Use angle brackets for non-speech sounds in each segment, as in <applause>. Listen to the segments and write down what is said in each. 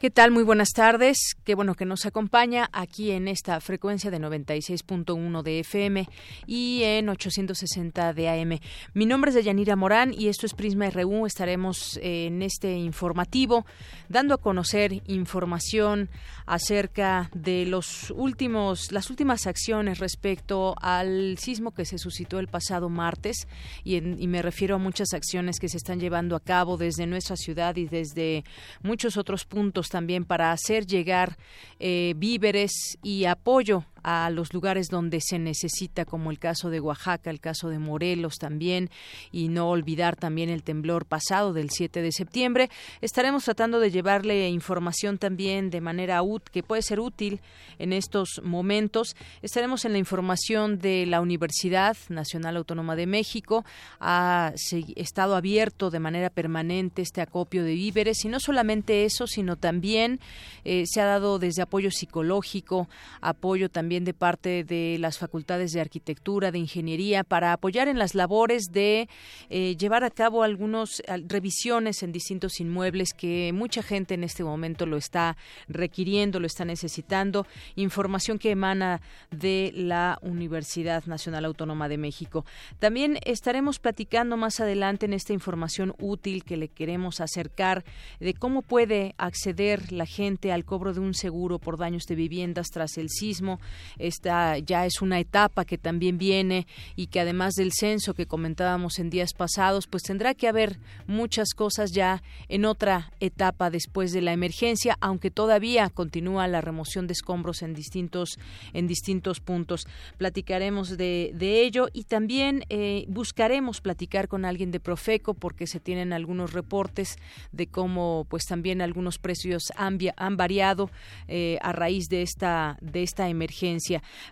¿Qué tal? Muy buenas tardes. Qué bueno que nos acompaña aquí en esta frecuencia de 96.1 de FM y en 860 de AM. Mi nombre es Deyanira Morán y esto es Prisma RU. Estaremos eh, en este informativo dando a conocer información acerca de los últimos, las últimas acciones respecto al sismo que se suscitó el pasado martes y, y me refiero a muchas acciones que se están llevando a cabo desde nuestra ciudad y desde muchos otros puntos también para hacer llegar eh, víveres y apoyo a los lugares donde se necesita, como el caso de Oaxaca, el caso de Morelos también, y no olvidar también el temblor pasado del 7 de septiembre. Estaremos tratando de llevarle información también de manera que puede ser útil en estos momentos. Estaremos en la información de la Universidad Nacional Autónoma de México. Ha estado abierto de manera permanente este acopio de víveres, y no solamente eso, sino también eh, se ha dado desde apoyo psicológico, apoyo también de parte de las facultades de arquitectura, de ingeniería, para apoyar en las labores de eh, llevar a cabo algunas revisiones en distintos inmuebles que mucha gente en este momento lo está requiriendo, lo está necesitando. Información que emana de la Universidad Nacional Autónoma de México. También estaremos platicando más adelante en esta información útil que le queremos acercar de cómo puede acceder la gente al cobro de un seguro por daños de viviendas tras el sismo esta ya es una etapa que también viene y que además del censo que comentábamos en días pasados, pues tendrá que haber muchas cosas ya en otra etapa después de la emergencia, aunque todavía continúa la remoción de escombros en distintos en distintos puntos. Platicaremos de, ello y también eh, buscaremos platicar con alguien de Profeco porque se tienen algunos reportes de cómo pues también algunos precios han, han variado eh, a raíz de esta de esta emergencia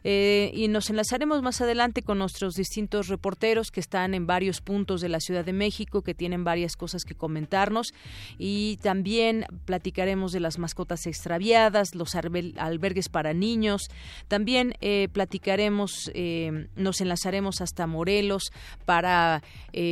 eh, y nos enlazaremos más adelante con nuestros distintos reporteros que están en varios puntos de la Ciudad de México, que tienen varias cosas que comentarnos. Y también platicaremos de las mascotas extraviadas, los albergues para niños, también eh, platicaremos, eh, nos enlazaremos hasta Morelos para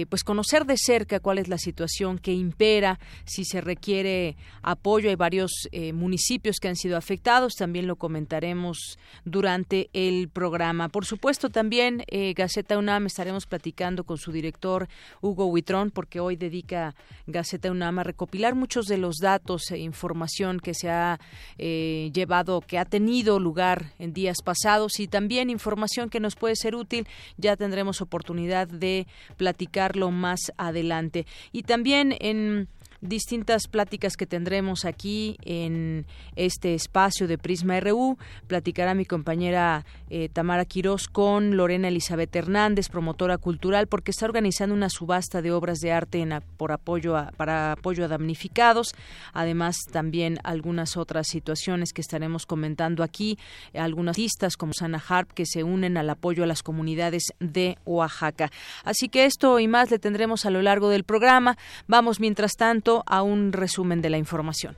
pues conocer de cerca cuál es la situación que impera, si se requiere apoyo. Hay varios municipios que han sido afectados, también lo comentaremos durante el programa. Por supuesto, también eh, Gaceta UNAM estaremos platicando con su director Hugo Huitrón, porque hoy dedica Gaceta UNAM a recopilar muchos de los datos e información que se ha eh, llevado, que ha tenido lugar en días pasados y también información que nos puede ser útil. Ya tendremos oportunidad de platicarlo más adelante. Y también en distintas pláticas que tendremos aquí en este espacio de Prisma RU. Platicará mi compañera eh, Tamara Quirós con Lorena Elizabeth Hernández, promotora cultural, porque está organizando una subasta de obras de arte por apoyo para apoyo a damnificados. Además, también algunas otras situaciones que estaremos comentando aquí, algunas artistas como Sana Harp que se unen al apoyo a las comunidades de Oaxaca. Así que esto y más le tendremos a lo largo del programa. Vamos, mientras tanto, a un resumen de la información.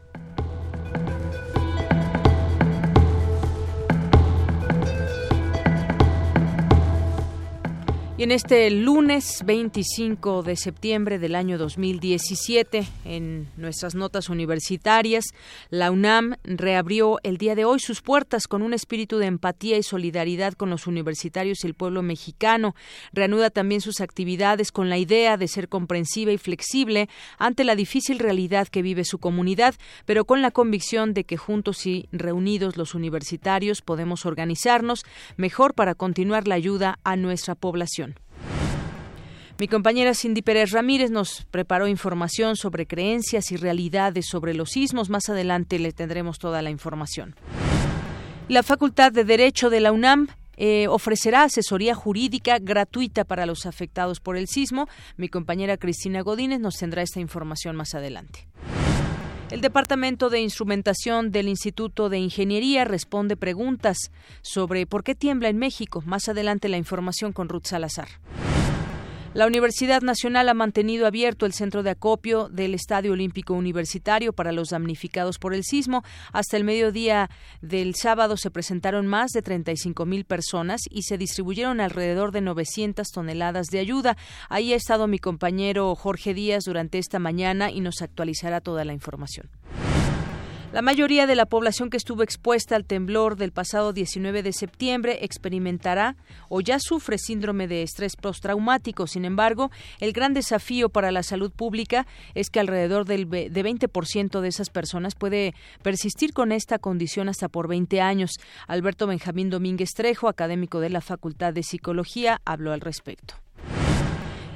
Y en este lunes 25 de septiembre del año 2017, en nuestras notas universitarias, la UNAM reabrió el día de hoy sus puertas con un espíritu de empatía y solidaridad con los universitarios y el pueblo mexicano. Reanuda también sus actividades con la idea de ser comprensiva y flexible ante la difícil realidad que vive su comunidad, pero con la convicción de que juntos y reunidos los universitarios podemos organizarnos mejor para continuar la ayuda a nuestra población. Mi compañera Cindy Pérez Ramírez nos preparó información sobre creencias y realidades sobre los sismos. Más adelante le tendremos toda la información. La Facultad de Derecho de la UNAM eh, ofrecerá asesoría jurídica gratuita para los afectados por el sismo. Mi compañera Cristina Godínez nos tendrá esta información más adelante. El Departamento de Instrumentación del Instituto de Ingeniería responde preguntas sobre por qué tiembla en México. Más adelante la información con Ruth Salazar. La Universidad Nacional ha mantenido abierto el centro de acopio del Estadio Olímpico Universitario para los damnificados por el sismo. Hasta el mediodía del sábado se presentaron más de 35 mil personas y se distribuyeron alrededor de 900 toneladas de ayuda. Ahí ha estado mi compañero Jorge Díaz durante esta mañana y nos actualizará toda la información. La mayoría de la población que estuvo expuesta al temblor del pasado 19 de septiembre experimentará o ya sufre síndrome de estrés postraumático. Sin embargo, el gran desafío para la salud pública es que alrededor del de 20% de esas personas puede persistir con esta condición hasta por 20 años. Alberto Benjamín Domínguez Trejo, académico de la Facultad de Psicología, habló al respecto.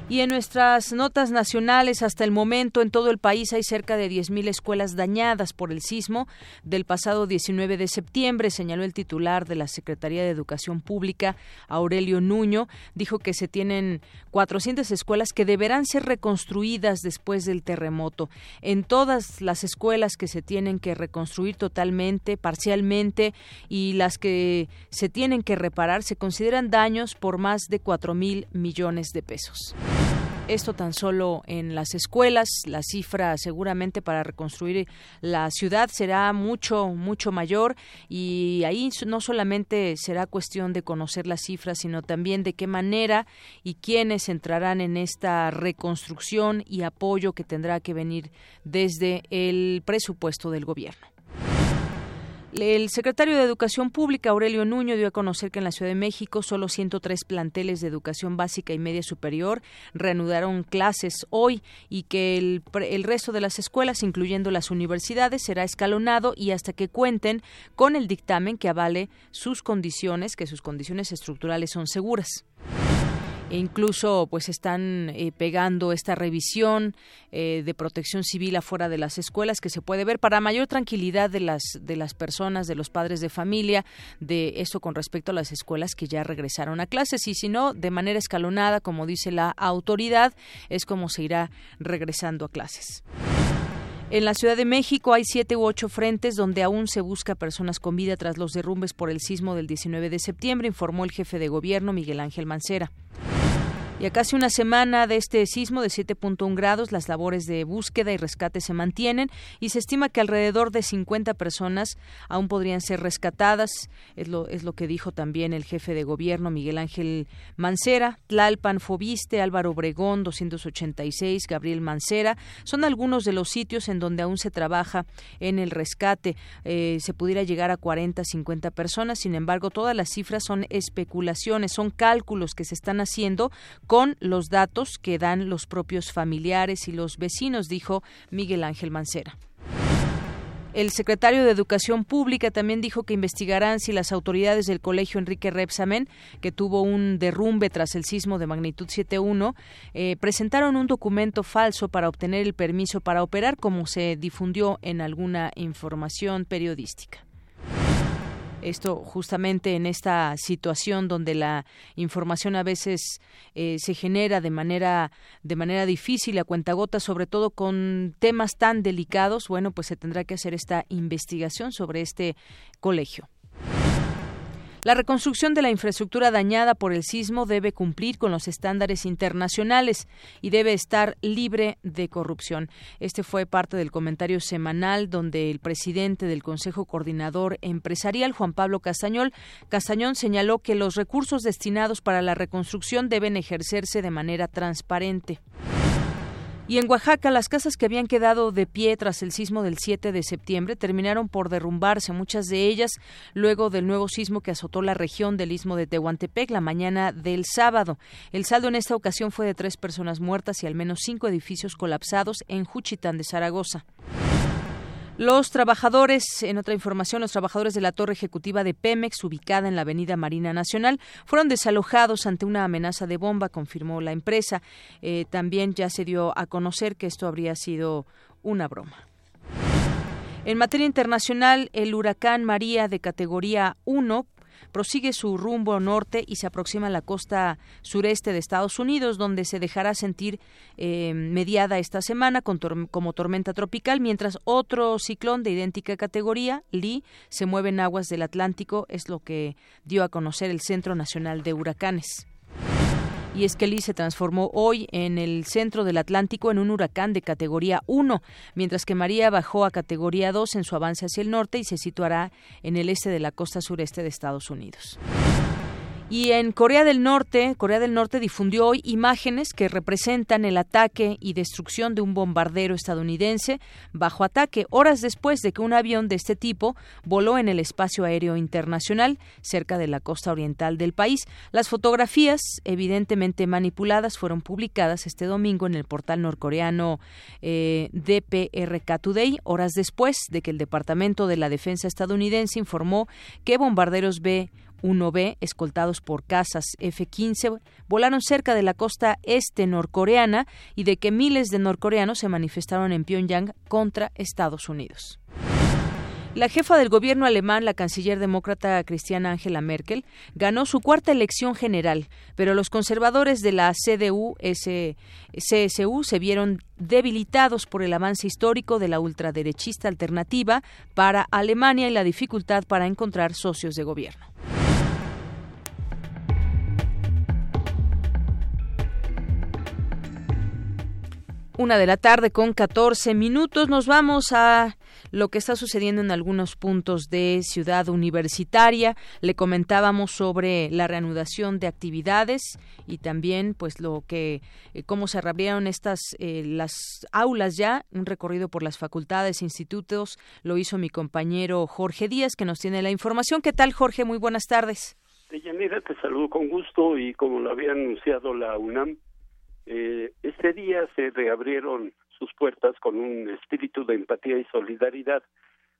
Y en nuestras notas nacionales, hasta el momento, en todo el país hay cerca de 10.000 escuelas dañadas por el sismo del pasado 19 de septiembre, señaló el titular de la Secretaría de Educación Pública, Aurelio Nuño. Dijo que se tienen 400 escuelas que deberán ser reconstruidas después del terremoto. En todas las escuelas que se tienen que reconstruir totalmente, parcialmente, y las que se tienen que reparar, se consideran daños por más de 4 mil millones de pesos. Esto tan solo en las escuelas, la cifra seguramente para reconstruir la ciudad será mucho, mucho mayor y ahí no solamente será cuestión de conocer las cifras, sino también de qué manera y quiénes entrarán en esta reconstrucción y apoyo que tendrá que venir desde el presupuesto del gobierno. El secretario de Educación Pública, Aurelio Nuño, dio a conocer que en la Ciudad de México solo 103 planteles de educación básica y media superior reanudaron clases hoy y que el, el, resto de las escuelas, incluyendo las universidades, será escalonado y hasta que cuenten con el dictamen que avale sus condiciones, que sus condiciones estructurales son seguras incluso pues están eh, pegando esta revisión eh, de protección civil afuera de las escuelas que se puede ver para mayor tranquilidad de las de las personas de los padres de familia de eso con respecto a las escuelas que ya regresaron a clases y si no de manera escalonada como dice la autoridad es como se irá regresando a clases. En la Ciudad de México hay siete u ocho frentes donde aún se busca personas con vida tras los derrumbes por el sismo del 19 de septiembre, informó el jefe de gobierno Miguel Ángel Mancera. Y a casi una semana de este sismo de 7.1 grados, las labores de búsqueda y rescate se mantienen y se estima que alrededor de 50 personas aún podrían ser rescatadas. Es lo, es lo que dijo también el jefe de gobierno, Miguel Ángel Mancera. Tlalpan, Fobiste, Álvaro Obregón, 286, Gabriel Mancera. Son algunos de los sitios en donde aún se trabaja en el rescate. Eh, se pudiera llegar a 40, 50 personas. Sin embargo, todas las cifras son especulaciones, son cálculos que se están haciendo con los datos que dan los propios familiares y los vecinos, dijo Miguel Ángel Mancera. El secretario de Educación Pública también dijo que investigarán si las autoridades del colegio Enrique Repsamen, que tuvo un derrumbe tras el sismo de magnitud 7.1, eh, presentaron un documento falso para obtener el permiso para operar, como se difundió en alguna información periodística. Esto justamente en esta situación donde la información a veces eh, se genera de manera de manera difícil a cuentagota, sobre todo con temas tan delicados. Bueno, pues se tendrá que hacer esta investigación sobre este colegio. La reconstrucción de la infraestructura dañada por el sismo debe cumplir con los estándares internacionales y debe estar libre de corrupción. Este fue parte del comentario semanal donde el presidente del Consejo Coordinador Empresarial, Juan Pablo Castañón, Castañón señaló que los recursos destinados para la reconstrucción deben ejercerse de manera transparente. Y en Oaxaca, las casas que habían quedado de pie tras el sismo del 7 de septiembre terminaron por derrumbarse, muchas de ellas luego del nuevo sismo que azotó la región del istmo de Tehuantepec la mañana del sábado. El saldo en esta ocasión fue de tres personas muertas y al menos cinco edificios colapsados en Juchitán de Zaragoza. Los trabajadores, en otra información, los trabajadores de la torre ejecutiva de Pemex, ubicada en la Avenida Marina Nacional, fueron desalojados ante una amenaza de bomba, confirmó la empresa. Eh, también ya se dio a conocer que esto habría sido una broma. En materia internacional, el huracán María de categoría 1 prosigue su rumbo norte y se aproxima a la costa sureste de Estados Unidos, donde se dejará sentir eh, mediada esta semana como tormenta tropical, mientras otro ciclón de idéntica categoría, Lee, se mueve en aguas del Atlántico, es lo que dio a conocer el Centro Nacional de Huracanes y es que Lee se transformó hoy en el centro del Atlántico en un huracán de categoría 1, mientras que María bajó a categoría 2 en su avance hacia el norte y se situará en el este de la costa sureste de Estados Unidos. Y en Corea del Norte, Corea del Norte difundió hoy imágenes que representan el ataque y destrucción de un bombardero estadounidense bajo ataque horas después de que un avión de este tipo voló en el espacio aéreo internacional cerca de la costa oriental del país. Las fotografías, evidentemente manipuladas, fueron publicadas este domingo en el portal norcoreano eh, DPRK Today, horas después de que el Departamento de la Defensa estadounidense informó que bombarderos B 1B, escoltados por casas F-15, volaron cerca de la costa este norcoreana y de que miles de norcoreanos se manifestaron en Pyongyang contra Estados Unidos. La jefa del gobierno alemán, la canciller demócrata cristiana Angela Merkel, ganó su cuarta elección general, pero los conservadores de la CDU-CSU se vieron debilitados por el avance histórico de la ultraderechista alternativa para Alemania y la dificultad para encontrar socios de gobierno. Una de la tarde con 14 minutos. Nos vamos a lo que está sucediendo en algunos puntos de Ciudad Universitaria. Le comentábamos sobre la reanudación de actividades y también, pues, lo que eh, cómo se reabrieron estas eh, las aulas ya. Un recorrido por las facultades, institutos. Lo hizo mi compañero Jorge Díaz, que nos tiene la información. ¿Qué tal, Jorge? Muy buenas tardes. Mira, te saludo con gusto y como lo había anunciado la UNAM eh, este día se reabrieron sus puertas con un espíritu de empatía y solidaridad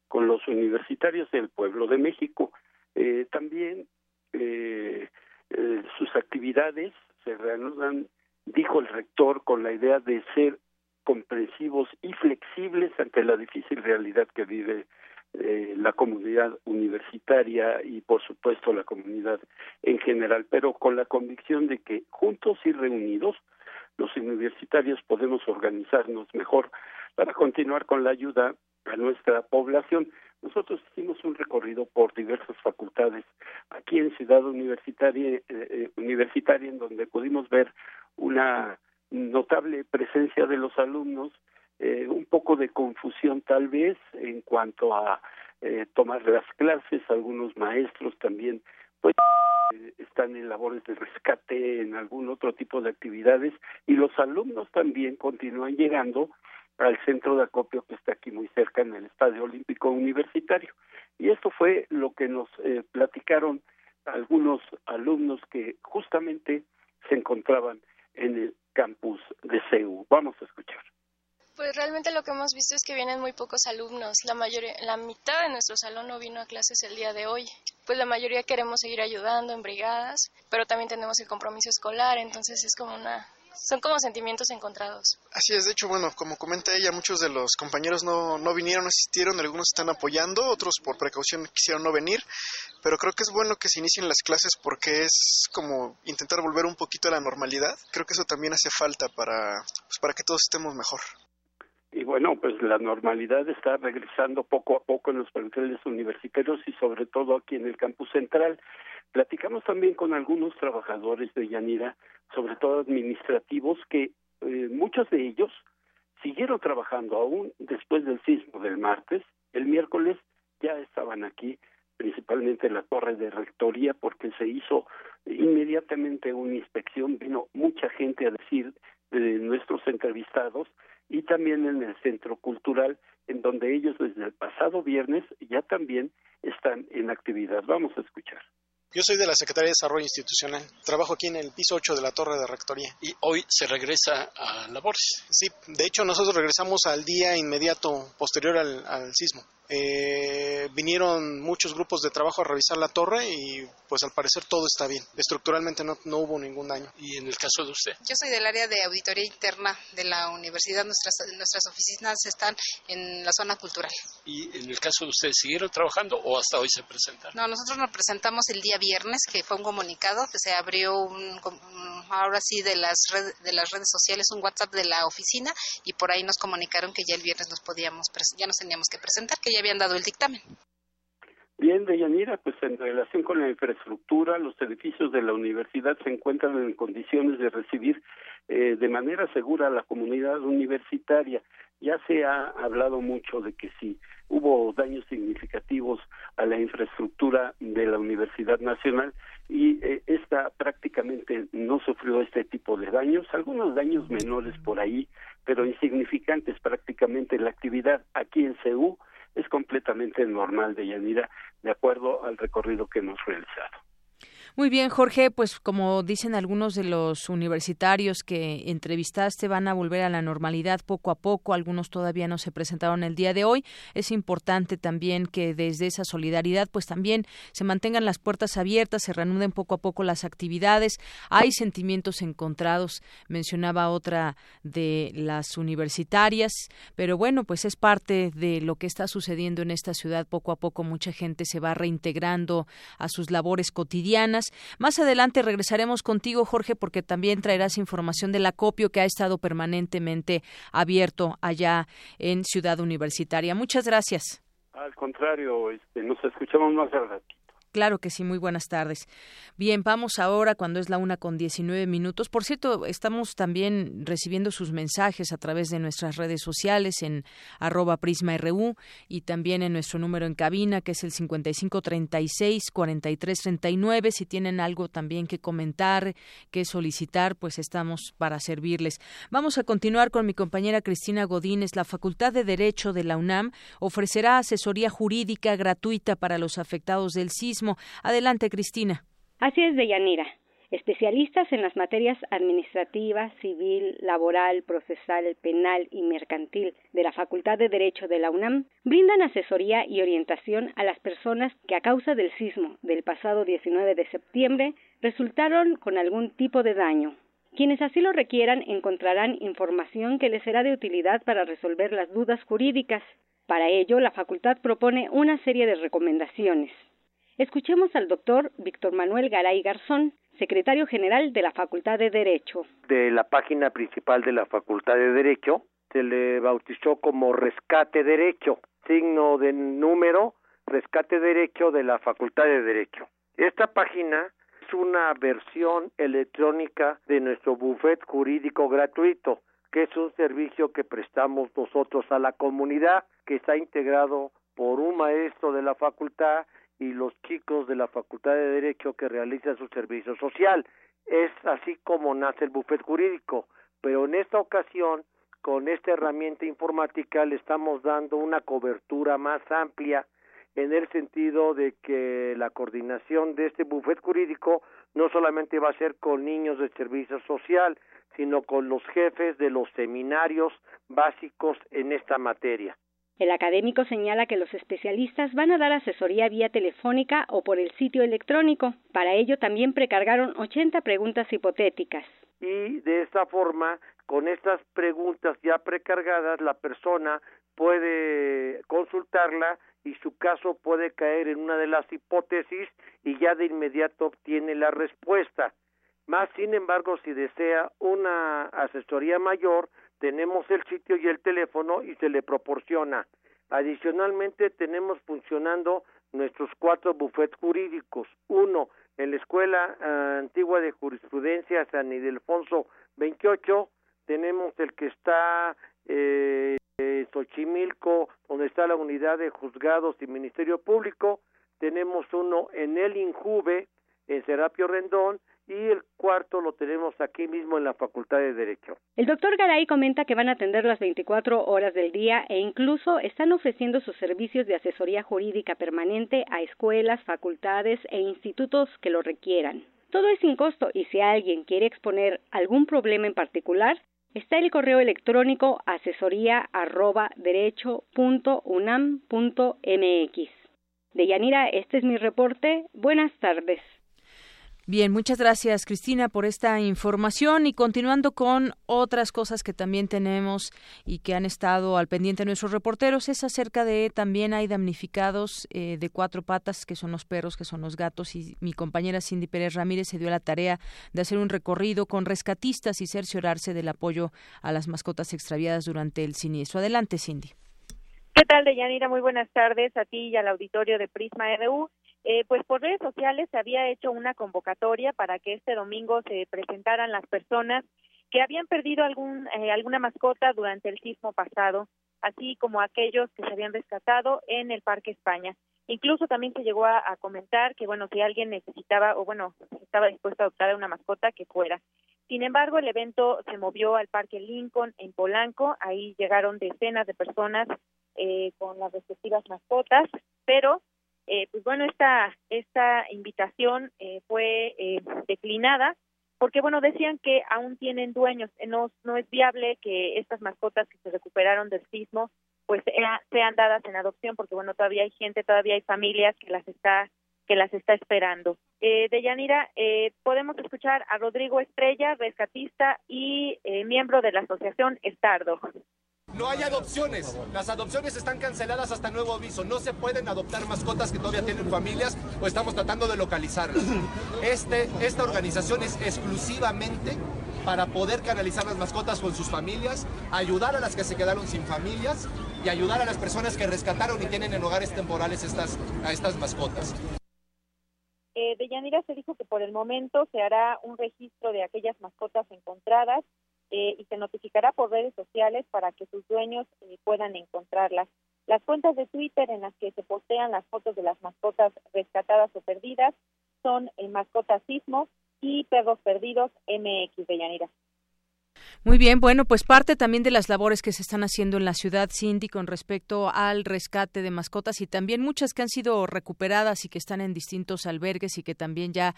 con los universitarios del pueblo de México. Eh, también eh, eh, sus actividades se reanudan, dijo el rector, con la idea de ser comprensivos y flexibles ante la difícil realidad que vive eh, la comunidad universitaria y por supuesto la comunidad en general, pero con la convicción de que juntos y reunidos los universitarios podemos organizarnos mejor para continuar con la ayuda a nuestra población. Nosotros hicimos un recorrido por diversas facultades aquí en Ciudad Universitaria, eh, eh, universitaria en donde pudimos ver una notable presencia de los alumnos, eh, un poco de confusión tal vez en cuanto a tomar las clases, algunos maestros también pues están en labores de rescate, en algún otro tipo de actividades, y los alumnos también continúan llegando al centro de acopio que está aquí muy cerca en el Estadio Olímpico Universitario. Y esto fue lo que nos eh, platicaron algunos alumnos que justamente se encontraban en el campus de CEU. Vamos a escuchar. Pues realmente lo que hemos visto es que vienen muy pocos alumnos. La mayoría, la mitad de nuestro salón no vino a clases el día de hoy. Pues la mayoría queremos seguir ayudando en brigadas, pero también tenemos el compromiso escolar, entonces es como una son como sentimientos encontrados. Así es, de hecho, bueno, como comenta ella, muchos de los compañeros no, no vinieron, no asistieron, algunos están apoyando, otros por precaución quisieron no venir, pero creo que es bueno que se inicien las clases porque es como intentar volver un poquito a la normalidad. Creo que eso también hace falta para, pues, para que todos estemos mejor bueno, pues la normalidad está regresando poco a poco en los planteles universitarios y sobre todo aquí en el campus central. Platicamos también con algunos trabajadores de Yanira, sobre todo administrativos, que eh, muchos de ellos siguieron trabajando aún después del sismo del martes. El miércoles ya estaban aquí, principalmente en la torre de rectoría, porque se hizo inmediatamente una inspección. Vino mucha gente a decir de nuestros entrevistados y también en el Centro Cultural, en donde ellos desde el pasado viernes ya también están en actividad. Vamos a escuchar. Yo soy de la Secretaría de Desarrollo Institucional. Trabajo aquí en el piso 8 de la Torre de Rectoría. ¿Y hoy se regresa a labores? Sí, de hecho nosotros regresamos al día inmediato posterior al, al sismo. Eh, vinieron muchos grupos de trabajo a revisar la torre y pues al parecer todo está bien. Estructuralmente no, no hubo ningún daño. ¿Y en el caso de usted? Yo soy del área de auditoría interna de la universidad. Nuestras, nuestras oficinas están en la zona cultural. ¿Y en el caso de usted siguieron trabajando o hasta hoy se presentaron? No, nosotros nos presentamos el día viernes, que fue un comunicado que se abrió un, ahora sí de las, red, de las redes sociales, un WhatsApp de la oficina y por ahí nos comunicaron que ya el viernes nos podíamos, ya nos teníamos que presentar, que ya habían dado el dictamen. Bien, Deyanira, pues en relación con la infraestructura, los edificios de la universidad se encuentran en condiciones de recibir eh, de manera segura a la comunidad universitaria. Ya se ha hablado mucho de que si hubo daños significativos a la infraestructura de la Universidad Nacional y eh, esta prácticamente no sufrió este tipo de daños, algunos daños menores por ahí, pero insignificantes prácticamente. La actividad aquí en CEU es completamente normal de Yanira, de acuerdo al recorrido que hemos realizado. Muy bien, Jorge, pues como dicen algunos de los universitarios que entrevistaste, van a volver a la normalidad poco a poco, algunos todavía no se presentaron el día de hoy. Es importante también que desde esa solidaridad, pues también se mantengan las puertas abiertas, se reanuden poco a poco las actividades. Hay sentimientos encontrados, mencionaba otra de las universitarias, pero bueno, pues es parte de lo que está sucediendo en esta ciudad. Poco a poco mucha gente se va reintegrando a sus labores cotidianas más adelante regresaremos contigo, Jorge, porque también traerás información del acopio que ha estado permanentemente abierto allá en Ciudad Universitaria. Muchas gracias. Al contrario, este, nos escuchamos más al Claro que sí, muy buenas tardes. Bien, vamos ahora cuando es la una con diecinueve minutos. Por cierto, estamos también recibiendo sus mensajes a través de nuestras redes sociales en arroba prisma.ru y también en nuestro número en cabina que es el 5536-4339. Si tienen algo también que comentar, que solicitar, pues estamos para servirles. Vamos a continuar con mi compañera Cristina Godínez. La Facultad de Derecho de la UNAM ofrecerá asesoría jurídica gratuita para los afectados del sismo Adelante, Cristina. Así es, Deyanira. Especialistas en las materias administrativa, civil, laboral, procesal, penal y mercantil de la Facultad de Derecho de la UNAM brindan asesoría y orientación a las personas que a causa del sismo del pasado 19 de septiembre resultaron con algún tipo de daño. Quienes así lo requieran encontrarán información que les será de utilidad para resolver las dudas jurídicas. Para ello, la facultad propone una serie de recomendaciones. Escuchemos al doctor Víctor Manuel Garay Garzón, secretario general de la Facultad de Derecho. De la página principal de la Facultad de Derecho se le bautizó como Rescate Derecho, signo de número Rescate Derecho de la Facultad de Derecho. Esta página es una versión electrónica de nuestro buffet jurídico gratuito, que es un servicio que prestamos nosotros a la comunidad, que está integrado por un maestro de la facultad y los chicos de la Facultad de Derecho que realizan su servicio social. Es así como nace el bufet jurídico, pero en esta ocasión, con esta herramienta informática, le estamos dando una cobertura más amplia en el sentido de que la coordinación de este bufet jurídico no solamente va a ser con niños de servicio social, sino con los jefes de los seminarios básicos en esta materia. El académico señala que los especialistas van a dar asesoría vía telefónica o por el sitio electrónico. Para ello también precargaron 80 preguntas hipotéticas. Y de esta forma, con estas preguntas ya precargadas, la persona puede consultarla y su caso puede caer en una de las hipótesis y ya de inmediato obtiene la respuesta. Más sin embargo, si desea una asesoría mayor, tenemos el sitio y el teléfono y se le proporciona. Adicionalmente tenemos funcionando nuestros cuatro bufetes jurídicos. Uno en la Escuela eh, Antigua de Jurisprudencia San Ildefonso 28. Tenemos el que está eh, Xochimilco, donde está la unidad de juzgados y Ministerio Público. Tenemos uno en el Injuve, en Serapio Rendón, y el cuarto lo tenemos aquí mismo en la Facultad de Derecho. El doctor Garay comenta que van a atender las 24 horas del día e incluso están ofreciendo sus servicios de asesoría jurídica permanente a escuelas, facultades e institutos que lo requieran. Todo es sin costo y si alguien quiere exponer algún problema en particular, está el correo electrónico asesoría arroba derecho punto unam punto mx. Deyanira, este es mi reporte. Buenas tardes. Bien, muchas gracias Cristina por esta información y continuando con otras cosas que también tenemos y que han estado al pendiente nuestros reporteros es acerca de también hay damnificados eh, de cuatro patas que son los perros, que son los gatos y mi compañera Cindy Pérez Ramírez se dio la tarea de hacer un recorrido con rescatistas y cerciorarse del apoyo a las mascotas extraviadas durante el siniestro. Adelante Cindy. ¿Qué tal, Deyanira? Muy buenas tardes a ti y al auditorio de Prisma RU. Eh, pues por redes sociales se había hecho una convocatoria para que este domingo se presentaran las personas que habían perdido algún, eh, alguna mascota durante el sismo pasado, así como aquellos que se habían rescatado en el Parque España. Incluso también se llegó a, comentar que, bueno, si alguien necesitaba o, bueno, estaba dispuesto a adoptar una mascota, que fuera. Sin embargo, el evento se movió al Parque Lincoln en Polanco. Ahí llegaron decenas de personas eh, con las respectivas mascotas, pero eh, pues bueno, esta, esta invitación eh, fue eh, declinada porque, bueno, decían que aún tienen dueños, no, no es viable que estas mascotas que se recuperaron del sismo pues sean dadas en adopción porque, bueno, todavía hay gente, todavía hay familias que las está que las está esperando. Eh, de Yanira, eh, podemos escuchar a Rodrigo Estrella, rescatista y miembro de la asociación Estardo. No hay adopciones. Las adopciones están canceladas hasta nuevo aviso. No se pueden adoptar mascotas que todavía tienen familias o estamos tratando de localizarlas. Este, esta organización es exclusivamente para poder canalizar las mascotas con sus familias, ayudar a las que se quedaron sin familias y ayudar a las personas que rescataron y tienen en hogares temporales estas, a estas mascotas. Eh, de Yanira se dijo que por el momento se hará un registro de aquellas mascotas encontradas eh, y se notificará por redes sociales para que sus dueños eh, puedan encontrarlas. Las cuentas de Twitter en las que se postean las fotos de las mascotas rescatadas o perdidas son eh, Mascotas Sismo y Perros Perdidos MX de. Muy bien, bueno, pues parte también de las labores que se están haciendo en la ciudad, Cindy, con respecto al rescate de mascotas y también muchas que han sido recuperadas y que están en distintos albergues y que también ya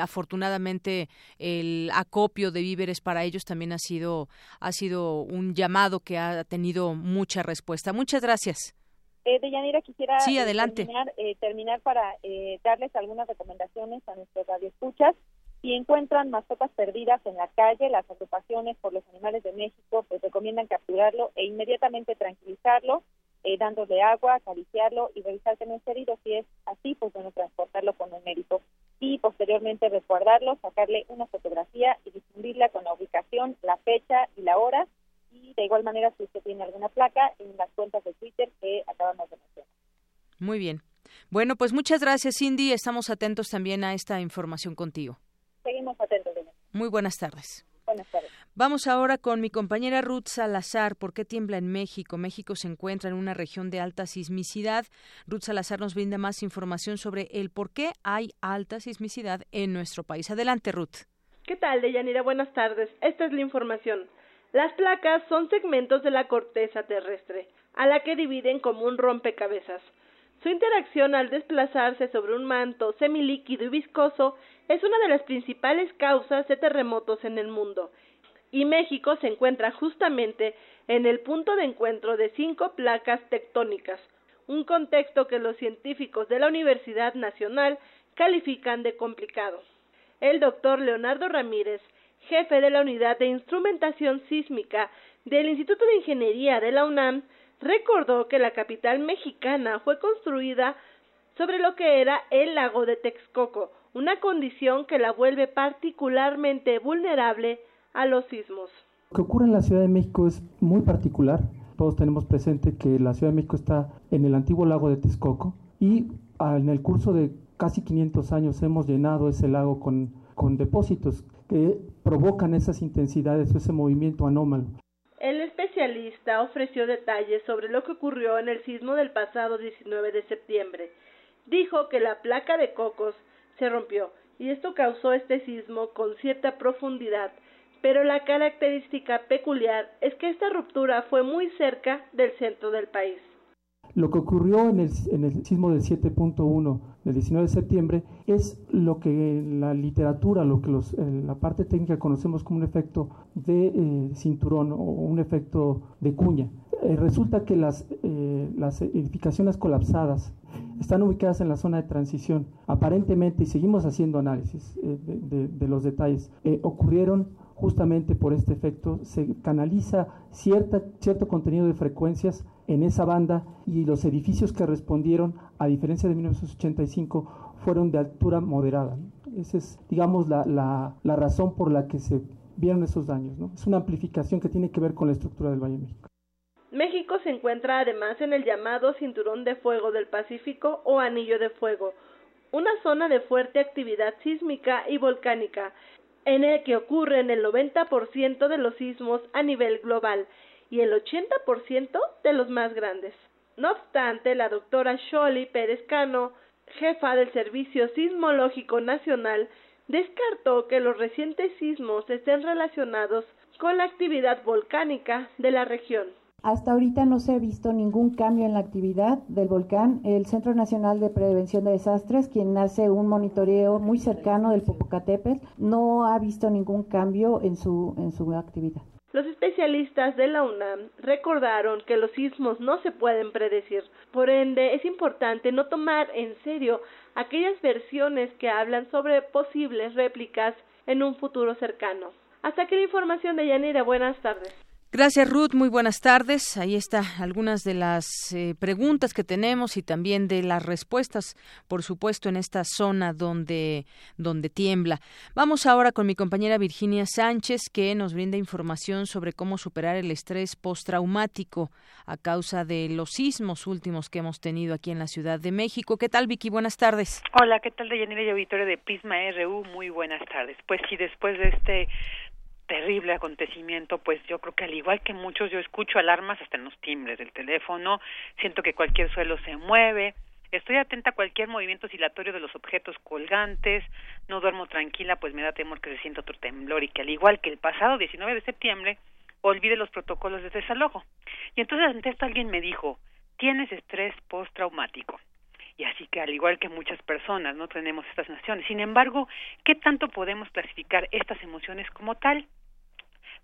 afortunadamente el acopio de víveres para ellos también ha sido ha sido un llamado que ha tenido mucha respuesta. Muchas gracias. Eh, Deyanira, quisiera sí, eh, adelante. terminar, eh, terminar para eh, darles algunas recomendaciones a nuestros radioescuchas. Si encuentran mascotas perdidas en la calle, las agrupaciones por los animales de México pues recomiendan capturarlo e inmediatamente tranquilizarlo, eh, dándole agua, acariciarlo y revisar que no esté herido. Si es así, pues bueno, transportarlo con un médico y posteriormente resguardarlo, sacarle una fotografía y difundirla con la ubicación, la fecha y la hora. Y de igual manera, si usted tiene alguna placa, en las cuentas de Twitter que acabamos de mencionar. Muy bien. Bueno, pues muchas gracias, Cindy. Estamos atentos también a esta información contigo. Seguimos atentos. Muy buenas tardes. Buenas tardes. Vamos ahora con mi compañera Ruth Salazar. ¿Por qué tiembla en México? México se encuentra en una región de alta sismicidad. Ruth Salazar nos brinda más información sobre el por qué hay alta sismicidad en nuestro país. Adelante, Ruth. ¿Qué tal, Deyanira? Buenas tardes. Esta es la información. Las placas son segmentos de la corteza terrestre, a la que dividen como un rompecabezas. Su interacción al desplazarse sobre un manto semilíquido y viscoso es una de las principales causas de terremotos en el mundo, y México se encuentra justamente en el punto de encuentro de cinco placas tectónicas, un contexto que los científicos de la Universidad Nacional califican de complicado. El doctor Leonardo Ramírez, jefe de la Unidad de Instrumentación Sísmica del Instituto de Ingeniería de la UNAM, recordó que la capital mexicana fue construida sobre lo que era el lago de Texcoco, una condición que la vuelve particularmente vulnerable a los sismos. Lo que ocurre en la Ciudad de México es muy particular. Todos tenemos presente que la Ciudad de México está en el antiguo lago de Texcoco y en el curso de casi 500 años hemos llenado ese lago con, con depósitos que provocan esas intensidades, ese movimiento anómalo. El especialista ofreció detalles sobre lo que ocurrió en el sismo del pasado 19 de septiembre. Dijo que la placa de cocos se rompió y esto causó este sismo con cierta profundidad, pero la característica peculiar es que esta ruptura fue muy cerca del centro del país. Lo que ocurrió en el, sismo del 7.1 del 19 de septiembre es lo que la literatura, lo que los, en la parte técnica conocemos como un efecto de eh, cinturón o un efecto de cuña. Eh, resulta que las, eh, las edificaciones colapsadas están ubicadas en la zona de transición. Aparentemente, y seguimos haciendo análisis de, de, de, los detalles, ocurrieron justamente por este efecto, se canaliza cierta, cierto contenido de frecuencias en esa banda y los edificios que respondieron, a diferencia de 1985, fueron de altura moderada. Esa es, digamos, la, la, la, razón por la que se vieron esos daños. ¿no? Es una amplificación que tiene que ver con la estructura del Valle de México. México se encuentra además en el llamado Cinturón de Fuego del Pacífico o Anillo de Fuego, una zona de fuerte actividad sísmica y volcánica en el que ocurren el 90% de los sismos a nivel global y el 80% de los más grandes. No obstante, la doctora Sholi Pérez Cano, jefa del Servicio Sismológico Nacional, descartó que los recientes sismos estén relacionados con la actividad volcánica de la región. Hasta ahorita no se ha visto ningún cambio en la actividad del volcán. El Centro Nacional de Prevención de Desastres, quien hace un monitoreo muy cercano del Popocatépetl, no ha visto ningún cambio en su, en su actividad. Los especialistas de la UNAM recordaron que los sismos no se pueden predecir, por ende es importante no tomar en serio aquellas versiones que hablan sobre posibles réplicas en un futuro cercano. Hasta aquí la información de Yanira. Buenas tardes. Gracias, Ruth. Muy buenas tardes. Ahí está algunas de las eh, preguntas que tenemos y también de las respuestas, por supuesto, en esta zona donde, donde tiembla. Vamos ahora con mi compañera Virginia Sánchez, que nos brinda información sobre cómo superar el estrés postraumático a causa de los sismos últimos que hemos tenido aquí en la Ciudad de México. ¿Qué tal, Vicky? Buenas tardes. Hola, ¿qué tal, Deyanira y Auditorio de Prisma RU? Muy buenas tardes. Pues sí, después de este terrible acontecimiento, pues yo creo que al igual que muchos, yo escucho alarmas hasta en los timbres del teléfono, siento que cualquier suelo se mueve, estoy atenta a cualquier movimiento oscilatorio de los objetos colgantes, no duermo tranquila, pues me da temor que se sienta otro temblor y que al igual que el pasado 19 de septiembre, olvide los protocolos de desalojo. Y entonces ante esto alguien me dijo, tienes estrés postraumático. Y así que al igual que muchas personas no tenemos estas naciones. Sin embargo, ¿qué tanto podemos clasificar estas emociones como tal?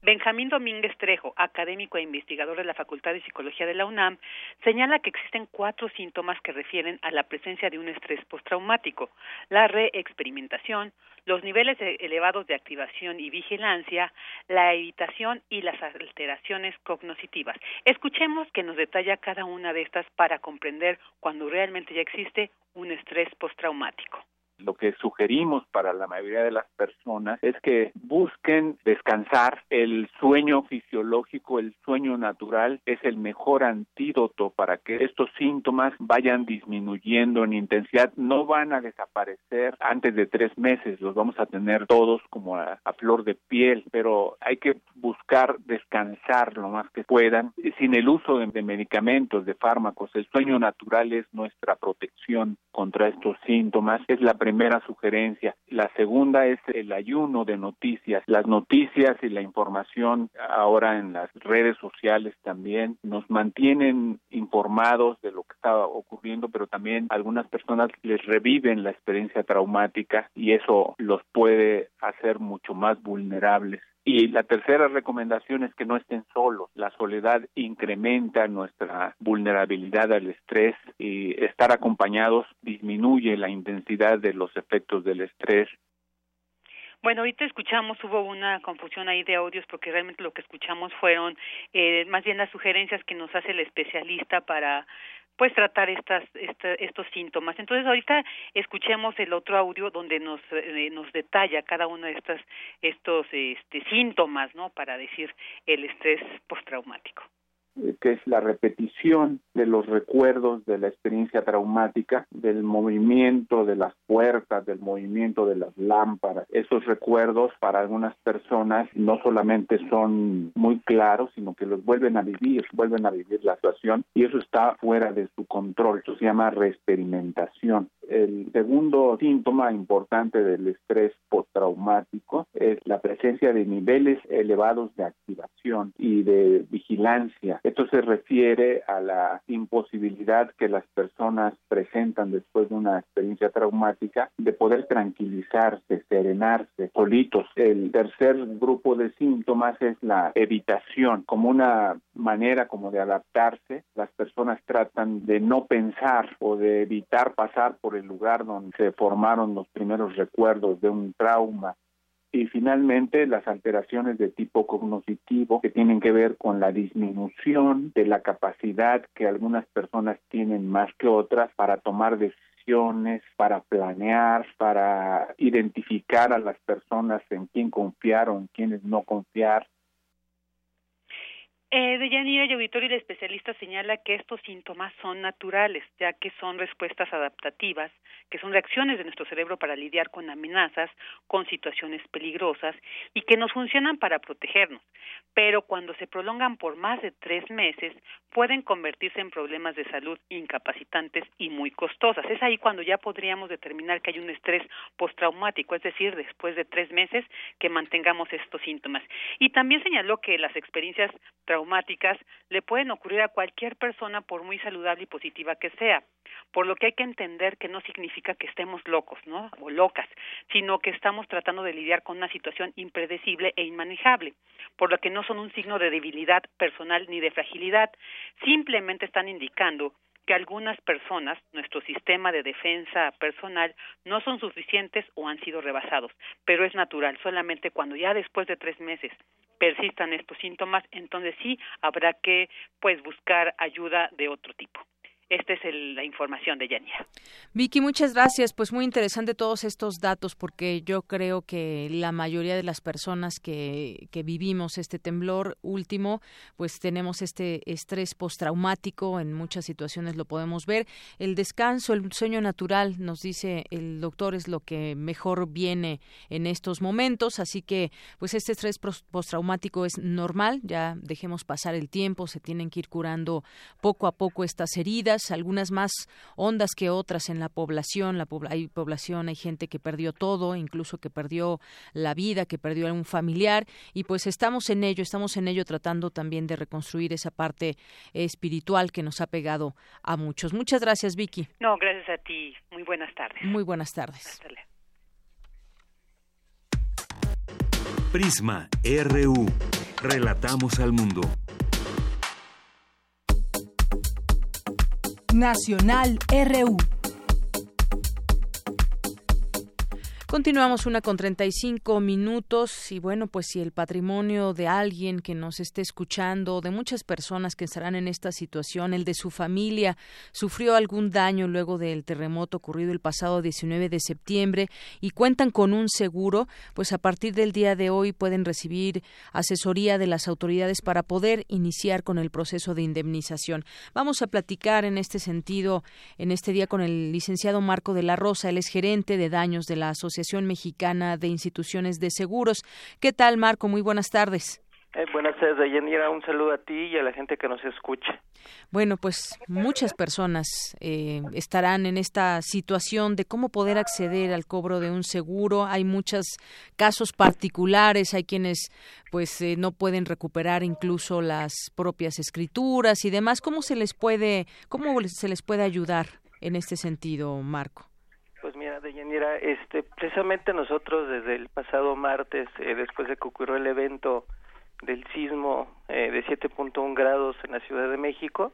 Benjamín Domínguez Trejo, académico e investigador de la Facultad de Psicología de la UNAM, señala que existen cuatro síntomas que refieren a la presencia de un estrés postraumático, la reexperimentación, los niveles elevados de activación y vigilancia, la evitación y las alteraciones cognitivas. Escuchemos que nos detalla cada una de estas para comprender cuando realmente ya existe un estrés postraumático lo que sugerimos para la mayoría de las personas es que busquen descansar. El sueño fisiológico, el sueño natural es el mejor antídoto para que estos síntomas vayan disminuyendo en intensidad. No van a desaparecer antes de tres meses, los vamos a tener todos como a, flor de piel, pero hay que buscar descansar lo más que puedan sin el uso de, de medicamentos, de fármacos. El sueño natural es nuestra protección contra estos síntomas. Es la primera sugerencia. La segunda es el ayuno de noticias. Las noticias y la información ahora en las redes sociales también nos mantienen informados de lo que está ocurriendo, pero también algunas personas les reviven la experiencia traumática y eso los puede hacer mucho más vulnerables. Y la tercera recomendación es que no estén solos. La soledad incrementa nuestra vulnerabilidad al estrés y estar acompañados disminuye la intensidad de los efectos del estrés. Bueno, ahorita escuchamos, hubo una confusión ahí de audios porque realmente lo que escuchamos fueron eh, más bien las sugerencias que nos hace el especialista para pues tratar estas, estos síntomas. Entonces ahorita escuchemos el otro audio donde nos eh, nos detalla cada uno de estos estos este, síntomas, ¿no? Para decir el estrés postraumático. Que es la repetición de los recuerdos de la experiencia traumática, del movimiento de las puertas, del movimiento de las lámparas. Esos recuerdos para algunas personas no solamente son muy claros, sino que los vuelven a vivir, vuelven a vivir la situación y eso está fuera de su control. Eso se llama reexperimentación. El segundo síntoma importante del estrés postraumático es la presencia de niveles elevados de activación y de vigilancia. Esto se refiere a la imposibilidad que las personas presentan después de una experiencia traumática de poder tranquilizarse, serenarse solitos. El tercer grupo de síntomas es la evitación, como una manera como de adaptarse. Las personas tratan de no pensar o de evitar pasar por el lugar donde se formaron los primeros recuerdos de un trauma. Y finalmente las alteraciones de tipo cognitivo que tienen que ver con la disminución de la capacidad que algunas personas tienen más que otras para tomar decisiones, para planear, para identificar a las personas en quién confiar o en quienes no confiar, eh, Deyanira y Auditorio, el especialista señala que estos síntomas son naturales, ya que son respuestas adaptativas, que son reacciones de nuestro cerebro para lidiar con amenazas, con situaciones peligrosas y que nos funcionan para protegernos. Pero cuando se prolongan por más de tres meses, pueden convertirse en problemas de salud incapacitantes y muy costosas. Es ahí cuando ya podríamos determinar que hay un estrés postraumático, es decir, después de tres meses que mantengamos estos síntomas. Y también señaló que las experiencias traumáticas le pueden ocurrir a cualquier persona por muy saludable y positiva que sea, por lo que hay que entender que no significa que estemos locos, ¿no? o locas, sino que estamos tratando de lidiar con una situación impredecible e inmanejable, por lo que no son un signo de debilidad personal ni de fragilidad, simplemente están indicando que algunas personas, nuestro sistema de defensa personal, no son suficientes o han sido rebasados, pero es natural, solamente cuando ya después de tres meses persistan estos síntomas, entonces sí habrá que pues buscar ayuda de otro tipo. Esta es la información de Yanira. Vicky, muchas gracias. Pues muy interesante todos estos datos porque yo creo que la mayoría de las personas que, que vivimos este temblor último, pues tenemos este estrés postraumático. En muchas situaciones lo podemos ver. El descanso, el sueño natural, nos dice el doctor, es lo que mejor viene en estos momentos. Así que, pues este estrés postraumático es normal. Ya dejemos pasar el tiempo. Se tienen que ir curando poco a poco estas heridas algunas más hondas que otras en la población. La hay población, hay gente que perdió todo, incluso que perdió la vida, que perdió a un familiar, y pues estamos en ello, estamos en ello tratando también de reconstruir esa parte espiritual que nos ha pegado a muchos. Muchas gracias, Vicky. No, gracias a ti. Muy buenas tardes. Muy buenas tardes. Prisma RU. Relatamos al mundo. Nacional RU. Continuamos una con 35 minutos y bueno, pues si el patrimonio de alguien que nos esté escuchando, de muchas personas que estarán en esta situación, el de su familia, sufrió algún daño luego del terremoto ocurrido el pasado 19 de septiembre y cuentan con un seguro, pues a partir del día de hoy pueden recibir asesoría de las autoridades para poder iniciar con el proceso de indemnización. Vamos a platicar en este sentido en este día con el licenciado Marco de la Rosa, él es gerente de daños de la Asociación Asociación Mexicana de Instituciones de Seguros. ¿Qué tal, Marco? Muy buenas tardes. Eh, buenas tardes, Yanira. Un saludo a ti y a la gente que nos escucha. Bueno, pues muchas personas eh, estarán en esta situación de cómo poder acceder al cobro de un seguro. Hay muchos casos particulares, hay quienes pues eh, no pueden recuperar incluso las propias escrituras y demás. ¿Cómo se les puede, cómo se les puede ayudar en este sentido, Marco? Mira, este, precisamente nosotros desde el pasado martes, eh, después de que ocurrió el evento del sismo eh, de 7.1 grados en la Ciudad de México,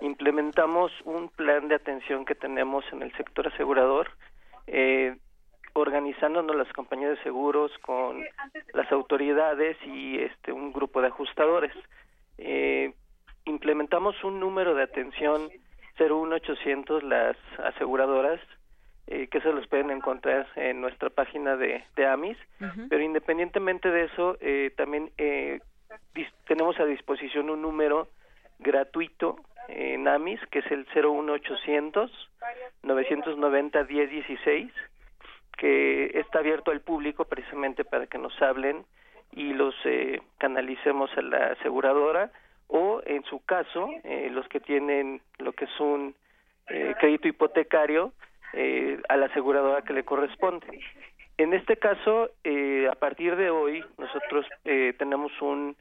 implementamos un plan de atención que tenemos en el sector asegurador, eh, organizándonos las compañías de seguros con las autoridades y este un grupo de ajustadores. Eh, implementamos un número de atención 01800 las aseguradoras eh, que se los pueden encontrar en nuestra página de, de AMIS, pero independientemente de eso, eh, también eh, tenemos a disposición un número gratuito en AMIS, que es el 01800 990 1016, que está abierto al público precisamente para que nos hablen y los eh, canalicemos a la aseguradora o en su caso los que tienen lo que es un crédito hipotecario eh, a la aseguradora que le corresponde. En este caso, eh, a partir de hoy, nosotros eh, tenemos un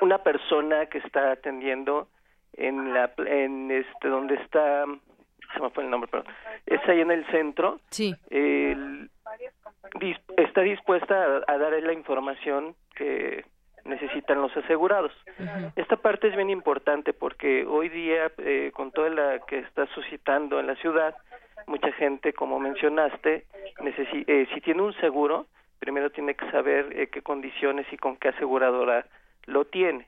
una persona que está atendiendo en la en este donde está se me fue el nombre, pero es ahí en el centro. Sí. está dispuesta a, dar la información que necesitan los asegurados. Esta parte es bien importante porque hoy día, eh, con toda la que está suscitando en la ciudad, mucha gente, como mencionaste, eh, si tiene un seguro, primero tiene que saber eh, qué condiciones y con qué aseguradora lo tiene.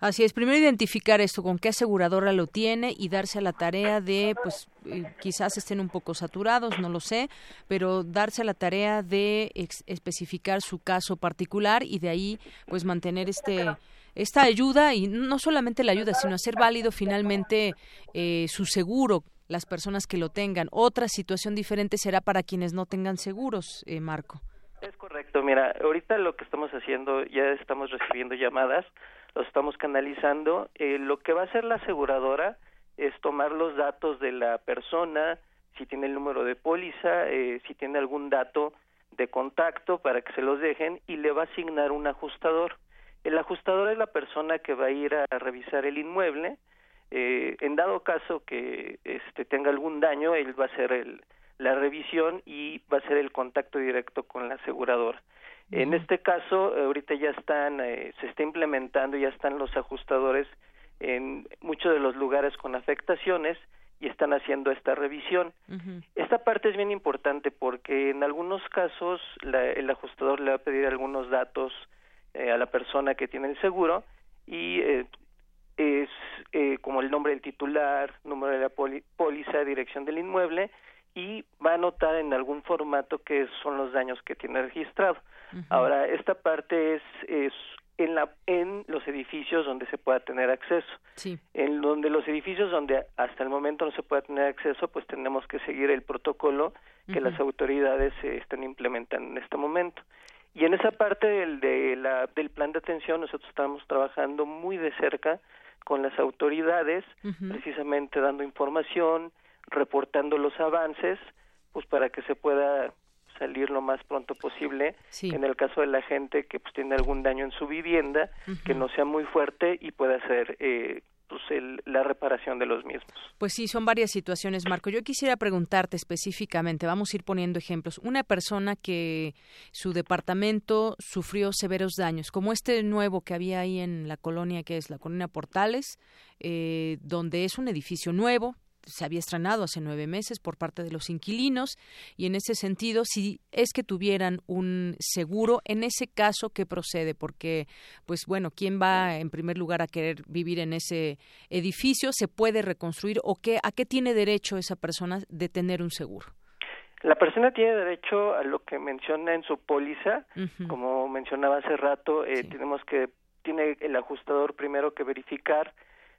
Así es, primero identificar esto, con qué aseguradora lo tiene y darse a la tarea de, pues eh, quizás estén un poco saturados, no lo sé, pero darse a la tarea de especificar su caso particular y de ahí, pues mantener este esta ayuda y no solamente la ayuda, sino hacer válido finalmente eh, su seguro las personas que lo tengan. Otra situación diferente será para quienes no tengan seguros, eh, Marco. Es correcto, mira, ahorita lo que estamos haciendo, ya estamos recibiendo llamadas lo estamos canalizando. Eh, lo que va a hacer la aseguradora es tomar los datos de la persona, si tiene el número de póliza, eh, si tiene algún dato de contacto para que se los dejen y le va a asignar un ajustador. El ajustador es la persona que va a ir a revisar el inmueble. Eh, en dado caso que este, tenga algún daño, él va a hacer el, la revisión y va a hacer el contacto directo con la aseguradora. En este caso, ahorita ya están, eh, se está implementando, ya están los ajustadores en muchos de los lugares con afectaciones y están haciendo esta revisión. Esta parte es bien importante porque en algunos casos el ajustador le va a pedir algunos datos eh, a la persona que tiene el seguro y eh, es como el nombre del titular, número de la póliza, dirección del inmueble y va a anotar en algún formato que son los daños que tiene registrado. Ahora, esta parte es, es en, la, en los edificios donde se pueda tener acceso. Sí. En donde los edificios donde hasta el momento no se pueda tener acceso, pues tenemos que seguir el protocolo que las autoridades eh, están implementando en este momento. Y en esa parte del, de la, del plan de atención nosotros estamos trabajando muy de cerca con las autoridades, precisamente dando información, reportando los avances, pues para que se pueda salir lo más pronto posible. En el caso de la gente que pues tiene algún daño en su vivienda, que no sea muy fuerte y pueda hacer eh, pues la reparación de los mismos. Pues sí, son varias situaciones, Marco. Yo quisiera preguntarte específicamente, vamos a ir poniendo ejemplos. Una persona que su departamento sufrió severos daños, como este nuevo que había ahí en la colonia, que es la colonia Portales, eh, donde es un edificio nuevo, se había estrenado hace nueve meses por parte de los inquilinos y en ese sentido, si es que tuvieran un seguro, en ese caso, ¿qué procede? Porque, pues bueno, ¿quién va en primer lugar a querer vivir en ese edificio? ¿Se puede reconstruir o qué, a qué tiene derecho esa persona de tener un seguro? La persona tiene derecho a lo que menciona en su póliza, como mencionaba hace rato, eh, tenemos que tiene el ajustador primero que verificar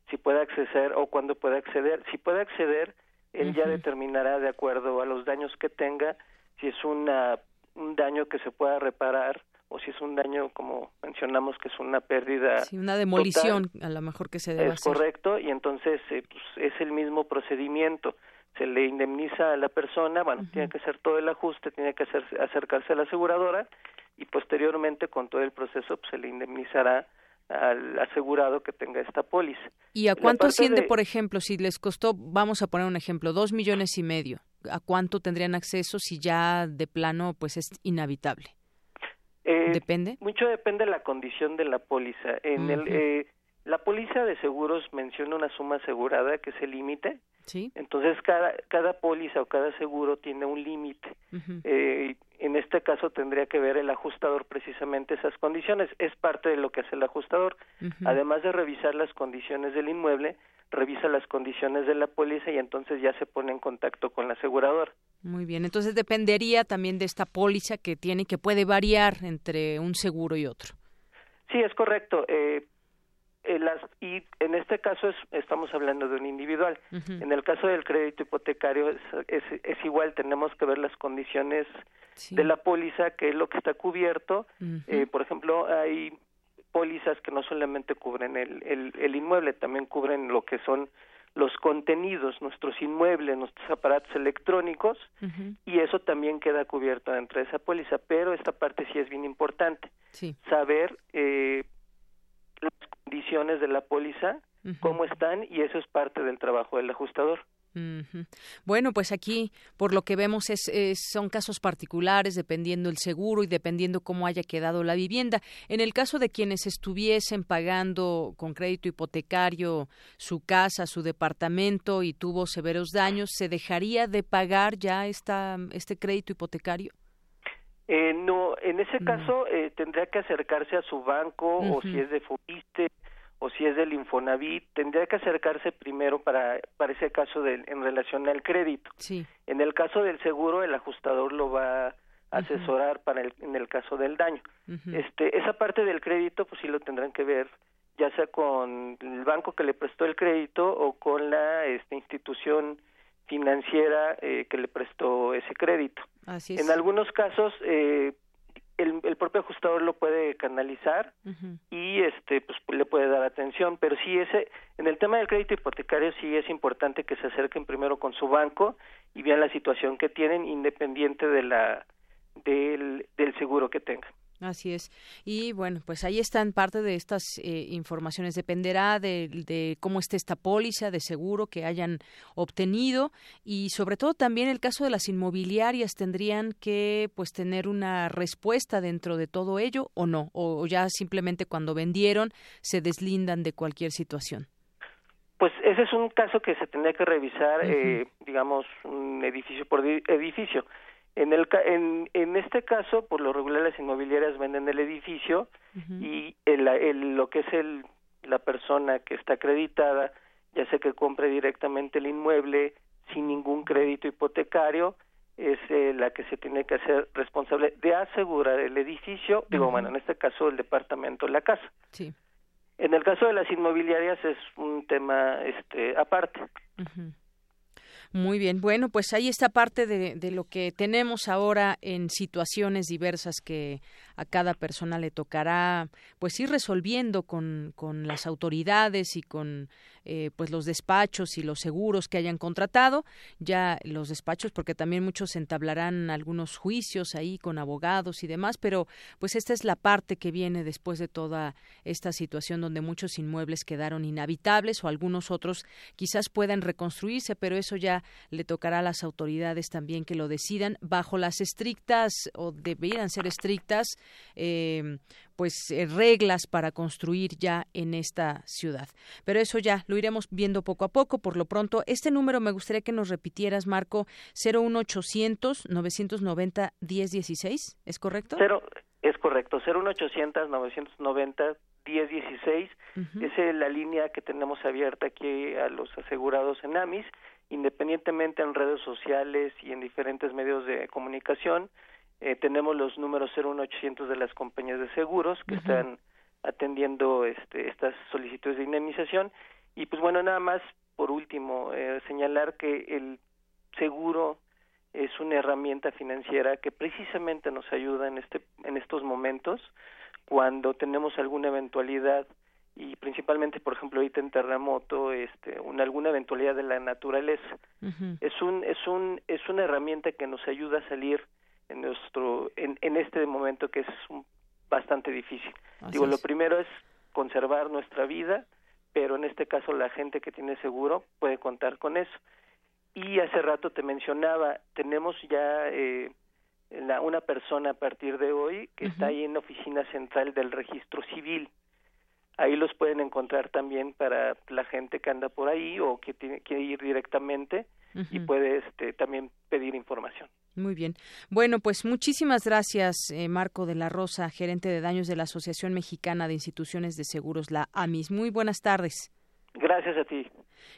si puede acceder o cuándo puede acceder. Si puede acceder, él ya determinará de acuerdo a los daños que tenga si es una, un daño que se pueda reparar o si es un daño, como mencionamos, que es una pérdida. Sí, una demolición, a lo mejor que se debe Es correcto, y entonces eh, pues, es el mismo procedimiento. Se le indemniza a la persona, bueno, tiene que hacer todo el ajuste, tiene que hacer, acercarse a la aseguradora y posteriormente, con todo el proceso, pues, se le indemnizará al asegurado que tenga esta póliza. ¿Y a cuánto asciende, por ejemplo, si les costó, vamos a poner un ejemplo, dos millones y medio? ¿A cuánto tendrían acceso si ya de plano pues es inhabitable? Eh, ¿Depende? Mucho depende de la condición de la póliza. En el, eh, la póliza de seguros menciona una suma asegurada que es el límite. Sí. Entonces cada cada póliza o cada seguro tiene un límite. eh, en este caso tendría que ver el ajustador precisamente esas condiciones. Es parte de lo que hace el ajustador. Además de revisar las condiciones del inmueble, revisa las condiciones de la póliza y entonces ya se pone en contacto con la aseguradora. Muy bien, entonces dependería también de esta póliza que tiene que puede variar entre un seguro y otro. Sí, es correcto. Eh, eh, y en este caso es, estamos hablando de un individual. En el caso del crédito hipotecario es, es, igual, tenemos que ver las condiciones de la póliza, que es lo que está cubierto. eh, por ejemplo, hay pólizas que no solamente cubren el, el, el, inmueble, también cubren lo que son los contenidos, nuestros inmuebles, nuestros aparatos electrónicos y eso también queda cubierto dentro de esa póliza, pero esta parte sí es bien importante, saber eh, las condiciones de la póliza, cómo están y eso es parte del trabajo del ajustador. Bueno, pues aquí, por lo que vemos, es, son casos particulares, dependiendo el seguro y dependiendo cómo haya quedado la vivienda. En el caso de quienes estuviesen pagando con crédito hipotecario su casa, su departamento y tuvo severos daños, ¿se dejaría de pagar ya esta, este crédito hipotecario? Eh, no, en ese caso eh, tendría que acercarse a su banco o si es de Fobiste o si es del Infonavit, tendría que acercarse primero para, para ese caso de, en relación al crédito. Sí. En el caso del seguro, el ajustador lo va a asesorar para el, en el caso del daño. este, esa parte del crédito, pues sí lo tendrán que ver ya sea con el banco que le prestó el crédito o con la este, institución financiera eh, que le prestó ese crédito. Así En algunos casos, eh, el, propio ajustador lo puede canalizar y este pues le puede dar atención pero sí ese en el tema del crédito hipotecario sí es importante que se acerquen primero con su banco y vean la situación que tienen independiente de la del, del seguro que tengan Así es. Y bueno, pues ahí están parte de estas eh, informaciones. Dependerá de, cómo esté esta póliza de seguro que hayan obtenido y sobre todo también el caso de las inmobiliarias tendrían que pues tener una respuesta dentro de todo ello o no o, ya simplemente cuando vendieron se deslindan de cualquier situación. Pues ese es un caso que se tendría que revisar, eh, digamos, un edificio por edificio. En, el, en, en este caso, por lo regular, las inmobiliarias venden el edificio y el, el, lo que es el, la persona que está acreditada, ya sea que compre directamente el inmueble sin ningún crédito hipotecario, es eh, la que se tiene que hacer responsable de asegurar el edificio, digo, bueno, en este caso el departamento, la casa. Sí. En el caso de las inmobiliarias es un tema este aparte. Muy bien, bueno, pues ahí está parte de, de, lo que tenemos ahora en situaciones diversas que a cada persona le tocará pues ir resolviendo con, con las autoridades y con eh, pues los despachos y los seguros que hayan contratado ya los despachos porque también muchos entablarán algunos juicios ahí con abogados y demás pero pues esta es la parte que viene después de toda esta situación donde muchos inmuebles quedaron inhabitables o algunos otros quizás puedan reconstruirse pero eso ya le tocará a las autoridades también que lo decidan bajo las estrictas o debieran ser estrictas eh, pues eh, reglas para construir ya en esta ciudad. Pero eso ya lo iremos viendo poco a poco. Por lo pronto, este número me gustaría que nos repitieras, Marco, 01800 990 1016, ¿es correcto? Cero, es correcto, 01800 990 1016 es la línea que tenemos abierta aquí a los asegurados en AMIS, independientemente en redes sociales y en diferentes medios de comunicación eh, tenemos los números 01800 de las compañías de seguros que están atendiendo este, estas solicitudes de indemnización. Y pues bueno nada más por último eh, señalar que el seguro es una herramienta financiera que precisamente nos ayuda en este en estos momentos cuando tenemos alguna eventualidad y principalmente por ejemplo ahorita en terremoto este una alguna eventualidad de la naturaleza. Es un es un es una herramienta que nos ayuda a salir en nuestro en, en este momento que es bastante difícil. Digo, lo primero es conservar nuestra vida, pero en este caso la gente que tiene seguro puede contar con eso. Y hace rato te mencionaba, tenemos ya eh, la, una persona a partir de hoy que está ahí en la oficina central del registro civil. Ahí los pueden encontrar también para la gente que anda por ahí o que tiene que ir directamente y puede este, también pedir información. Muy bien. Bueno, pues muchísimas gracias, eh, Marco de la Rosa, gerente de daños de la Asociación Mexicana de Instituciones de Seguros, la AMIS. Muy buenas tardes. Gracias a ti.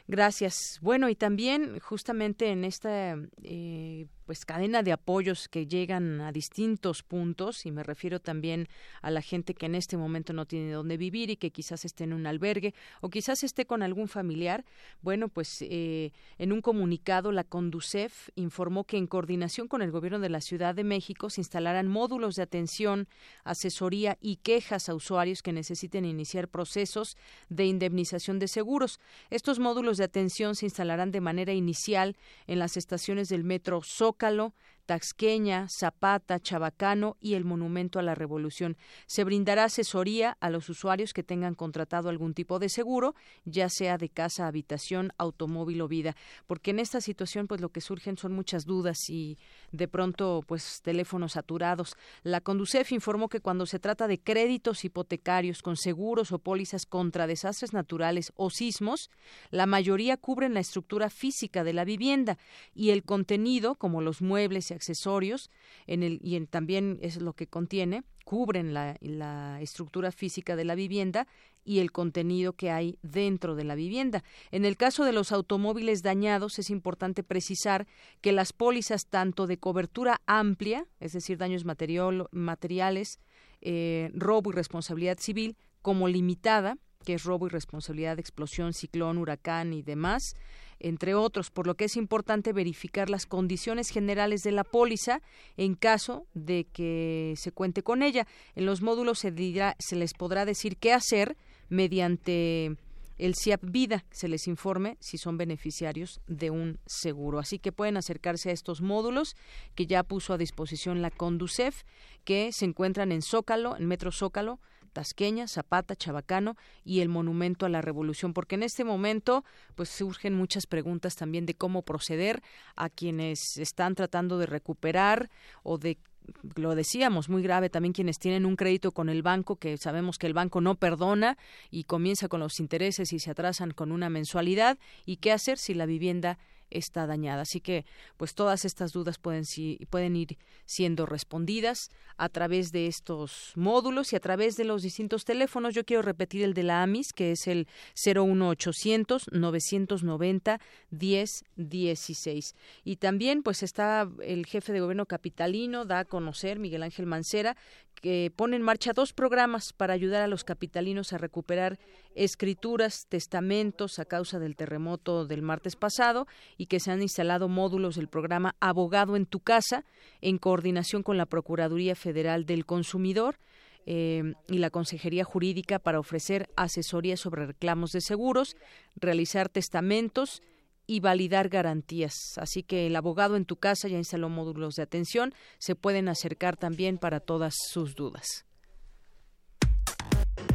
Gracias. Bueno, y también justamente en esta, eh, pues cadena de apoyos que llegan a distintos puntos y me refiero también a la gente que en este momento no tiene dónde vivir y que quizás esté en un albergue o quizás esté con algún familiar. Bueno, pues eh, en un comunicado la Conducef informó que en coordinación con el gobierno de la Ciudad de México se instalarán módulos de atención, asesoría y quejas a usuarios que necesiten iniciar procesos de indemnización de seguros. Estos módulos de atención se instalarán de manera inicial en las estaciones del metro Zócalo Taxqueña, Zapata, Chabacano y el Monumento a la Revolución. Se brindará asesoría a los usuarios que tengan contratado algún tipo de seguro, ya sea de casa, habitación, automóvil o vida, porque en esta situación pues lo que surgen son muchas dudas y de pronto pues teléfonos saturados. La Conducef informó que cuando se trata de créditos hipotecarios con seguros o pólizas contra desastres naturales o sismos, la mayoría cubren la estructura física de la vivienda y el contenido como los muebles accesorios en el, y también es lo que contiene, cubren la, estructura física de la vivienda y el contenido que hay dentro de la vivienda. En el caso de los automóviles dañados, es importante precisar que las pólizas tanto de cobertura amplia, es decir, daños material, materiales, eh, robo y responsabilidad civil, como limitada, que es robo y responsabilidad de explosión, ciclón, huracán y demás, entre otros, por lo que es importante verificar las condiciones generales de la póliza en caso de que se cuente con ella. En los módulos se, dirá, se les podrá decir qué hacer mediante el CIAP Vida se les informe si son beneficiarios de un seguro. Así que pueden acercarse a estos módulos que ya puso a disposición la Conducef, que se encuentran en Zócalo, en Metro Zócalo, Tasqueña, Zapata, Chabacano y el Monumento a la Revolución, porque en este momento pues surgen muchas preguntas también de cómo proceder a quienes están tratando de recuperar o de lo decíamos, muy grave también quienes tienen un crédito con el banco, que sabemos que el banco no perdona y comienza con los intereses y se atrasan con una mensualidad, y qué hacer si la vivienda está dañada. Así que, pues todas estas dudas pueden, pueden ir siendo respondidas a través de estos módulos y a través de los distintos teléfonos. Yo quiero repetir el de la AMIS, que es el 01800 990 1016. Y también, pues está el jefe de gobierno capitalino, da a conocer, Miguel Ángel Mancera, que pone en marcha dos programas para ayudar a los capitalinos a recuperar escrituras, testamentos a causa del terremoto del martes pasado y que se han instalado módulos del programa Abogado en tu casa en coordinación con la Procuraduría Federal del Consumidor. Eh, y la Consejería Jurídica para ofrecer asesoría sobre reclamos de seguros, realizar testamentos y validar garantías. Así que el abogado en tu casa ya instaló módulos de atención, se pueden acercar también para todas sus dudas.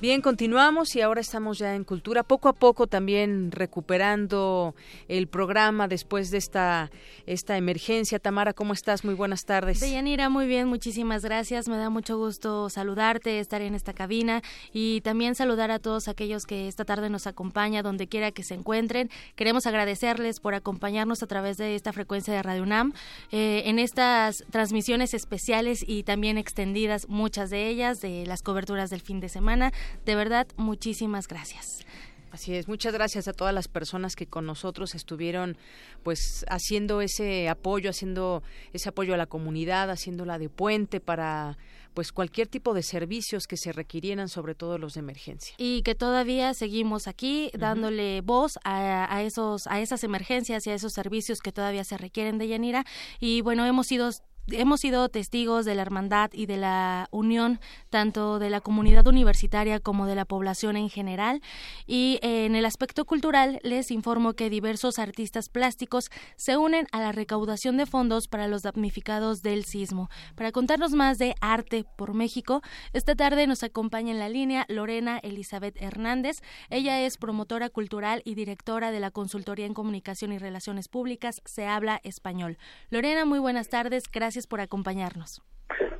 Bien, continuamos y ahora estamos ya en cultura, poco a poco también recuperando el programa después de esta, esta emergencia. Tamara, ¿cómo estás? Muy buenas tardes. Deyanira, muy bien, muchísimas gracias. Me da mucho gusto saludarte, estar en esta cabina y también saludar a todos aquellos que esta tarde nos acompañan, donde quiera que se encuentren. Queremos agradecerles por acompañarnos a través de esta frecuencia de Radio UNAM eh, en estas transmisiones especiales y también extendidas, muchas de ellas, de las coberturas del fin de semana de verdad, muchísimas gracias. Así es, muchas gracias a todas las personas que con nosotros estuvieron pues haciendo ese apoyo, haciendo ese apoyo a la comunidad, haciéndola de puente para pues cualquier tipo de servicios que se requirieran, sobre todo los de emergencia. Y que todavía seguimos aquí dándole voz a, a, esos a esas emergencias y a esos servicios que todavía se requieren de Yanira y bueno, hemos sido hemos sido testigos de la hermandad y de la unión tanto de la comunidad universitaria como de la población en general y en el aspecto cultural les informo que diversos artistas plásticos se unen a la recaudación de fondos para los damnificados del sismo. Para contarnos más de arte por México, esta tarde nos acompaña en la línea Lorena Elizabeth Hernández. Ella es promotora cultural y directora de la consultoría en comunicación y relaciones públicas Se habla español. Lorena, muy buenas tardes. Gracias por acompañarnos.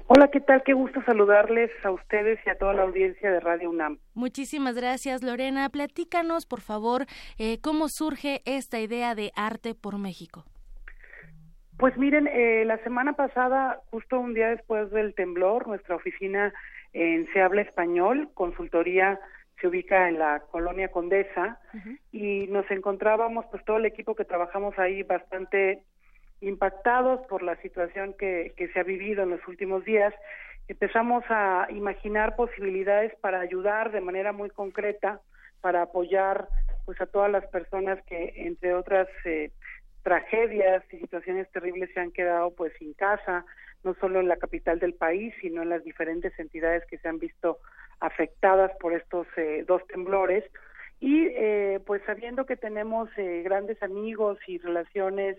Hola, ¿qué tal? Qué gusto saludarles a ustedes y a toda la audiencia de Radio UNAM. Muchísimas gracias, Lorena. Platícanos, por favor, eh, cómo surge esta idea de arte por México. Pues miren, eh, la semana pasada, justo un día después del temblor, nuestra oficina en Se Habla Español, consultoría se ubica en la colonia Condesa y nos encontrábamos, pues todo el equipo que trabajamos ahí bastante impactados por la situación que, se ha vivido en los últimos días, empezamos a imaginar posibilidades para ayudar de manera muy concreta, para apoyar pues a todas las personas que entre otras eh, tragedias y situaciones terribles se han quedado pues sin casa, no solo en la capital del país, sino en las diferentes entidades que se han visto afectadas por estos eh, dos temblores. Y eh, pues sabiendo que tenemos grandes amigos y relaciones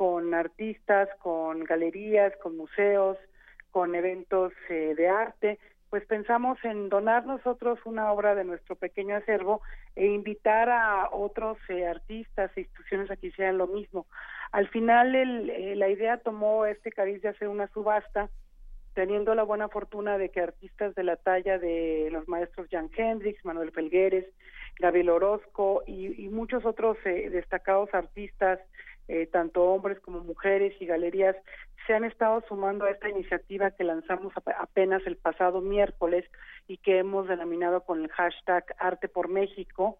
con artistas, con galerías, con museos, con eventos eh, de arte, pues pensamos en donar nosotros una obra de nuestro pequeño acervo e invitar a otros eh, artistas e instituciones a que hicieran lo mismo. Al final el, eh, la idea tomó este cariz de hacer una subasta, teniendo la buena fortuna de que artistas de la talla de los maestros Jan Hendrix, Manuel Felgueres, Gabriel Orozco y, y muchos otros destacados artistas eh, tanto hombres como mujeres y galerías se han estado sumando a esta iniciativa que lanzamos apenas el pasado miércoles y que hemos denominado con el hashtag Arte por México.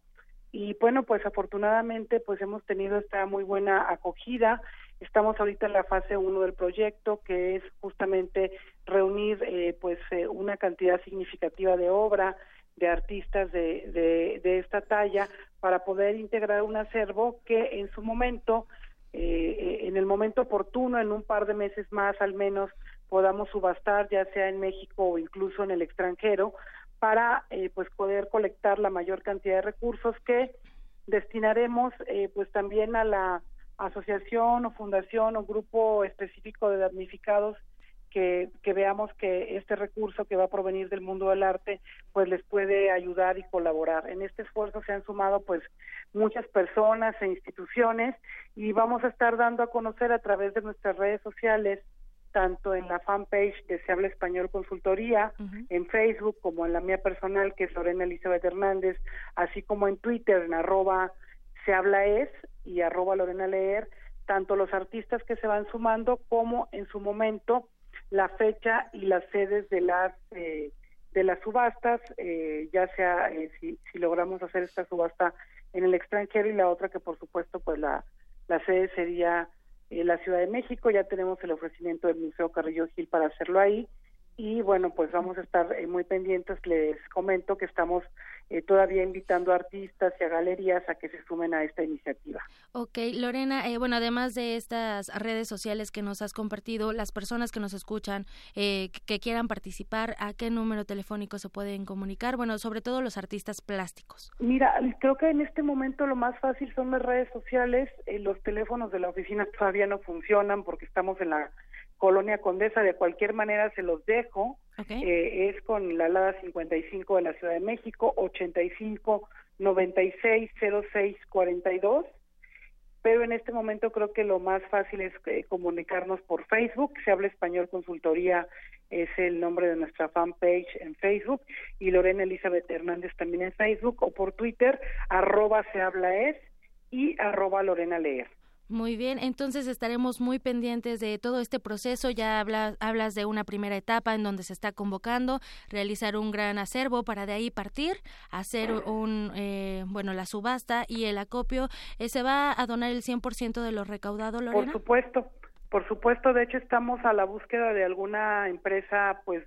Y bueno, pues afortunadamente pues hemos tenido esta muy buena acogida. Estamos ahorita en la fase 1 del proyecto, que es justamente reunir eh, pues eh, una cantidad significativa de obra de artistas de, de, de esta talla para poder integrar un acervo que en su momento eh, en el momento oportuno, en un par de meses más al menos, podamos subastar, ya sea en México o incluso en el extranjero, para eh, pues poder colectar la mayor cantidad de recursos que destinaremos eh, pues también a la asociación o fundación o grupo específico de damnificados que, que veamos que este recurso que va a provenir del mundo del arte pues les puede ayudar y colaborar. En este esfuerzo se han sumado pues muchas personas e instituciones y vamos a estar dando a conocer a través de nuestras redes sociales tanto en la fanpage de Se Habla Español Consultoría, en Facebook, como en la mía personal, que es Lorena Elizabeth Hernández, así como en Twitter, en arroba Se Habla Es y arroba Lorena Leer, tanto los artistas que se van sumando como en su momento la fecha y las sedes de las eh, de las subastas, eh, ya sea eh, si, si logramos hacer esta subasta en el extranjero y la otra que por supuesto pues la, la sede sería eh, la Ciudad de México, ya tenemos el ofrecimiento del Museo Carrillo Gil para hacerlo ahí. Y bueno pues vamos a estar eh, muy pendientes, les comento que estamos eh, todavía invitando a artistas y a galerías a que se sumen a esta iniciativa. Ok, Lorena, eh, bueno, además de estas redes sociales que nos has compartido, las personas que nos escuchan, eh, que quieran participar, ¿a qué número telefónico se pueden comunicar? Bueno, sobre todo los artistas plásticos. Mira, creo que en este momento lo más fácil son las redes sociales, los teléfonos de la oficina todavía no funcionan porque estamos en la Colonia Condesa, de cualquier manera se los dejo. Eh, es con la Lada 55 de la Ciudad de México, 85 96 06 42. Pero en este momento creo que lo más fácil es eh, comunicarnos por Facebook. Se habla español consultoría es el nombre de nuestra fanpage en Facebook y Lorena Elizabeth Hernández también en Facebook o por Twitter arroba se habla es y arroba Lorena Leer. Muy bien, entonces estaremos muy pendientes de todo este proceso. Ya hablas, hablas de una primera etapa en donde se está convocando, realizar un gran acervo para de ahí partir, hacer un, eh, bueno, la subasta y el acopio. Eh, ¿Se va a donar el 100% de lo recaudado, Lorena? Por supuesto, por supuesto. De hecho, estamos a la búsqueda de alguna empresa, pues,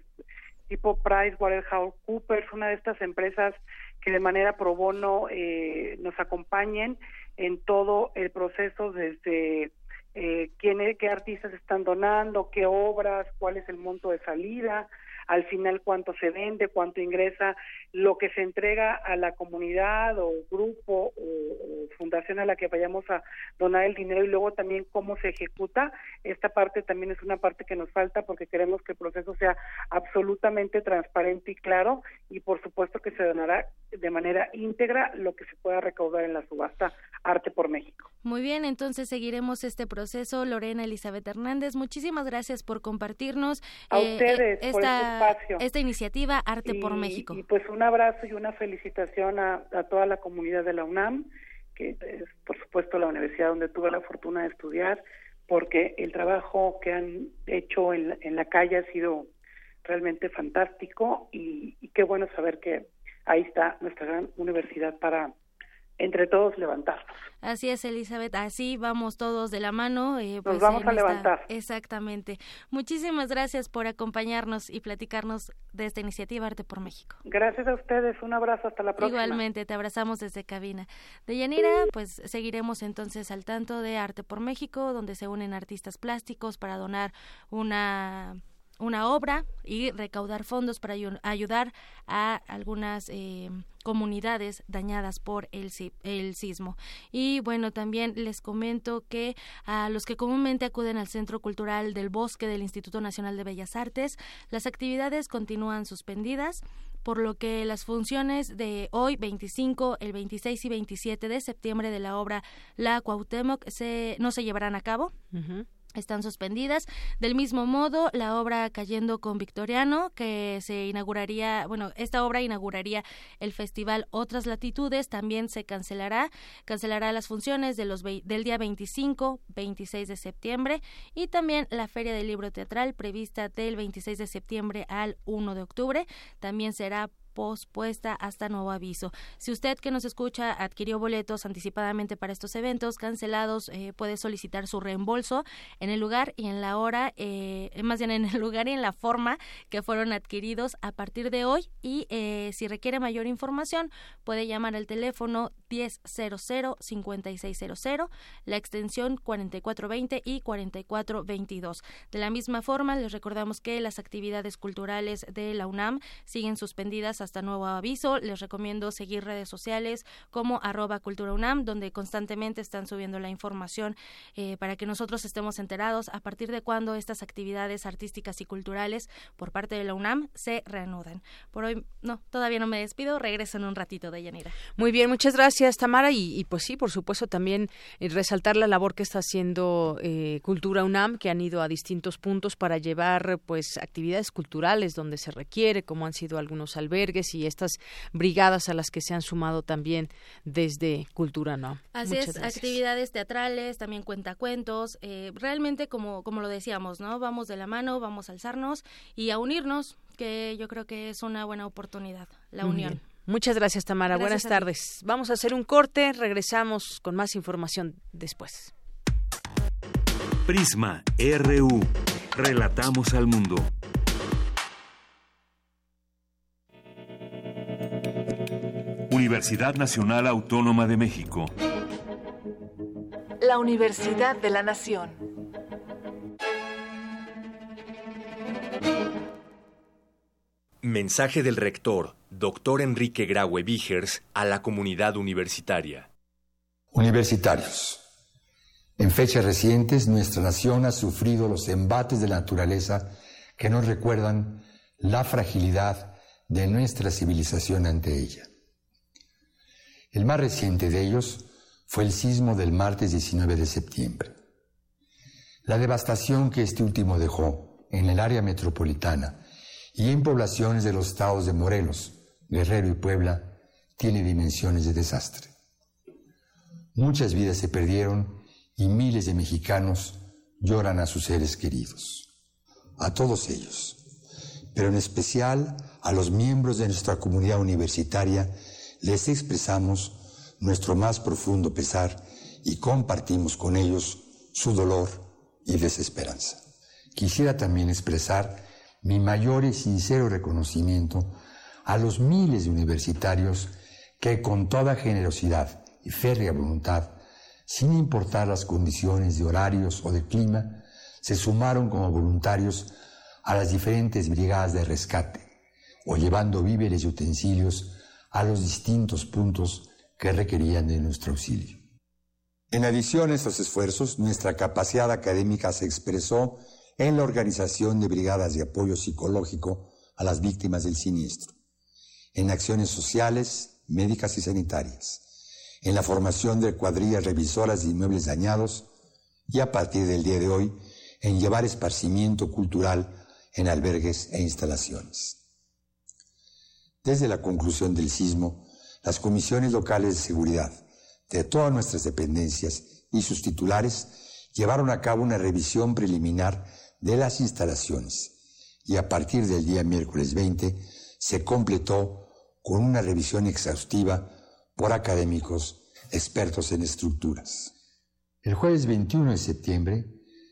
tipo Price Waterhouse Coopers, una de estas empresas que de manera pro bono eh, nos acompañen en todo el proceso desde eh, quién, qué artistas están donando, qué obras, cuál es el monto de salida, al final cuánto se vende, cuánto ingresa, lo que se entrega a la comunidad o grupo o, fundación a la que vayamos a donar el dinero y luego también cómo se ejecuta. Esta parte también es una parte que nos falta porque queremos que el proceso sea absolutamente transparente y claro y por supuesto que se donará de manera íntegra lo que se pueda recaudar en la subasta Arte por México. Muy bien, entonces seguiremos este proceso. Lorena Elizabeth Hernández, muchísimas gracias por compartirnos a eh, ustedes esta, por este espacio. esta iniciativa Arte por México. Y pues abrazo y una felicitación a, toda la comunidad de la UNAM, que es por supuesto la universidad donde tuve la fortuna de estudiar, porque el trabajo que han hecho en la calle ha sido realmente fantástico y qué bueno saber que ahí está nuestra gran universidad para entre todos levantarnos. Así es, Elizabeth, así vamos todos de la mano. Eh, Nos pues, vamos a levantar. Exactamente. Muchísimas gracias por acompañarnos y platicarnos de esta iniciativa Arte por México. Gracias a ustedes, un abrazo, hasta la próxima. Igualmente, te abrazamos desde cabina. De Yanira, pues seguiremos entonces al tanto de Arte por México, donde se unen artistas plásticos para donar una una obra y recaudar fondos para ayudar a algunas eh, comunidades dañadas por el, el sismo. Y bueno, también les comento que a los que comúnmente acuden al Centro Cultural del Bosque del Instituto Nacional de Bellas Artes, las actividades continúan suspendidas por lo que las funciones de hoy 25, el 26 y 27 de septiembre de la obra La Cuauhtémoc se, no se llevarán a cabo están suspendidas. Del mismo modo, la obra Cayendo con Victoriano, que se inauguraría, bueno, esta obra inauguraría el festival Otras Latitudes, también se cancelará, cancelará las funciones de los del día 25, 26 de septiembre y también la Feria del Libro Teatral prevista del 26 de septiembre al 1 de octubre, también será pospuesta hasta nuevo aviso. Si usted que nos escucha adquirió boletos anticipadamente para estos eventos cancelados, eh, puede solicitar su reembolso en el lugar y en la hora, eh, más bien en el lugar y en la forma que fueron adquiridos a partir de hoy. Y eh, si requiere mayor información, puede llamar al teléfono 1000-5600, la extensión 4420 y 4422. De la misma forma, les recordamos que las actividades culturales de la UNAM siguen suspendidas hasta nuevo aviso. Les recomiendo seguir redes sociales como arroba cultura UNAM, donde constantemente están subiendo la información eh, para que nosotros estemos enterados a partir de cuándo estas actividades artísticas y culturales por parte de la UNAM se reanudan. Por hoy, no, todavía no me despido. Regreso en un ratito de Yanira. Muy bien, muchas gracias, Tamara. Y, pues sí, por supuesto, también eh, resaltar la labor que está haciendo eh, Cultura UNAM, que han ido a distintos puntos para llevar pues actividades culturales donde se requiere, como han sido algunos albergues y estas brigadas a las que se han sumado también desde Cultura No. Así es, actividades teatrales, también cuentacuentos, eh, realmente como, como lo decíamos, ¿no? Vamos de la mano, vamos a alzarnos y a unirnos, que yo creo que es una buena oportunidad, la unión. Muchas gracias, Tamara. Buenas tardes. Vamos a hacer un corte, regresamos con más información después. Prisma RU. Relatamos al mundo. Universidad Nacional Autónoma de México. La Universidad de la Nación. Mensaje del rector, doctor Enrique Graue Vigers, a la comunidad universitaria. Universitarios. En fechas recientes, nuestra nación ha sufrido los embates de la naturaleza que nos recuerdan la fragilidad de nuestra civilización ante ella. El más reciente de ellos fue el sismo del martes 19 de septiembre. La devastación que este último dejó en el área metropolitana y en poblaciones de los estados de Morelos, Guerrero y Puebla tiene dimensiones de desastre. Muchas vidas se perdieron y miles de mexicanos lloran a sus seres queridos. A todos ellos, pero en especial a los miembros de nuestra comunidad universitaria les expresamos nuestro más profundo pesar y compartimos con ellos su dolor y desesperanza. Quisiera también expresar mi mayor y sincero reconocimiento a los miles de universitarios que con toda generosidad y férrea voluntad sin importar las condiciones de horarios o de clima, se sumaron como voluntarios a las diferentes brigadas de rescate o llevando víveres y utensilios a los distintos puntos que requerían de nuestro auxilio. En adición a estos esfuerzos, nuestra capacidad académica se expresó en la organización de brigadas de apoyo psicológico a las víctimas del siniestro, en acciones sociales, médicas y sanitarias, en la formación de cuadrillas revisoras de inmuebles dañados y a partir del día de hoy en llevar esparcimiento cultural en albergues e instalaciones. Desde la conclusión del sismo, las comisiones locales de seguridad de todas nuestras dependencias y sus titulares llevaron a cabo una revisión preliminar de las instalaciones y a partir del día miércoles 20 se completó con una revisión exhaustiva por académicos expertos en estructuras. El jueves 21 de septiembre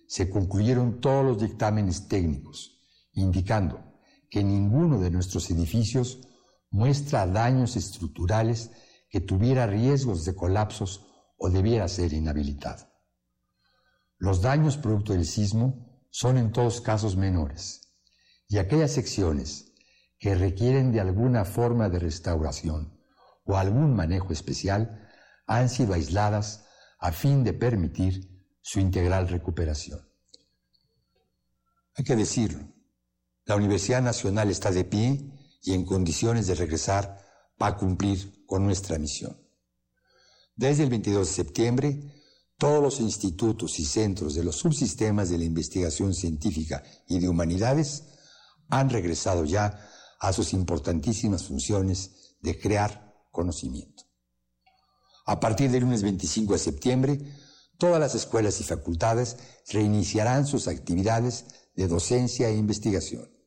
se concluyeron todos los dictámenes técnicos, indicando que ninguno de nuestros edificios muestra daños estructurales que tuviera riesgos de colapsos o debiera ser inhabilitado. Los daños producto del sismo son en todos casos menores y aquellas secciones que requieren de alguna forma de restauración o algún manejo especial han sido aisladas a fin de permitir su integral recuperación. Hay que decirlo, la Universidad Nacional está de pie y en condiciones de regresar para cumplir con nuestra misión. Desde el 22 de septiembre, todos los institutos y centros de los subsistemas de la investigación científica y de humanidades han regresado ya a sus importantísimas funciones de crear conocimiento. A partir del lunes 25 de septiembre, todas las escuelas y facultades reiniciarán sus actividades de docencia e investigación.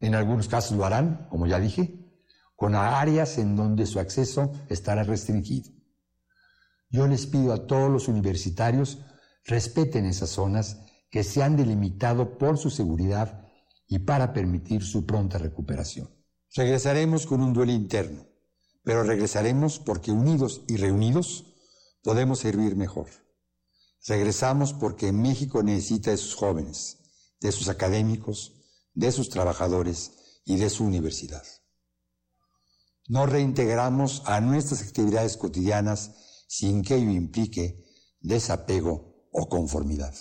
En algunos casos lo harán, como ya dije, con áreas en donde su acceso estará restringido. Yo les pido a todos los universitarios respeten esas zonas que se han delimitado por su seguridad y para permitir su pronta recuperación. Regresaremos con un duelo interno, pero regresaremos porque unidos y reunidos podemos servir mejor. Regresamos porque México necesita de sus jóvenes, de sus académicos, de sus trabajadores y de su universidad. No reintegramos a nuestras actividades cotidianas sin que ello implique desapego o conformidad.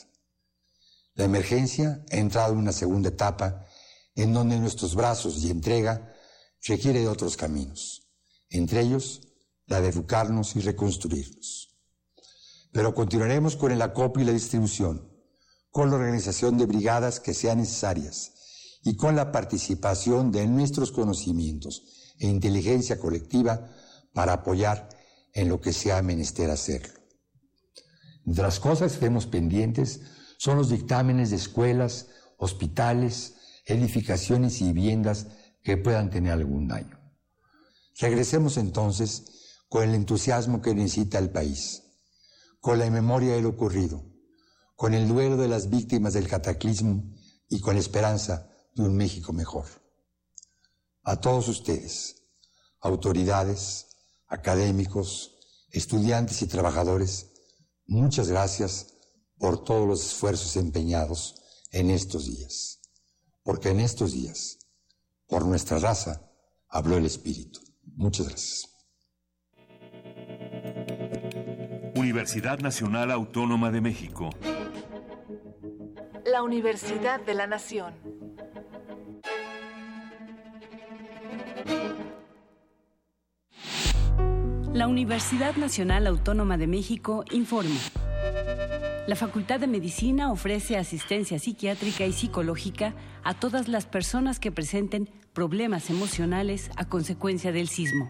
La emergencia ha entrado en una segunda etapa en donde nuestros brazos y entrega requiere otros caminos, entre ellos la de educarnos y reconstruirnos. Pero continuaremos con el acopio y la distribución, con la organización de brigadas que sean necesarias, y con la participación de nuestros conocimientos e inteligencia colectiva para apoyar en lo que sea menester hacerlo. De las cosas que estemos pendientes son los dictámenes de escuelas, hospitales, edificaciones y viviendas que puedan tener algún daño. Regresemos entonces con el entusiasmo que necesita el país, con la memoria de lo ocurrido, con el duelo de las víctimas del cataclismo y con la esperanza de un México mejor. A todos ustedes, autoridades, académicos, estudiantes y trabajadores, muchas gracias por todos los esfuerzos empeñados en estos días, porque en estos días, por nuestra raza, habló el Espíritu. Muchas gracias. Universidad Nacional Autónoma de México. La Universidad de la Nación. La Universidad Nacional Autónoma de México informa. La Facultad de Medicina ofrece asistencia psiquiátrica y psicológica a todas las personas que presenten problemas emocionales a consecuencia del sismo.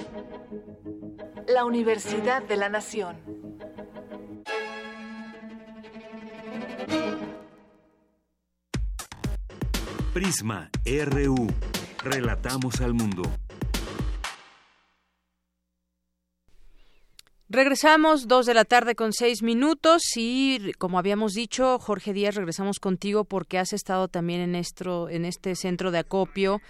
La Universidad de la Nación. Prisma RU. Relatamos al mundo. Regresamos dos de la tarde con seis minutos y como habíamos dicho, Jorge Díaz, regresamos contigo porque has estado también en, esto, en este centro de acopio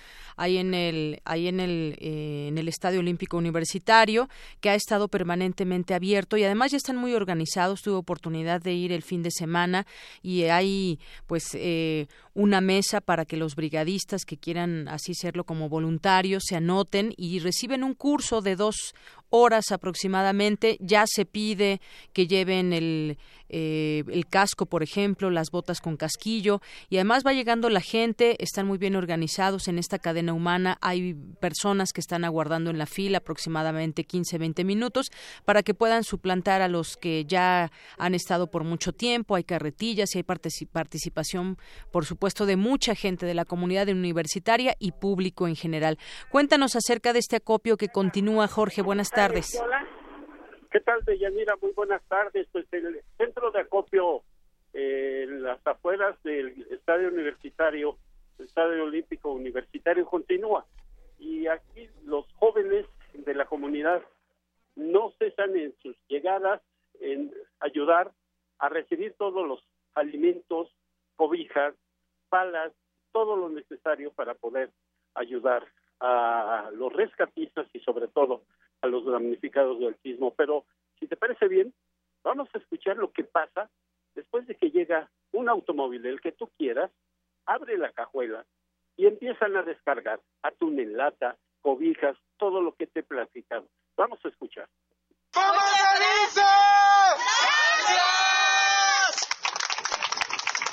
ahí en el ahí en el eh, en el Estadio Olímpico Universitario que ha estado permanentemente abierto y además ya están muy organizados. Tuve oportunidad de ir el fin de semana y hay pues eh, una mesa para que los brigadistas que quieran así serlo como voluntarios se anoten y reciben un curso de dos horas aproximadamente. Ya se pide que lleven el, eh, el casco, por ejemplo, las botas con casquillo y además va llegando la gente, están muy bien organizados en esta cadena humana, hay personas que están aguardando en la fila aproximadamente 15, 20 minutos para que puedan suplantar a los que ya han estado por mucho tiempo, hay carretillas y hay participación, por supuesto, de mucha gente de la comunidad universitaria y público en general. Cuéntanos acerca de este acopio que continúa, Jorge. Buenas tardes. ¿Qué tal, Deyanira? Muy buenas tardes. Pues el centro de acopio eh, en las afueras del estadio universitario, el estadio olímpico universitario, continúa. Y aquí los jóvenes de la comunidad no cesan en sus llegadas en ayudar a recibir todos los alimentos, cobijas, palas, todo lo necesario para poder ayudar a los rescatistas y sobre todo a los damnificados del sismo. Pero si te parece bien, vamos a escuchar lo que pasa después de que llega un automóvil, el que tú quieras, abre la cajuela y empiezan a descargar atún en lata, cobijas, todo lo que te he platicado. Vamos a escuchar. ¿Cómo se dice?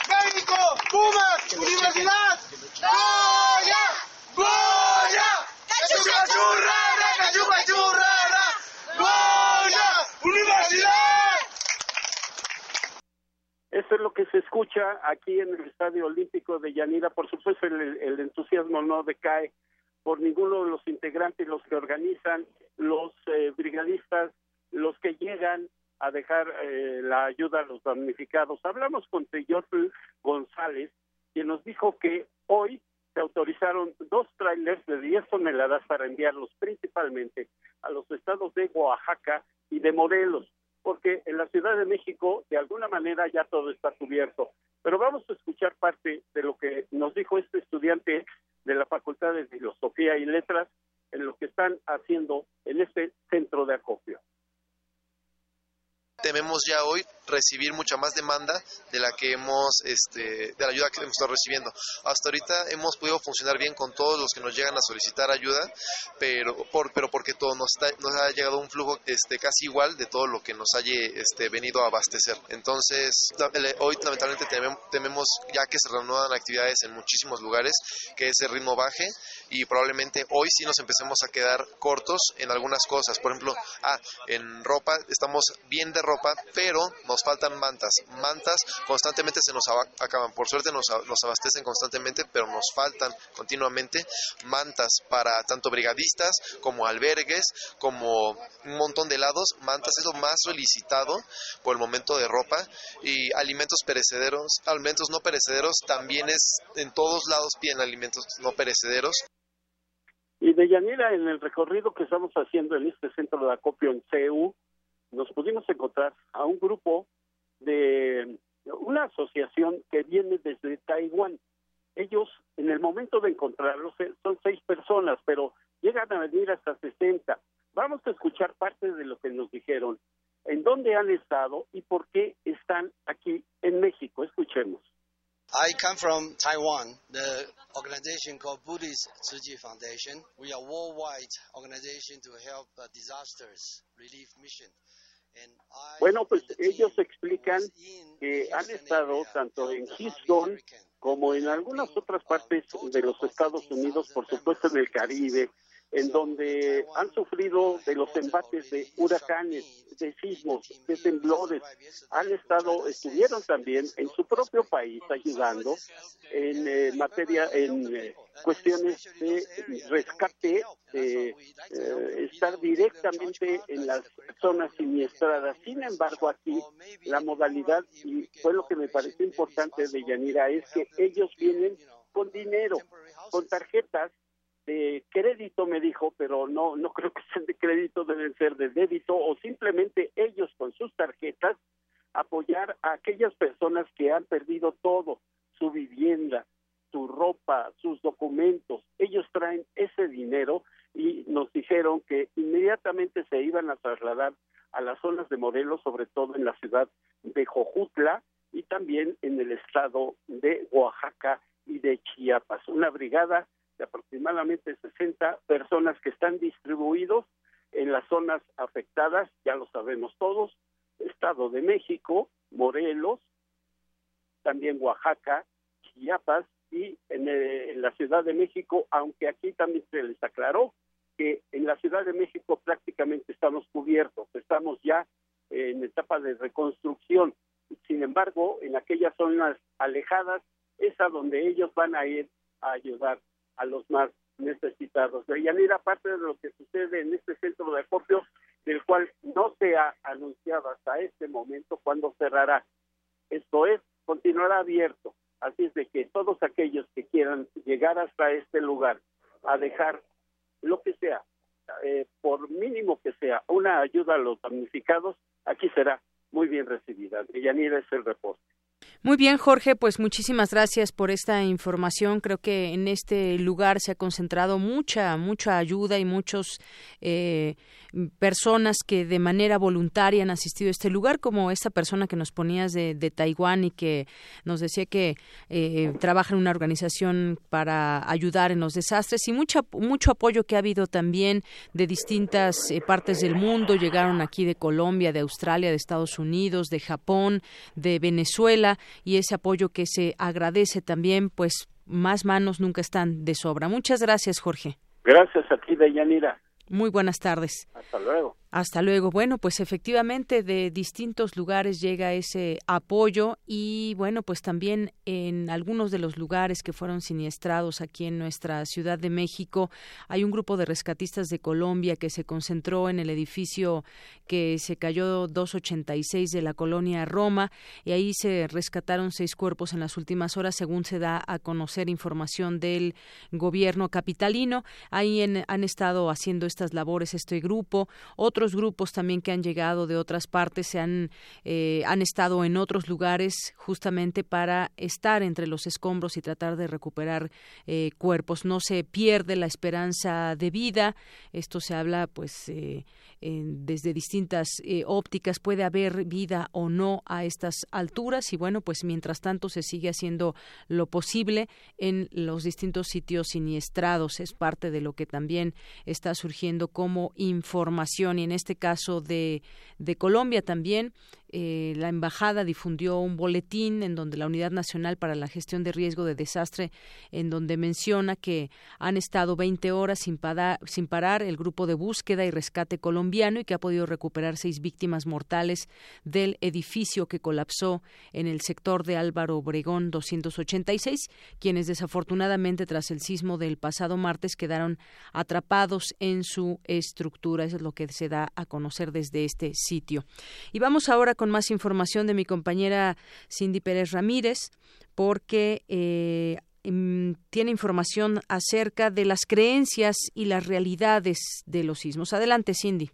¡México! ¡Pumas! ¡Universidad! ¡Goya! ¡Goya! Eso es lo que se escucha aquí en el Estadio Olímpico de Yanira. Por supuesto, el, entusiasmo no decae por ninguno de los integrantes, los que organizan, los eh, brigadistas, los que llegan a dejar eh, la ayuda a los damnificados. Hablamos con Teyotl González, quien nos dijo que hoy se autorizaron dos trailers de 10 toneladas para enviarlos principalmente a los estados de Oaxaca y de Morelos porque en la Ciudad de México de alguna manera ya todo está cubierto. Pero vamos a escuchar parte de lo que nos dijo este estudiante de la Facultad de Filosofía y Letras en lo que están haciendo en este centro de acopio tememos ya hoy recibir mucha más demanda de la que hemos, este, de la ayuda que hemos estado recibiendo. Hasta ahorita hemos podido funcionar bien con todos los que nos llegan a solicitar ayuda, pero, por, pero porque todo nos, nos ha llegado un flujo este, casi igual de todo lo que nos haya este, venido a abastecer. Entonces, hoy lamentablemente tememos, ya que se reanudan actividades en muchísimos lugares, que ese ritmo baje y probablemente hoy sí nos empecemos a quedar cortos en algunas cosas. Por ejemplo, ah, en ropa estamos bien de ropa, pero nos faltan mantas. Mantas constantemente se nos acaban. Por suerte nos, nos abastecen constantemente, pero nos faltan continuamente mantas para tanto brigadistas como albergues, como un montón de lados. Mantas es lo más solicitado por el momento de ropa y alimentos perecederos, alimentos no perecederos también es en todos lados piden alimentos no perecederos. Y de Yanira, en el recorrido que estamos haciendo en este centro de acopio en CEU, nos pudimos encontrar a un grupo de una asociación que viene desde Taiwán. Ellos, en el momento de encontrarlos, eh, son seis personas, pero llegan a venir hasta 60. Vamos a escuchar parte de lo que nos dijeron, en dónde han estado y por qué están aquí en México. Escuchemos. I come from Taiwan, the organization called Buddhist Tzu Foundation. We are worldwide organization to help uh, disasters relief mission. Bueno, pues ellos explican que han estado tanto en Houston como en algunas otras partes de los Estados Unidos, por supuesto en el Caribe, en donde han sufrido de los embates de huracanes, de sismos, de temblores, han estado, estuvieron también en su propio país ayudando en eh, materia, en eh, cuestiones de rescate, de eh, estar directamente en las zonas siniestradas. Sin embargo, aquí la modalidad, y fue lo que me pareció importante de Yanira, es que ellos vienen con dinero, con tarjetas de crédito, me dijo, pero no, no creo que sean de crédito, deben ser de débito o simplemente ellos con sus tarjetas apoyar a aquellas personas que han perdido todo, su vivienda, su ropa, sus documentos. Ellos traen ese dinero y nos dijeron que inmediatamente se iban a trasladar a las zonas de Morelos, sobre todo en la ciudad de Jojutla y también en el estado de Oaxaca y de Chiapas. Una brigada de aproximadamente 60 personas que están distribuidos en las zonas afectadas, ya lo sabemos todos, Estado de México, Morelos, también Oaxaca, Chiapas y en, eh, en, la Ciudad de México, aunque aquí también se les aclaró que en la Ciudad de México prácticamente estamos cubiertos, estamos ya en etapa de reconstrucción. Sin embargo, en aquellas zonas alejadas es a donde ellos van a ir a ayudar a los más necesitados. De Yanira, parte de lo que sucede en este centro de acopio, del cual no se ha anunciado hasta este momento cuándo cerrará. Esto es, continuará abierto. Así es de que todos aquellos que quieran llegar hasta este lugar a dejar lo que sea, eh, por mínimo que sea, una ayuda a los damnificados, aquí será muy bien recibida. De Yanira es el reporte. Muy bien, Jorge, pues muchísimas gracias por esta información. Creo que en este lugar se ha concentrado mucha, mucha ayuda y muchos eh, personas que de manera voluntaria han asistido a este lugar, como esta persona que nos ponías de, Taiwán y que nos decía que eh, trabaja en una organización para ayudar en los desastres y mucha, mucho apoyo que ha habido también de distintas eh, partes del mundo. Llegaron aquí de Colombia, de Australia, de Estados Unidos, de Japón, de Venezuela y ese apoyo que se agradece también, pues más manos nunca están de sobra. Muchas gracias, Jorge. Gracias a ti, Deyanira. Muy buenas tardes. Hasta luego. Hasta luego. Bueno, pues efectivamente de distintos lugares llega ese apoyo y bueno, pues también en algunos de los lugares que fueron siniestrados aquí en nuestra Ciudad de México hay un grupo de rescatistas de Colombia que se concentró en el edificio que se cayó 286 de la colonia Roma y ahí se rescataron seis cuerpos en las últimas horas según se da a conocer información del gobierno capitalino. Ahí han estado haciendo estas labores este grupo otros grupos también que han llegado de otras partes se han, eh, han estado en otros lugares justamente para estar entre los escombros y tratar de recuperar eh, cuerpos. No se pierde la esperanza de vida. Esto se habla, pues, eh, desde distintas eh, ópticas puede haber vida o no a estas alturas. Y bueno pues mientras tanto se sigue haciendo lo posible en los distintos sitios siniestrados. Es parte de lo que también está surgiendo como información. Y en este caso de, de Colombia también eh, la embajada difundió un boletín en donde la Unidad Nacional para la Gestión de Riesgo de Desastre, en donde menciona que han estado 20 horas sin, parar el grupo de búsqueda y rescate colombiano y que ha podido recuperar seis víctimas mortales del edificio que colapsó en el sector de Álvaro Obregón 286, quienes desafortunadamente tras el sismo del pasado martes quedaron atrapados en su estructura. Eso es lo que se da a conocer desde este sitio. Y vamos ahora con más información de mi compañera Cindy Pérez Ramírez, porque eh, em, tiene información acerca de las creencias y las realidades de los sismos. Adelante, Cindy.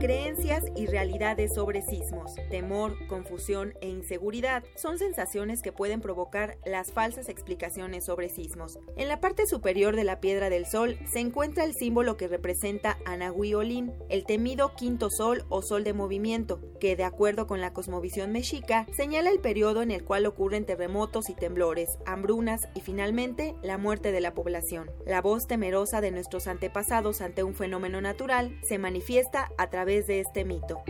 Creencias y realidades sobre sismos, temor, confusión e inseguridad son sensaciones que pueden provocar las falsas explicaciones sobre sismos. En la parte superior de la Piedra del Sol se encuentra el símbolo que representa a Nahui el temido quinto sol o sol de movimiento, que de acuerdo con la cosmovisión mexica señala el periodo en el cual ocurren terremotos y temblores, hambrunas y finalmente la muerte de la población. La voz temerosa de nuestros antepasados ante un fenómeno natural se manifiesta a de este mito.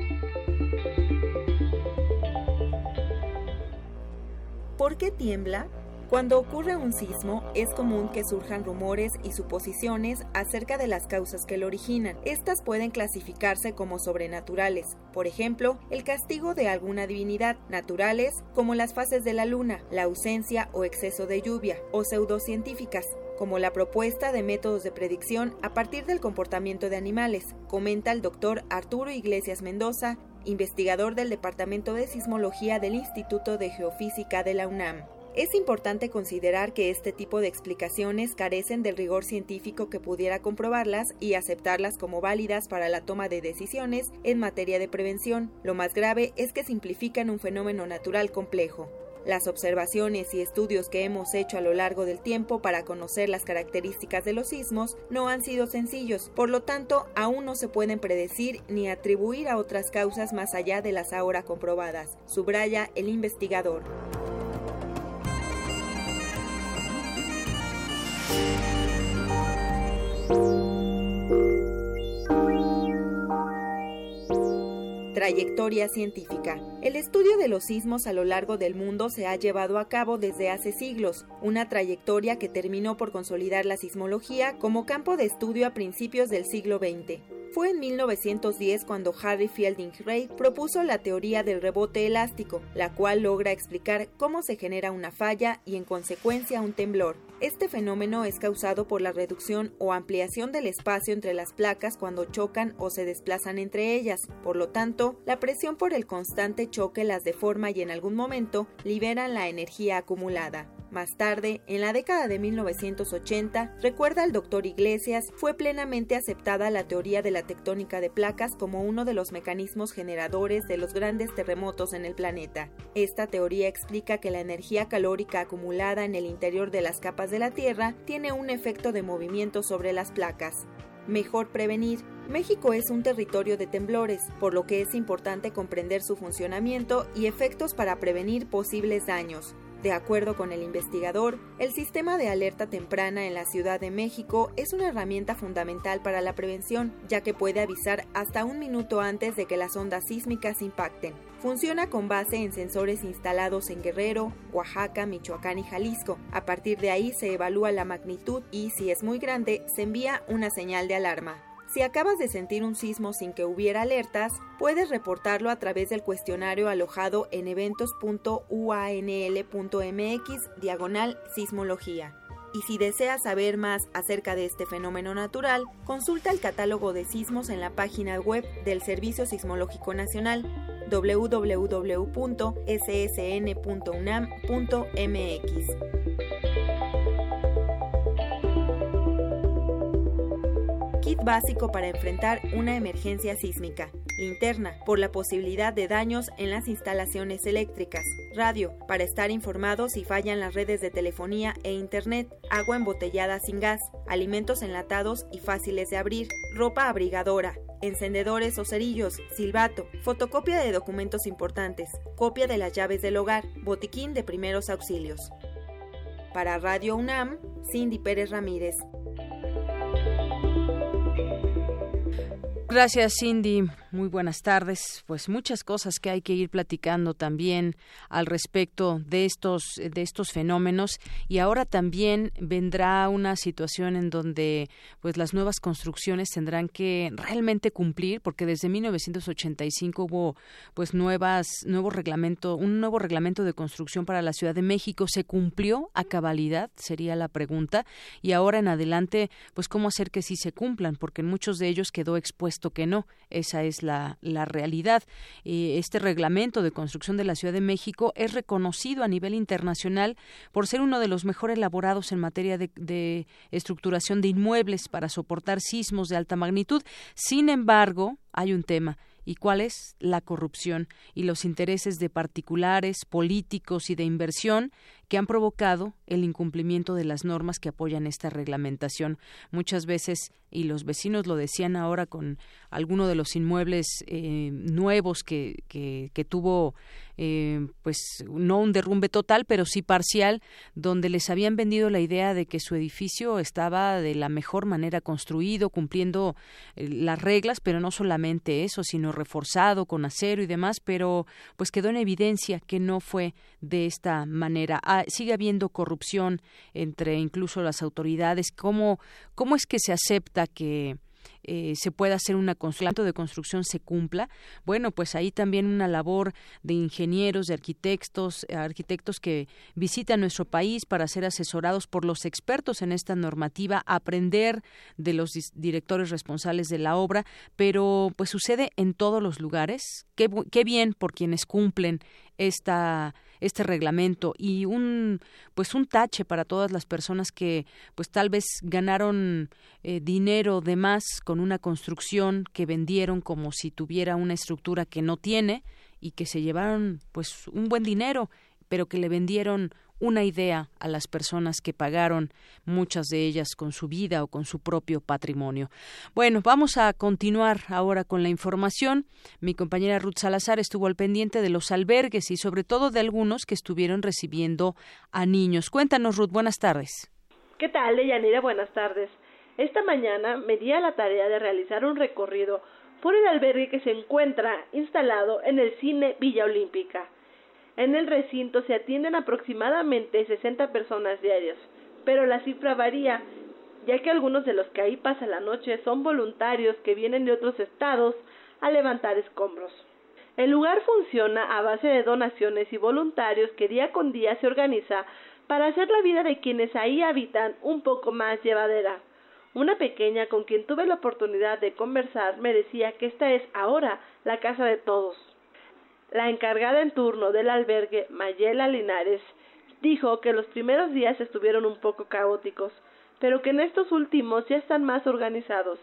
¿Por qué tiembla? Cuando ocurre un sismo, es común que surjan rumores y suposiciones acerca de las causas que lo originan. Estas pueden clasificarse como sobrenaturales, por ejemplo, el castigo de alguna divinidad, naturales, como las fases de la luna, la ausencia o exceso de lluvia, o pseudocientíficas, como la propuesta de métodos de predicción a partir del comportamiento de animales, comenta el doctor Arturo Iglesias Mendoza, investigador del Departamento de Sismología del Instituto de Geofísica de la UNAM. Es importante considerar que este tipo de explicaciones carecen del rigor científico que pudiera comprobarlas y aceptarlas como válidas para la toma de decisiones en materia de prevención. Lo más grave es que simplifican un fenómeno natural complejo. Las observaciones y estudios que hemos hecho a lo largo del tiempo para conocer las características de los sismos no han sido sencillos, por lo tanto aún no se pueden predecir ni atribuir a otras causas más allá de las ahora comprobadas, subraya el investigador. Trayectoria científica. El estudio de los sismos a lo largo del mundo se ha llevado a cabo desde hace siglos, una trayectoria que terminó por consolidar la sismología como campo de estudio a principios del siglo XX. Fue en 1910 cuando Harry Fielding Ray propuso la teoría del rebote elástico, la cual logra explicar cómo se genera una falla y en consecuencia un temblor. Este fenómeno es causado por la reducción o ampliación del espacio entre las placas cuando chocan o se desplazan entre ellas. Por lo tanto, la presión por el constante choque las deforma y en algún momento liberan la energía acumulada. Más tarde, en la década de 1980, recuerda el doctor Iglesias, fue plenamente aceptada la teoría de la tectónica de placas como uno de los mecanismos generadores de los grandes terremotos en el planeta. Esta teoría explica que la energía calórica acumulada en el interior de las capas de la Tierra tiene un efecto de movimiento sobre las placas. Mejor prevenir. México es un territorio de temblores, por lo que es importante comprender su funcionamiento y efectos para prevenir posibles daños. De acuerdo con el investigador, el sistema de alerta temprana en la Ciudad de México es una herramienta fundamental para la prevención, ya que puede avisar hasta un minuto antes de que las ondas sísmicas impacten. Funciona con base en sensores instalados en Guerrero, Oaxaca, Michoacán y Jalisco. A partir de ahí se evalúa la magnitud y, si es muy grande, se envía una señal de alarma. Si acabas de sentir un sismo sin que hubiera alertas, puedes reportarlo a través del cuestionario alojado en eventos.uanl.mx diagonal sismología. Y si deseas saber más acerca de este fenómeno natural, consulta el catálogo de sismos en la página web del Servicio Sismológico Nacional www.ssn.unam.mx. kit básico para enfrentar una emergencia sísmica, linterna por la posibilidad de daños en las instalaciones eléctricas, radio para estar informados si fallan las redes de telefonía e internet, agua embotellada sin gas, alimentos enlatados y fáciles de abrir, ropa abrigadora, encendedores o cerillos, silbato, fotocopia de documentos importantes, copia de las llaves del hogar, botiquín de primeros auxilios. Para Radio UNAM, Cindy Pérez Ramírez. Gracias, Cindy. Muy buenas tardes. Pues muchas cosas que hay que ir platicando también al respecto de estos de estos fenómenos. Y ahora también vendrá una situación en donde pues las nuevas construcciones tendrán que realmente cumplir porque desde 1985 hubo pues nuevas nuevo reglamento un nuevo reglamento de construcción para la Ciudad de México. Se cumplió a cabalidad sería la pregunta. Y ahora en adelante pues cómo hacer que sí se cumplan porque en muchos de ellos quedó expuesto que no. Esa es la, realidad. este reglamento de construcción de la Ciudad de México es reconocido a nivel internacional por ser uno de los mejor elaborados en materia de estructuración de inmuebles para soportar sismos de alta magnitud. Sin embargo, hay un tema y cuál es la corrupción y los intereses de particulares, políticos y de inversión que han provocado el incumplimiento de las normas que apoyan esta reglamentación. Muchas veces, y los vecinos lo decían ahora con alguno de los inmuebles eh, nuevos que, que, que tuvo eh, pues no un derrumbe total, pero sí parcial, donde les habían vendido la idea de que su edificio estaba de la mejor manera construido, cumpliendo eh, las reglas, pero no solamente eso, sino reforzado con acero y demás, pero pues quedó en evidencia que no fue de esta manera. Sigue habiendo corrupción entre incluso las autoridades. ¿Cómo, cómo es que se acepta que eh, se pueda hacer una construcción de construcción se cumpla bueno pues ahí también una labor de ingenieros de arquitectos arquitectos que visitan nuestro país para ser asesorados por los expertos en esta normativa aprender de los directores responsables de la obra. Pero pues sucede en todos los lugares. Qué, qué bien por quienes cumplen esta este reglamento y un pues un tache para todas las personas que pues tal vez ganaron eh, dinero de más con una construcción que vendieron como si tuviera una estructura que no tiene y que se llevaron pues un buen dinero pero que le vendieron una idea a las personas que pagaron, muchas de ellas con su vida o con su propio patrimonio. Bueno, vamos a continuar ahora con la información. Mi compañera Ruth Salazar estuvo al pendiente de los albergues y sobre todo de algunos que estuvieron recibiendo a niños. Cuéntanos, Ruth, buenas tardes. ¿Qué tal, Deyanira? Buenas tardes. Esta mañana me di a la tarea de realizar un recorrido por el albergue que se encuentra instalado en el Cine Villa Olímpica. En el recinto se atienden aproximadamente 60 personas diarias, pero la cifra varía, ya que algunos de los que ahí pasan la noche son voluntarios que vienen de otros estados a levantar escombros. El lugar funciona a base de donaciones y voluntarios que día con día se organiza para hacer la vida de quienes ahí habitan un poco más llevadera. Una pequeña con quien tuve la oportunidad de conversar me decía que esta es ahora la casa de todos. La encargada en turno del albergue, Mayela Linares, dijo que los primeros días estuvieron un poco caóticos, pero que en estos últimos ya están más organizados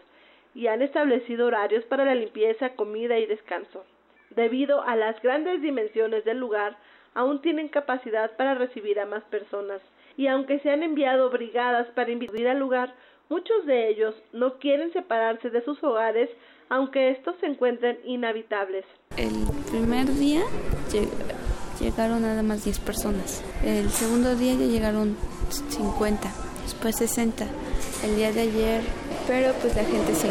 y han establecido horarios para la limpieza, comida y descanso. Debido a las grandes dimensiones del lugar, aún tienen capacidad para recibir a más personas, y aunque se han enviado brigadas para invitar al lugar, muchos de ellos no quieren separarse de sus hogares aunque estos se encuentren inhabitables. El primer día llegaron nada más 10 personas. El segundo día ya llegaron 50, después 60. El día de ayer, pero pues la gente se,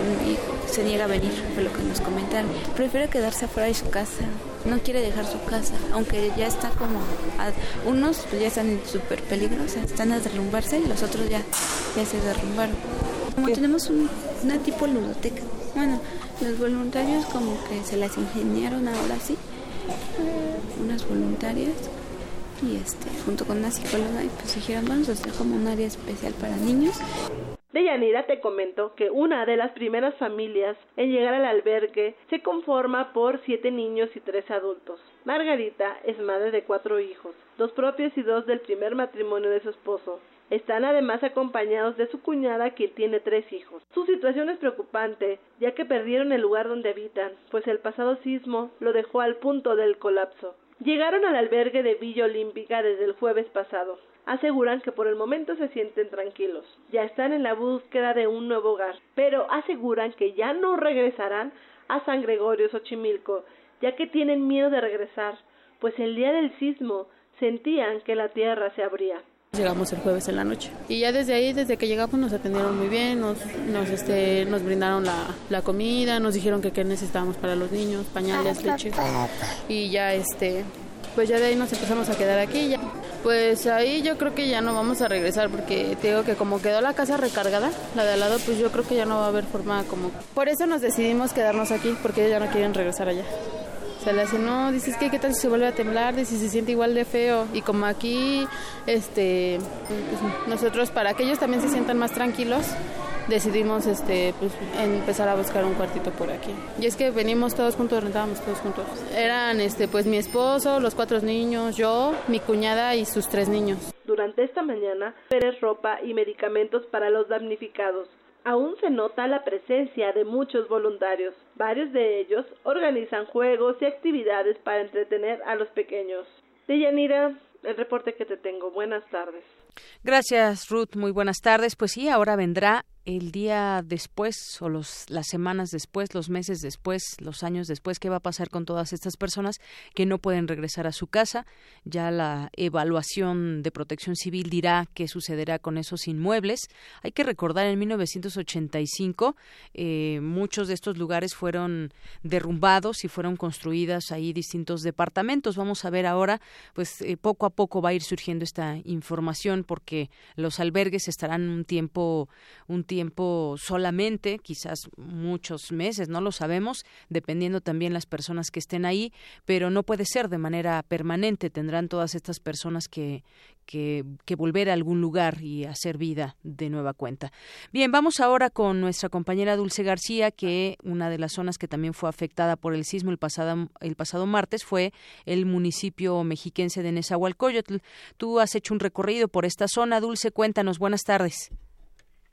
se niega a venir, fue lo que nos comentaron. Prefiere quedarse afuera de su casa, no quiere dejar su casa, aunque ya está como, unos pues ya están en súper peligro, o sea, están a derrumbarse y los otros ya, ya se derrumbaron. Como tenemos un, una tipo ludoteca, bueno, los voluntarios como que se las ingeniaron ahora sí, unas voluntarias y este junto con una psicóloga y pues dijeron vamos a hacer como un área especial para niños. De Yanira te comento que una de las primeras familias en llegar al albergue se conforma por siete niños y tres adultos. Margarita es madre de cuatro hijos, dos propios y dos del primer matrimonio de su esposo. Están además acompañados de su cuñada quien tiene tres hijos. Su situación es preocupante, ya que perdieron el lugar donde habitan, pues el pasado sismo lo dejó al punto del colapso. Llegaron al albergue de Villa Olímpica desde el jueves pasado. Aseguran que por el momento se sienten tranquilos. Ya están en la búsqueda de un nuevo hogar, pero aseguran que ya no regresarán a San Gregorio Xochimilco, ya que tienen miedo de regresar, pues el día del sismo sentían que la tierra se abría. Llegamos el jueves en la noche y ya desde ahí, desde que llegamos nos atendieron muy bien, nos, nos, este, nos brindaron la, la comida, nos dijeron que qué necesitábamos para los niños, pañales, leche y ya este, pues ya de ahí nos empezamos a quedar aquí. Ya. Pues ahí yo creo que ya no vamos a regresar porque te digo que como quedó la casa recargada, la de al lado, pues yo creo que ya no va a haber forma como... Por eso nos decidimos quedarnos aquí porque ya no quieren regresar allá se le hace, no, dices que qué tal si se vuelve a temblar, dices se siente igual de feo. Y como aquí, este, pues, nosotros para que ellos también se sientan más tranquilos, decidimos este pues empezar a buscar un cuartito por aquí. Y es que venimos todos juntos, rentábamos todos juntos. Eran este pues mi esposo, los cuatro niños, yo, mi cuñada y sus tres niños. Durante esta mañana, peres ropa y medicamentos para los damnificados aún se nota la presencia de muchos voluntarios. Varios de ellos organizan juegos y actividades para entretener a los pequeños. Deyanira, el reporte que te tengo. Buenas tardes. Gracias, Ruth. Muy buenas tardes. Pues sí, ahora vendrá el día después o los, las semanas después, los meses después, los años después, qué va a pasar con todas estas personas que no pueden regresar a su casa. Ya la evaluación de protección civil dirá qué sucederá con esos inmuebles. Hay que recordar, en 1985 eh, muchos de estos lugares fueron derrumbados y fueron construidas ahí distintos departamentos. Vamos a ver ahora, pues eh, poco a poco va a ir surgiendo esta información porque los albergues estarán un tiempo, un tiempo tiempo solamente, quizás muchos meses, no lo sabemos, dependiendo también las personas que estén ahí, pero no puede ser de manera permanente. Tendrán todas estas personas que, que, que, volver a algún lugar y hacer vida de nueva cuenta. Bien, vamos ahora con nuestra compañera Dulce García, que una de las zonas que también fue afectada por el sismo el pasado, el pasado martes fue el municipio mexiquense de Nezahualcóyotl. Tú has hecho un recorrido por esta zona. Dulce, cuéntanos. Buenas tardes.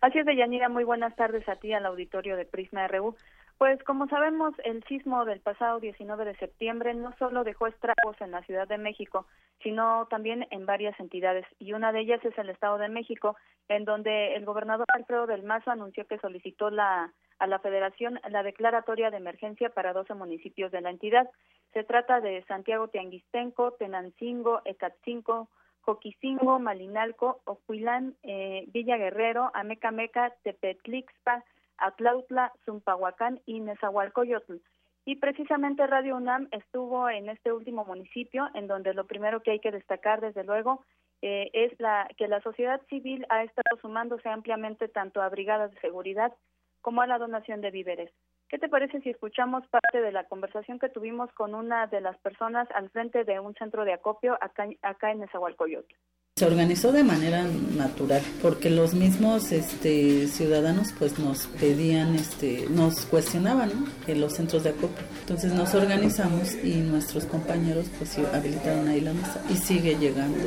Así es, Deyanira, muy buenas tardes a ti, al auditorio de Prisma RU. Pues como sabemos, el sismo del pasado 19 de septiembre no solo dejó estragos en la Ciudad de México, sino también en varias entidades, y una de ellas es el Estado de México, en donde el gobernador Alfredo del Mazo anunció que solicitó la, a la Federación la declaratoria de emergencia para 12 municipios de la entidad. Se trata de Santiago Tianguistenco, Tenancingo, Ecatzinco, Coquicingo, Malinalco, Ocuilán, eh, Villa Guerrero, Amecameca, Tepetlixpa, Atlautla, Zumpahuacán y Nezahualcoyotl. Y precisamente Radio UNAM estuvo en este último municipio, en donde lo primero que hay que destacar, desde luego, eh, es la, que la sociedad civil ha estado sumándose ampliamente tanto a brigadas de seguridad como a la donación de víveres. ¿Qué te parece si escuchamos parte de la conversación que tuvimos con una de las personas al frente de un centro de acopio acá, acá en Nezahualcóyotl? Se organizó de manera natural porque los mismos este, ciudadanos pues nos pedían, este, nos cuestionaban en los centros de acopio. Entonces nos organizamos y nuestros compañeros pues habilitaron ahí la mesa y sigue llegando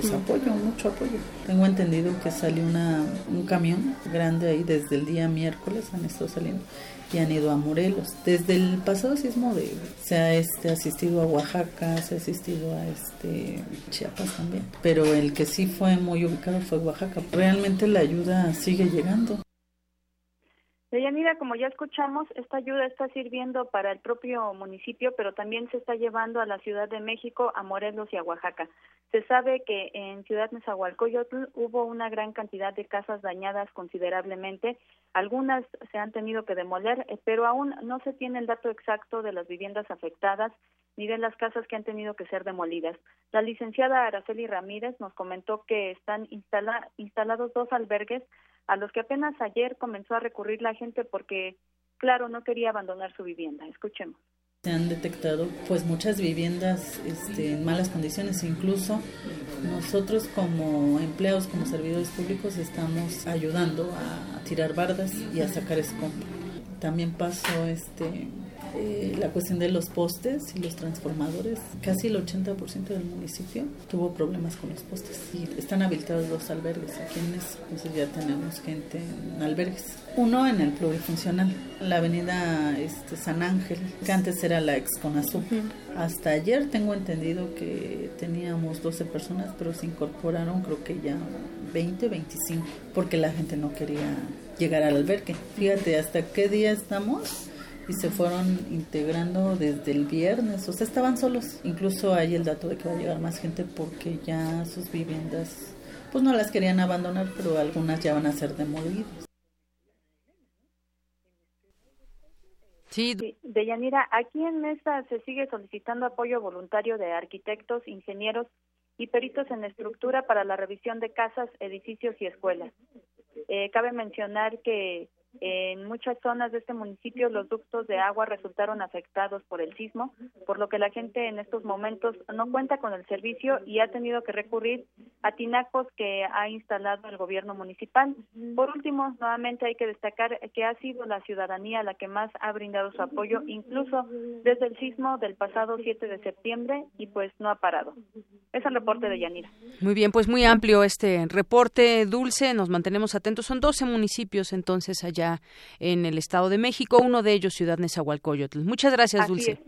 pues apoyo, mucho apoyo. Tengo entendido que salió una, un camión grande ahí desde el día miércoles, han estado saliendo y han ido a Morelos. Desde el pasado sismo de, se ha este, asistido a Oaxaca, se ha asistido a este Chiapas también, pero el que sí fue muy ubicado fue Oaxaca. Realmente la ayuda sigue llegando. Deyanira, como ya escuchamos, esta ayuda está sirviendo para el propio municipio, pero también se está llevando a la Ciudad de México, a Morelos y a Oaxaca. Se sabe que en Ciudad Nezahualcóyotl hubo una gran cantidad de casas dañadas considerablemente. Algunas se han tenido que demoler, eh, pero aún no se tiene el dato exacto de las viviendas afectadas ni de las casas que han tenido que ser demolidas. La licenciada Araceli Ramírez nos comentó que están instalados dos albergues a los que apenas ayer comenzó a recurrir la gente porque, claro, no quería abandonar su vivienda. Escuchemos. Se han detectado pues muchas viviendas este, en malas condiciones, incluso nosotros como empleados, como servidores públicos, estamos ayudando a tirar bardas y a sacar escombros. También pasó este eh, la cuestión de los postes y los transformadores. Casi el 80% del municipio tuvo problemas con los postes y están habilitados dos albergues aquí en Entonces ya tenemos gente en albergues. Uno en el plurifuncional, la avenida este, San Ángel, que antes era la ex Conazú. Hasta ayer tengo entendido que teníamos 12 personas, pero se incorporaron creo que ya 20, 25, porque la gente no quería llegar al albergue. Fíjate, ¿hasta qué día estamos? Y se fueron integrando desde el viernes, o sea, estaban solos. Incluso hay el dato de que va a llegar más gente porque ya sus viviendas, pues no las querían abandonar, pero algunas ya van a ser demolidas. Sí. De Yanira, aquí en Mesa se sigue solicitando apoyo voluntario de arquitectos, ingenieros y peritos en estructura para la revisión de casas, edificios y escuelas. Eh, cabe mencionar que en muchas zonas de este municipio los ductos de agua resultaron afectados por el sismo, por lo que la gente en estos momentos no cuenta con el servicio y ha tenido que recurrir a tinacos que ha instalado el gobierno municipal. Por último, nuevamente hay que destacar que ha sido la ciudadanía la que más ha brindado su apoyo, incluso desde el sismo del pasado 7 de septiembre y pues no ha parado. Es el reporte de Yanira. Muy bien, pues muy amplio este reporte, Dulce. Nos mantenemos atentos. Son 12 municipios entonces allá en el Estado de México, uno de ellos Ciudad Nezahualcóyotl. Muchas gracias, Dulce.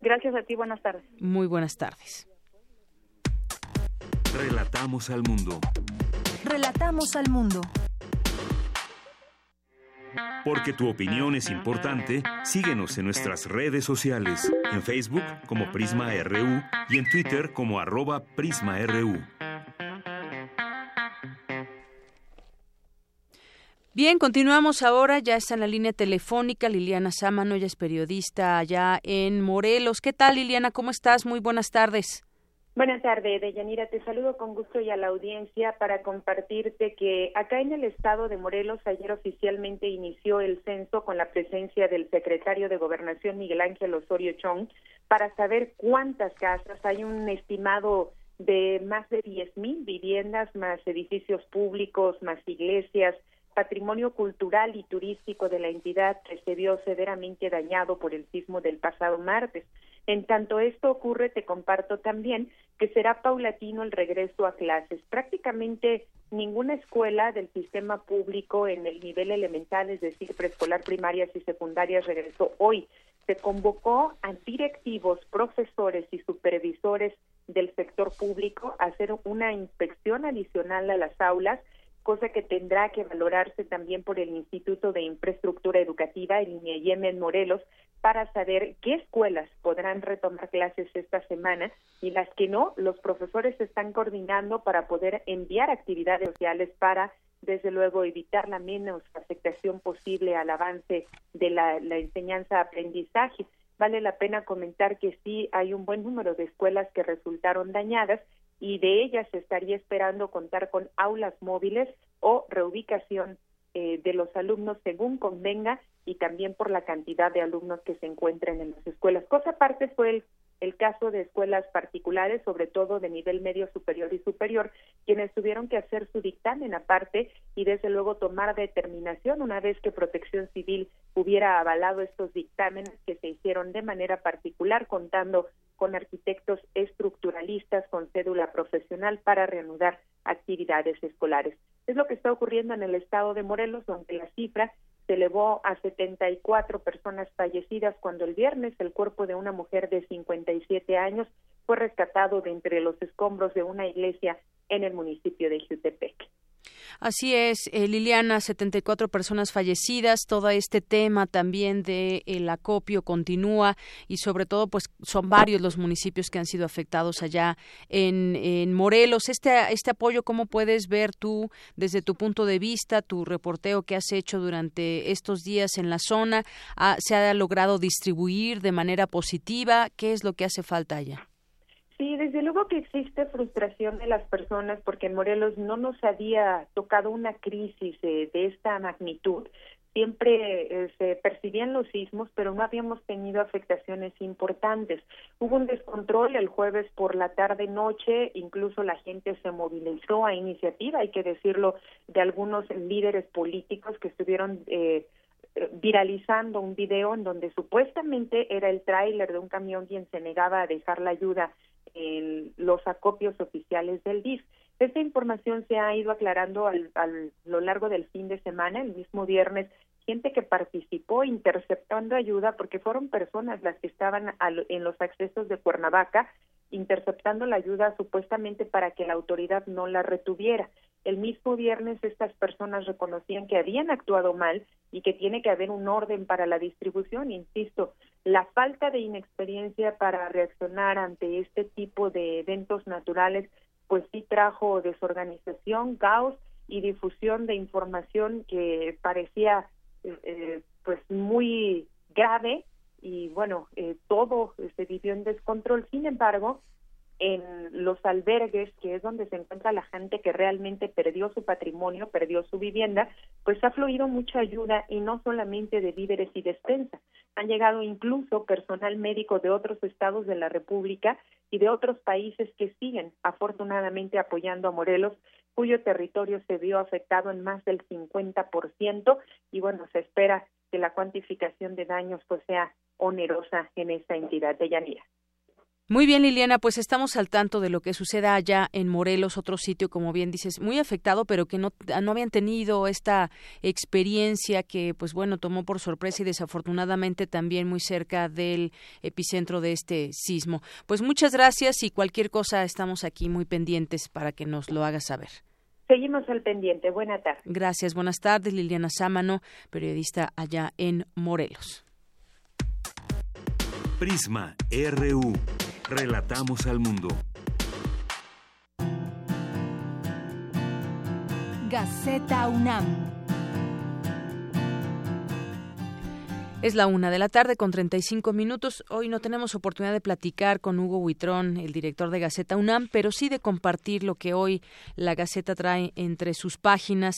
Gracias a ti, buenas tardes. Muy buenas tardes. Relatamos al mundo. Relatamos al mundo. Porque tu opinión es importante, síguenos en nuestras redes sociales, en Facebook como Prisma RU y en Twitter como arroba PrismaRU. Bien, continuamos ahora. Ya está en la línea telefónica Liliana Sámano, ella es periodista allá en Morelos. ¿Qué tal, Liliana? ¿Cómo estás? Muy buenas tardes. Buenas tardes, Deyanira. Te saludo con gusto y a la audiencia para compartirte que acá en el estado de Morelos ayer oficialmente inició el censo con la presencia del secretario de Gobernación Miguel Ángel Osorio Chong para saber cuántas casas. Hay un estimado de más de diez mil viviendas, más edificios públicos, más iglesias, patrimonio cultural y turístico de la entidad que se vio severamente dañado por el sismo del pasado martes. En tanto esto ocurre, te comparto también que será paulatino el regreso a clases. Prácticamente ninguna escuela del sistema público en el nivel elemental, es decir, preescolar, primarias y secundarias, regresó hoy. Se convocó a directivos, profesores y supervisores del sector público a hacer una inspección adicional a las aulas cosa que tendrá que valorarse también por el Instituto de Infraestructura Educativa, el INEIM en Morelos, para saber qué escuelas podrán retomar clases esta semana y las que no, los profesores se están coordinando para poder enviar actividades sociales para, desde luego, evitar la menos afectación posible al avance de la, la enseñanza-aprendizaje. Vale la pena comentar que sí hay un buen número de escuelas que resultaron dañadas y de ellas se estaría esperando contar con aulas móviles o reubicación eh, de los alumnos según convenga y también por la cantidad de alumnos que se encuentren en las escuelas. Cosa aparte fue el el caso de escuelas particulares, sobre todo de nivel medio superior y superior, quienes tuvieron que hacer su dictamen aparte y desde luego tomar determinación una vez que Protección Civil hubiera avalado estos dictámenes que se hicieron de manera particular, contando con arquitectos estructuralistas con cédula profesional para reanudar actividades escolares. Es lo que está ocurriendo en el estado de Morelos, donde la cifra se elevó a 74 personas fallecidas cuando el viernes el cuerpo de una mujer de 57 años fue rescatado de entre los escombros de una iglesia en el municipio de Jutepec. Así es, eh, Liliana, 74 personas fallecidas, todo este tema también de el acopio continúa y sobre todo pues son varios los municipios que han sido afectados allá en, en Morelos. Este, este apoyo, ¿cómo puedes ver tú desde tu punto de vista, tu reporteo que has hecho durante estos días en la zona? Ah, ¿Se ha logrado distribuir de manera positiva? ¿Qué es lo que hace falta allá? Sí, desde luego que existe frustración de las personas porque en Morelos no nos había tocado una crisis de esta magnitud. Siempre eh, se percibían los sismos, pero no habíamos tenido afectaciones importantes. Hubo un descontrol el jueves por la tarde-noche, incluso la gente se movilizó a iniciativa, hay que decirlo, de algunos líderes políticos que estuvieron eh, viralizando un video en donde supuestamente era el tráiler de un camión quien se negaba a dejar la ayuda en los acopios oficiales del DIF. Esta información se ha ido aclarando al, a lo largo del fin de semana, el mismo viernes, gente que participó interceptando ayuda porque fueron personas las que estaban en los accesos de Cuernavaca interceptando la ayuda supuestamente para que la autoridad no la retuviera. El mismo viernes estas personas reconocían que habían actuado mal y que tiene que haber un orden para la distribución. Insisto, la falta de inexperiencia para reaccionar ante este tipo de eventos naturales, pues sí trajo desorganización, caos y difusión de información que parecía eh, pues muy grave y bueno, eh, todo se vivió en descontrol. Sin embargo, en los albergues, que es donde se encuentra la gente que realmente perdió su patrimonio, perdió su vivienda, pues ha fluido mucha ayuda y no solamente de víveres y despensa. Han llegado incluso personal médico de otros estados de la República y de otros países que siguen afortunadamente apoyando a Morelos, cuyo territorio se vio afectado en más del 50% y bueno, se espera que la cuantificación de daños pues sea onerosa en esta entidad de Yanira. Muy bien, Liliana, pues estamos al tanto de lo que suceda allá en Morelos, otro sitio, como bien dices, muy afectado, pero que no, no habían tenido esta experiencia que, pues bueno, tomó por sorpresa y desafortunadamente también muy cerca del epicentro de este sismo. Pues muchas gracias y cualquier cosa estamos aquí muy pendientes para que nos lo hagas saber. Seguimos al pendiente. Buenas tardes. Gracias. Buenas tardes, Liliana Sámano, periodista allá en Morelos. Prisma RU. Relatamos al mundo. Gaceta UNAM. Es la una de la tarde con 35 minutos. Hoy no tenemos oportunidad de platicar con Hugo Huitrón, el director de Gaceta UNAM, pero sí de compartir lo que hoy la Gaceta trae entre sus páginas.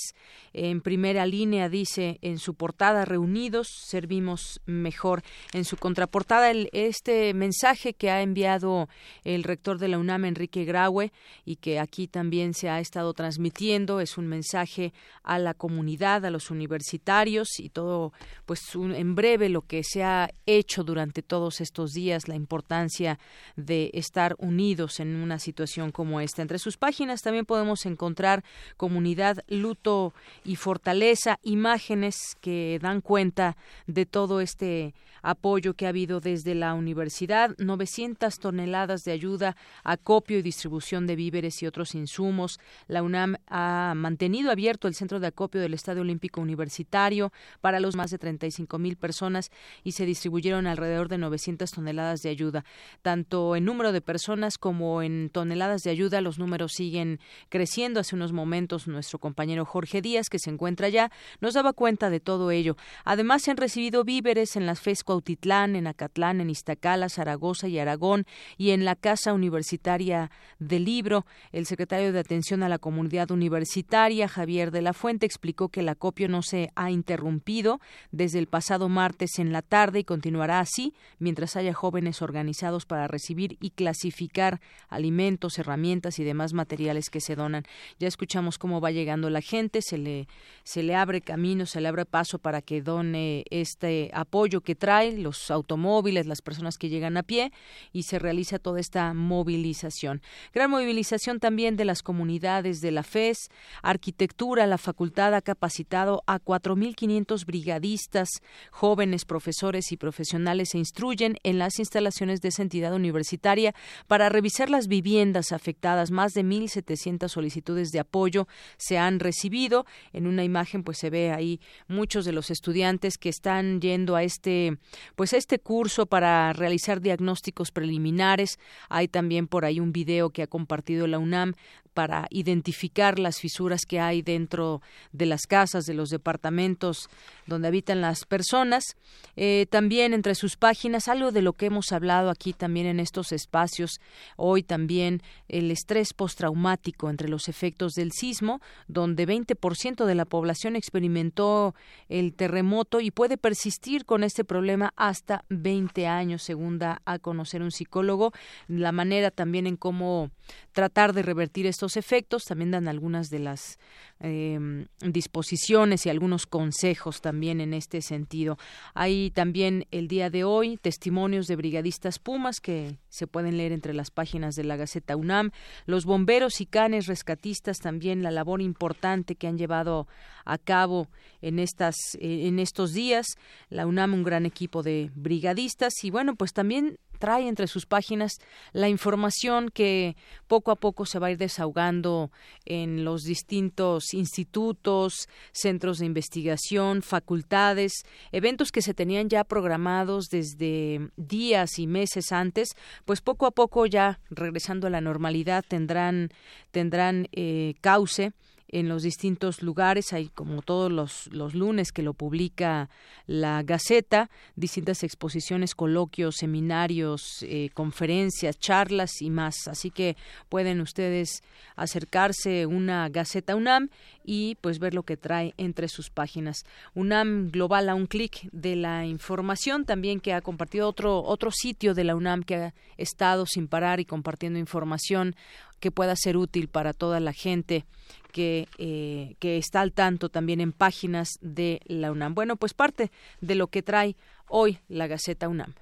En primera línea dice en su portada, reunidos, servimos mejor. En su contraportada, el, este mensaje que ha enviado el rector de la UNAM, Enrique Graue, y que aquí también se ha estado transmitiendo, es un mensaje a la comunidad, a los universitarios y todo, pues un, en breve lo que se ha hecho durante todos estos días, la importancia de estar unidos en una situación como esta. Entre sus páginas también podemos encontrar comunidad, luto y fortaleza, imágenes que dan cuenta de todo este apoyo que ha habido desde la universidad, 900 toneladas de ayuda, acopio y distribución de víveres y otros insumos. La UNAM ha mantenido abierto el centro de acopio del Estadio Olímpico Universitario para los más de 35 mil personas y se distribuyeron alrededor de 900 toneladas de ayuda. Tanto en número de personas como en toneladas de ayuda, los números siguen creciendo. Hace unos momentos nuestro compañero Jorge Díaz, que se encuentra allá, nos daba cuenta de todo ello. Además, se han recibido víveres en las FES Cuautitlán, en Acatlán, en Iztacala, Zaragoza y Aragón y en la Casa Universitaria del Libro. El secretario de Atención a la Comunidad Universitaria, Javier de la Fuente, explicó que el acopio no se ha interrumpido desde el pasado martes en la tarde y continuará así mientras haya jóvenes organizados para recibir y clasificar alimentos, herramientas y demás materiales que se donan. Ya escuchamos cómo va llegando la gente, se le, se le abre camino, se le abre paso para que done este apoyo que trae los automóviles, las personas que llegan a pie y se realiza toda esta movilización. Gran movilización también de las comunidades de la FES, arquitectura, la facultad ha capacitado a 4.500 brigadistas, jóvenes profesores y profesionales se instruyen en las instalaciones de esa entidad universitaria para revisar las viviendas afectadas. Más de 1.700 solicitudes de apoyo se han recibido. En una imagen pues se ve ahí muchos de los estudiantes que están yendo a este pues este curso para realizar diagnósticos preliminares. Hay también por ahí un video que ha compartido la UNAM para identificar las fisuras que hay dentro de las casas, de los departamentos donde habitan las personas. Eh, también entre sus páginas, algo de lo que hemos hablado aquí también en estos espacios, hoy también el estrés postraumático entre los efectos del sismo, donde 20% de la población experimentó el terremoto y puede persistir con este problema hasta 20 años, según da a conocer un psicólogo. La manera también en cómo tratar de revertir estos efectos, también dan algunas de las eh, disposiciones y algunos consejos también en este sentido. Hay también el día de hoy testimonios de brigadistas Pumas que se pueden leer entre las páginas de la Gaceta UNAM, los bomberos y canes rescatistas también la labor importante que han llevado a cabo en estas en estos días, la UNAM un gran equipo de brigadistas. Y bueno, pues también trae entre sus páginas la información que poco a poco se va a ir desahogando en los distintos institutos, centros de investigación, facultades, eventos que se tenían ya programados desde días y meses antes, pues poco a poco ya regresando a la normalidad tendrán tendrán eh, cauce en los distintos lugares. Hay como todos los, los lunes que lo publica la Gaceta, distintas exposiciones, coloquios, seminarios, eh, conferencias, charlas y más. Así que pueden ustedes acercarse una Gaceta UNAM y pues ver lo que trae entre sus páginas. UNAM Global a un clic de la información también que ha compartido otro otro sitio de la UNAM que ha estado sin parar y compartiendo información que pueda ser útil para toda la gente que, eh, que está al tanto también en páginas de la UNAM. Bueno, pues parte de lo que trae hoy la Gaceta UNAM.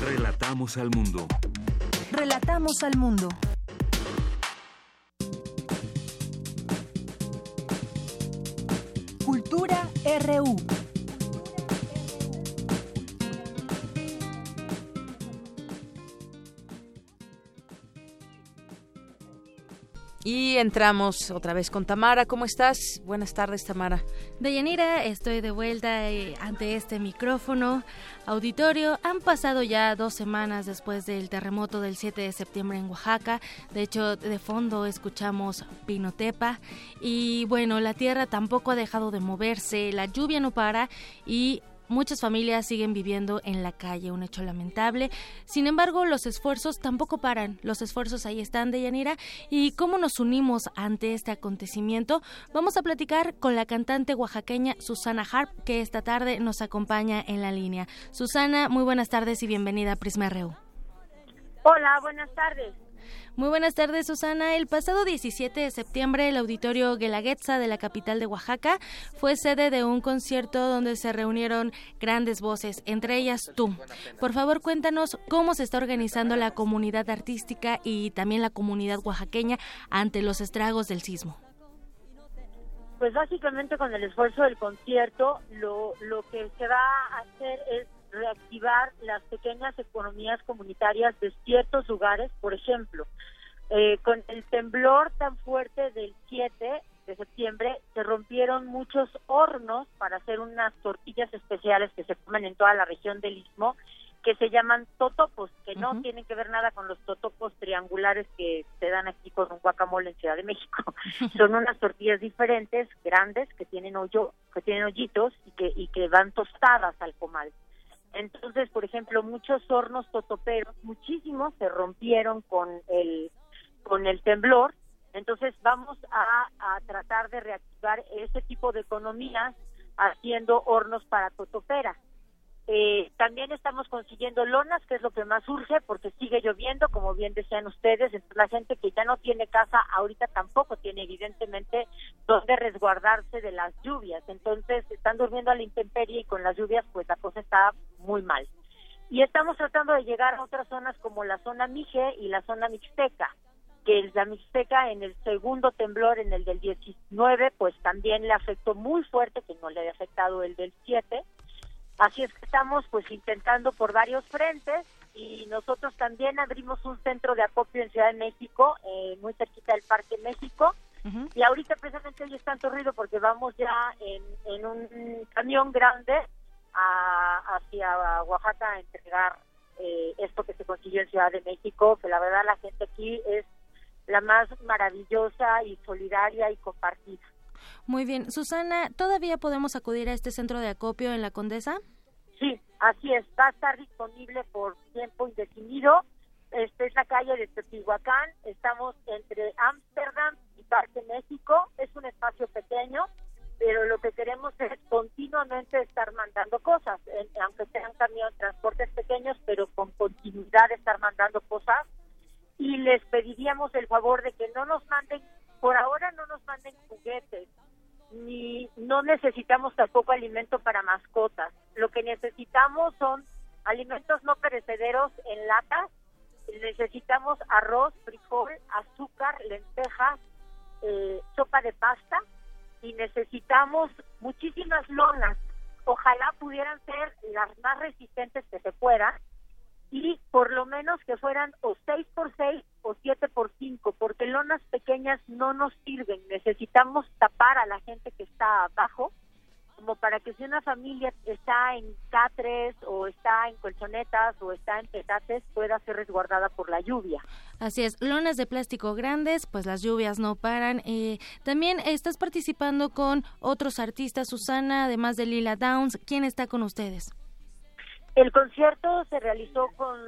Relatamos al mundo. Relatamos al mundo. Cultura RU. Y entramos otra vez con Tamara. ¿Cómo estás? Buenas tardes, Tamara. Deyanira, estoy de vuelta eh, ante este micrófono. Auditorio, han pasado ya dos semanas después del terremoto del 7 de septiembre en Oaxaca. De hecho, de fondo escuchamos Pinotepa. Y bueno, la tierra tampoco ha dejado de moverse, la lluvia no para y Muchas familias siguen viviendo en la calle, un hecho lamentable. Sin embargo, los esfuerzos tampoco paran. Los esfuerzos ahí están, Deyanira. ¿Y cómo nos unimos ante este acontecimiento? Vamos a platicar con la cantante oaxaqueña Susana Harp, que esta tarde nos acompaña en la línea. Susana, muy buenas tardes y bienvenida a Prisma RU. Hola, buenas tardes. Muy buenas tardes, Susana. El pasado 17 de septiembre, el auditorio Guelaguetza de la capital de Oaxaca fue sede de un concierto donde se reunieron grandes voces, entre ellas tú. Por favor, cuéntanos cómo se está organizando la comunidad artística y también la comunidad oaxaqueña ante los estragos del sismo. Pues básicamente con el esfuerzo del concierto, lo, lo que se va a hacer es reactivar las pequeñas economías comunitarias de ciertos lugares, por ejemplo, eh, con el temblor tan fuerte del 7 de septiembre se rompieron muchos hornos para hacer unas tortillas especiales que se comen en toda la región del Istmo que se llaman totopos, que no tienen que ver nada con los totopos triangulares que se dan aquí con un guacamole en Ciudad de México. <laughs> Son unas tortillas diferentes, grandes, que tienen hoyo, que tienen hoyitos y que y que van tostadas al comal. Entonces, por ejemplo, muchos hornos totoperos, muchísimos se rompieron con el con el temblor. Entonces, vamos a, tratar de reactivar ese tipo de economías haciendo hornos para totopera. Eh, también estamos consiguiendo lonas, que es lo que más urge, porque sigue lloviendo, como bien decían ustedes. Entonces, la gente que ya no tiene casa ahorita tampoco tiene, evidentemente, dónde resguardarse de las lluvias. Entonces, están durmiendo a la intemperie y con las lluvias, pues la cosa está muy mal. Y estamos tratando de llegar a otras zonas como la zona Mije y la zona Mixteca, que la Mixteca en el segundo temblor, en el del 19, pues también le afectó muy fuerte, que no le había afectado el del 7 Así es que estamos pues intentando por varios frentes y nosotros también abrimos un centro de acopio en Ciudad de México, eh, muy cerquita del Parque México. Y ahorita precisamente hoy está tanto ruido porque vamos ya en, un camión grande hacia Oaxaca a entregar eh, esto que se consiguió en Ciudad de México, que la verdad la gente aquí es la más maravillosa y solidaria y compartida. Muy bien. Susana, ¿todavía podemos acudir a este centro de acopio en la Condesa? Sí, así es. Va a estar disponible por tiempo indefinido. Esta es la calle de Teotihuacán. Estamos entre Ámsterdam y Parque México. Es un espacio pequeño, pero lo que queremos es continuamente estar mandando cosas, aunque sean también transportes pequeños, pero con continuidad estar mandando cosas. Y les pediríamos el favor de que no nos manden, por ahora no nos manden juguetes, ni no necesitamos tampoco alimento para mascotas. Lo que necesitamos son alimentos no perecederos en latas. Necesitamos arroz, frijol, azúcar, lentejas, eh, sopa de pasta y necesitamos muchísimas lonas. Ojalá pudieran ser las más resistentes que se puedan y por lo menos que fueran o 6 por 6 o 7 por 5, porque lonas pequeñas no nos sirven. Necesitamos tapar a la gente que está abajo, como para que si una familia está en catres o está en colchonetas o está en petates, pueda ser resguardada por la lluvia. Así es, lonas de plástico grandes, pues las lluvias no paran. Eh, también estás participando con otros artistas, Susana, además de Lila Downs. ¿Quién está con ustedes? El concierto se realizó con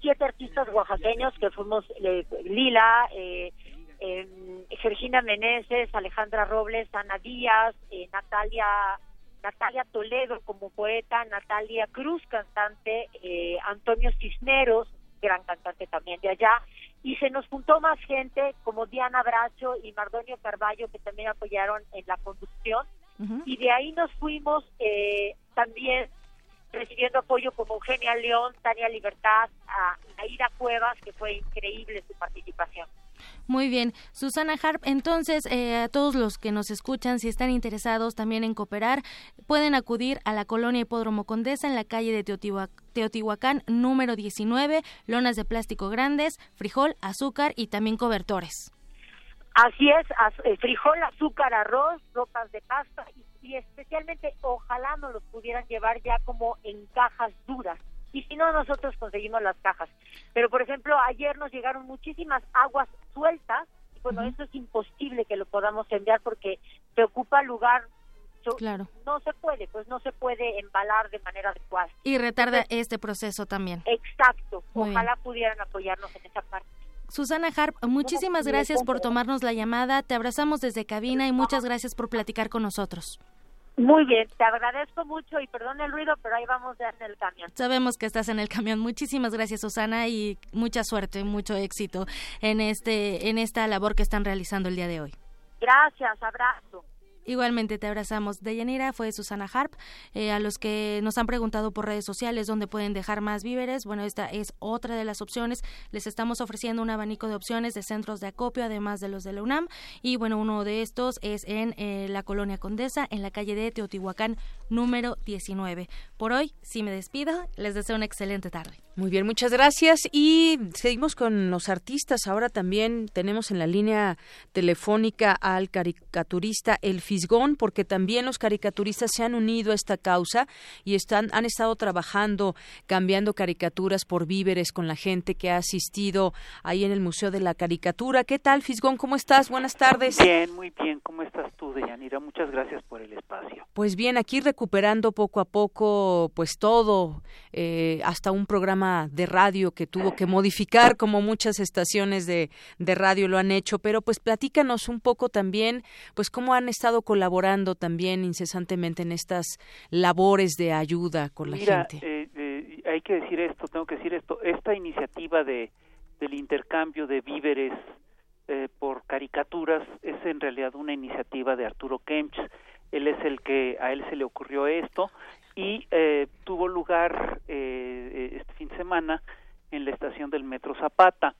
siete artistas oaxaqueños que fuimos eh, Lila, eh, eh, Georgina Meneses, Alejandra Robles, Ana Díaz, eh, Natalia Natalia Toledo como poeta, Natalia Cruz cantante, Antonio Cisneros gran cantante también de allá. Y se nos juntó más gente como Diana Bracho y Mardonio Carballo que también apoyaron en la conducción. Y de ahí nos fuimos también recibiendo apoyo como Eugenia León, Tania Libertad, a Aida Cuevas, que fue increíble su participación. Muy bien, Susana Harp, entonces eh, a todos los que nos escuchan, si están interesados también en cooperar, pueden acudir a la colonia Hipódromo Condesa en la calle de Teotihuacán número 19, lonas de plástico grandes, frijol, azúcar y también cobertores. Así es, eh, frijol, azúcar, arroz, ropas de pasta y, especialmente ojalá nos los pudieran llevar ya como en cajas duras. Y si no, nosotros conseguimos las cajas. Pero, por ejemplo, ayer nos llegaron muchísimas aguas sueltas. Y bueno, eso es imposible que lo podamos enviar porque se ocupa lugar claro. no se puede, pues no se puede embalar de manera adecuada. Y retarda este proceso también. Exacto. Ojalá pudieran apoyarnos en esa parte. Susana Harp, muchísimas gracias por tomarnos la llamada. Te abrazamos desde cabina y muchas gracias por platicar con nosotros. Muy bien, te agradezco mucho y perdón el ruido, pero ahí vamos ya en el camión. Sabemos que estás en el camión. Muchísimas gracias, Susana, y mucha suerte, mucho éxito en este en esta labor que están realizando el día de hoy. Gracias, abrazo. Igualmente te abrazamos. Deyanira fue Susana Harp. Eh, a los que nos han preguntado por redes sociales dónde pueden dejar más víveres, bueno, esta es otra de las opciones. Les estamos ofreciendo un abanico de opciones de centros de acopio, además de los de la UNAM. Y bueno, uno de estos es en eh, la colonia Condesa, en la calle de Teotihuacán, número 19. Por hoy, si me despido, les deseo una excelente tarde. Muy bien, muchas gracias. Y seguimos con los artistas. Ahora también tenemos en la línea telefónica al caricaturista El Fisgón, porque también los caricaturistas se han unido a esta causa y están, han estado trabajando, cambiando caricaturas por víveres con la gente que ha asistido ahí en el Museo de la Caricatura. ¿Qué tal, Fisgón? ¿Cómo estás? Buenas tardes. Bien, muy bien. ¿Cómo estás tú, Deyanira? Muchas gracias por el espacio. Pues bien, aquí recuperando poco a poco, pues todo, eh, hasta un programa de radio que tuvo que modificar como muchas estaciones de, de radio lo han hecho, pero pues platícanos un poco también, pues cómo han estado colaborando también incesantemente en estas labores de ayuda con la gente. Eh, eh, hay que decir esto, tengo que decir esto, esta iniciativa de del intercambio de víveres eh, por caricaturas es en realidad una iniciativa de Arturo Kempch. Él es el que a él se le ocurrió esto y eh, tuvo lugar eh, este fin de semana en la estación del Metro Zapata.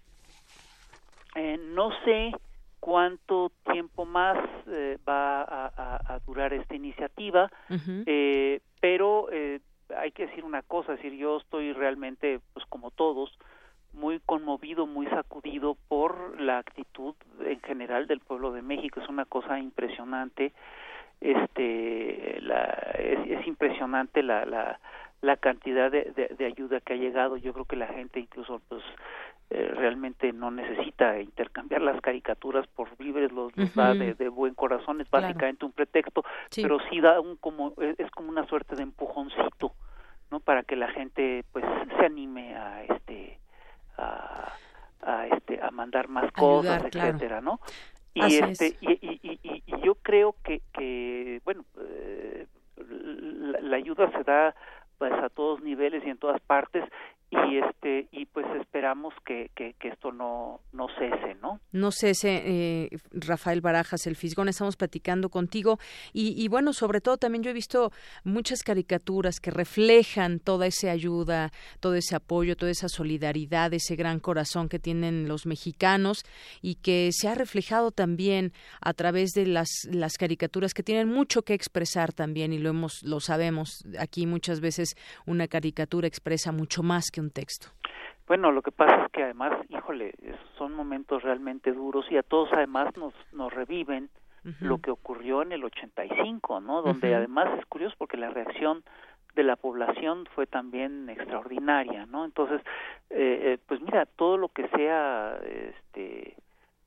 Eh, no sé cuánto tiempo más eh, va a, a, durar esta iniciativa, eh, pero eh, hay que decir una cosa, es decir, yo estoy realmente, pues como todos, muy conmovido, muy sacudido por la actitud en general del pueblo de México. Es una cosa impresionante. Este la, es, impresionante la, la, la cantidad de, de, ayuda que ha llegado. Yo creo que la gente incluso pues eh, realmente no necesita intercambiar las caricaturas por víveres los, da de, de, buen corazón es básicamente un pretexto pero sí da un como es como una suerte de empujoncito no para que la gente pues se anime a este a, a este a mandar más cosas etcétera no y este y, y, y, y, yo creo que, que bueno eh, la, la, ayuda se da pues a todos niveles y en todas partes y este y pues esperamos que, que, esto no no cese no no cese eh, Rafael Barajas el Fisgón estamos platicando contigo. Y, y, bueno sobre todo también yo he visto muchas caricaturas que reflejan toda esa ayuda todo ese apoyo toda esa solidaridad ese gran corazón que tienen los mexicanos y que se ha reflejado también a través de las las caricaturas que tienen mucho que expresar también y lo hemos lo sabemos aquí muchas veces una caricatura expresa mucho más que un texto? Bueno, lo que pasa es que además, híjole, son momentos realmente duros y a todos además nos, nos reviven lo que ocurrió en el 85, ¿no? Donde además es curioso porque la reacción de la población fue también extraordinaria, ¿no? Entonces, eh, eh, pues mira, todo lo que sea, este,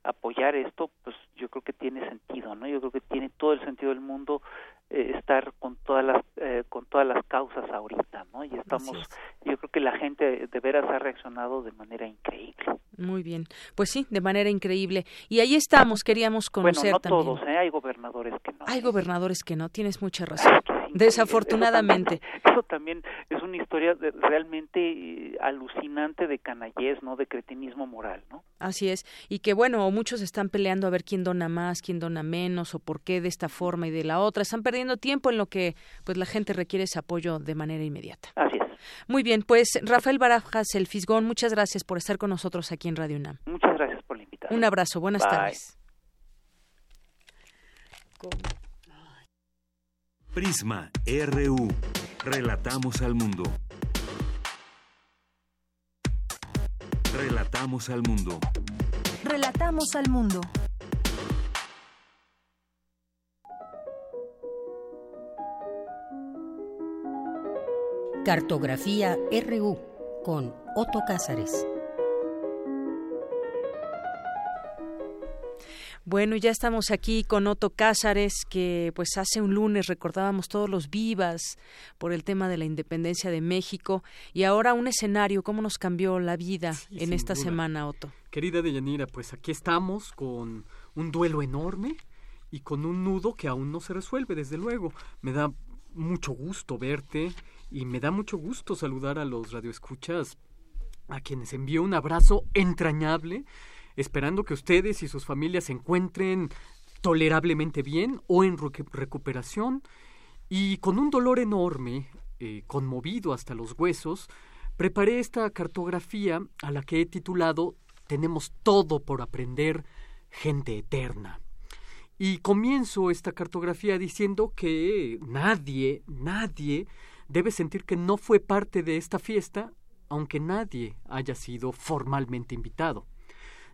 apoyar esto, pues yo creo que tiene sentido, ¿no? Yo creo que tiene todo el sentido del mundo eh, estar con todas las eh, con todas las causas ahorita, ¿no? Y estamos, yo creo que la gente de veras ha reaccionado de manera increíble. Muy bien, pues sí, de manera increíble. Y ahí estamos, queríamos conocer bueno, no también. todos, ¿eh? hay gobernadores que no. Hay gobernadores que no, tienes mucha razón. Desafortunadamente. <laughs> Eso también, es una historia realmente eh, alucinante de canallés, ¿no? De cretinismo moral, ¿no? Así es. Y que bueno, muchos están peleando a ver quién dona más, quién dona menos o por qué de esta forma y de la otra. Están perdiendo tiempo en lo que pues la gente requiere ese apoyo de manera inmediata. Así es. Muy bien, pues Rafael Barajas, el Fisgón, muchas gracias por estar con nosotros aquí en Radio UNAM. Muchas gracias por la invitación. Un abrazo, buenas tardes. Prisma RU. Relatamos al mundo. Relatamos al mundo. Relatamos al mundo. Cartografía RU con Otto Cázares. Bueno, ya estamos aquí con Otto Cázares, que pues hace un lunes recordábamos todos los vivas por el tema de la independencia de México y ahora un escenario, ¿cómo nos cambió la vida en esta semana, Otto? Querida Deyanira, pues aquí estamos con un duelo enorme y con un nudo que aún no se resuelve, desde luego. Me da mucho gusto verte y me da mucho gusto saludar a los radioescuchas a quienes envío un abrazo entrañable esperando que ustedes y sus familias se encuentren tolerablemente bien o en recuperación y con un dolor enorme, eh, conmovido hasta los huesos, preparé esta cartografía a la que he titulado Tenemos todo por aprender, gente eterna. Y comienzo esta cartografía diciendo que nadie, nadie debe sentir que no fue parte de esta fiesta, aunque nadie haya sido formalmente invitado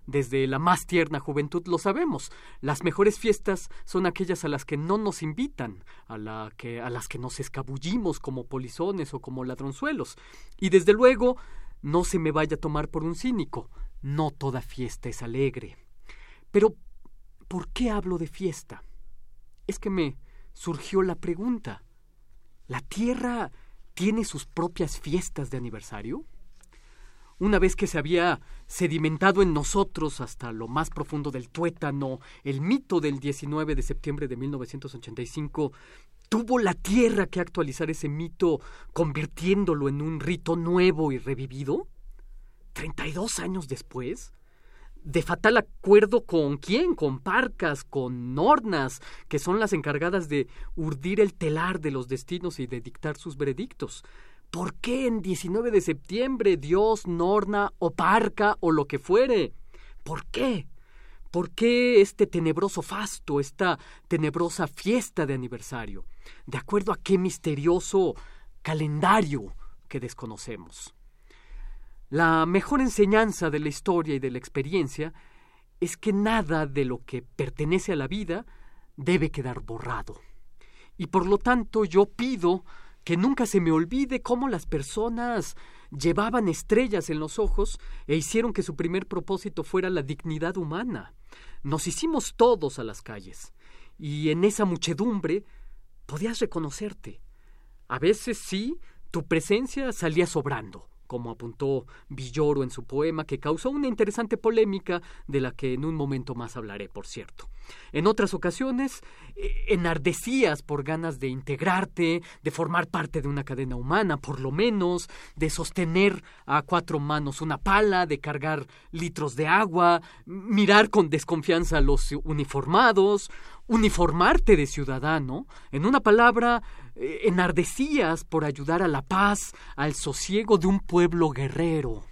desde la más tierna juventud lo sabemos. Las mejores fiestas son aquellas a las que no nos invitan, a, que, a las que nos escabullimos como polizones o como ladronzuelos. Y desde luego, no se me vaya a tomar por un cínico. No toda fiesta es alegre. Pero, ¿por qué hablo de fiesta? Es que me surgió la pregunta. ¿La Tierra tiene sus propias fiestas de aniversario? Una vez que se había sedimentado en nosotros hasta lo más profundo del tuétano, el mito del 19 de septiembre de 1985, tuvo la Tierra que actualizar ese mito convirtiéndolo en un rito nuevo y revivido? ¿32 años después? de fatal acuerdo con quién, con Parcas, con Nornas, que son las encargadas de urdir el telar de los destinos y de dictar sus veredictos. ¿Por qué en 19 de septiembre Dios, Norna o Parca o lo que fuere? ¿Por qué? ¿Por qué este tenebroso fasto, esta tenebrosa fiesta de aniversario? ¿De acuerdo a qué misterioso calendario que desconocemos? La mejor enseñanza de la historia y de la experiencia es que nada de lo que pertenece a la vida debe quedar borrado. Y por lo tanto yo pido que nunca se me olvide cómo las personas llevaban estrellas en los ojos e hicieron que su primer propósito fuera la dignidad humana. Nos hicimos todos a las calles, y en esa muchedumbre podías reconocerte. A veces sí, tu presencia salía sobrando, como apuntó Villoro en su poema, que causó una interesante polémica de la que en un momento más hablaré, por cierto. En otras ocasiones, eh, enardecías por ganas de integrarte, de formar parte de una cadena humana, por lo menos, de sostener a cuatro manos una pala, de cargar litros de agua, mirar con desconfianza a los uniformados, uniformarte de ciudadano, en una palabra, enardecías por ayudar a la paz, al sosiego de un pueblo guerrero.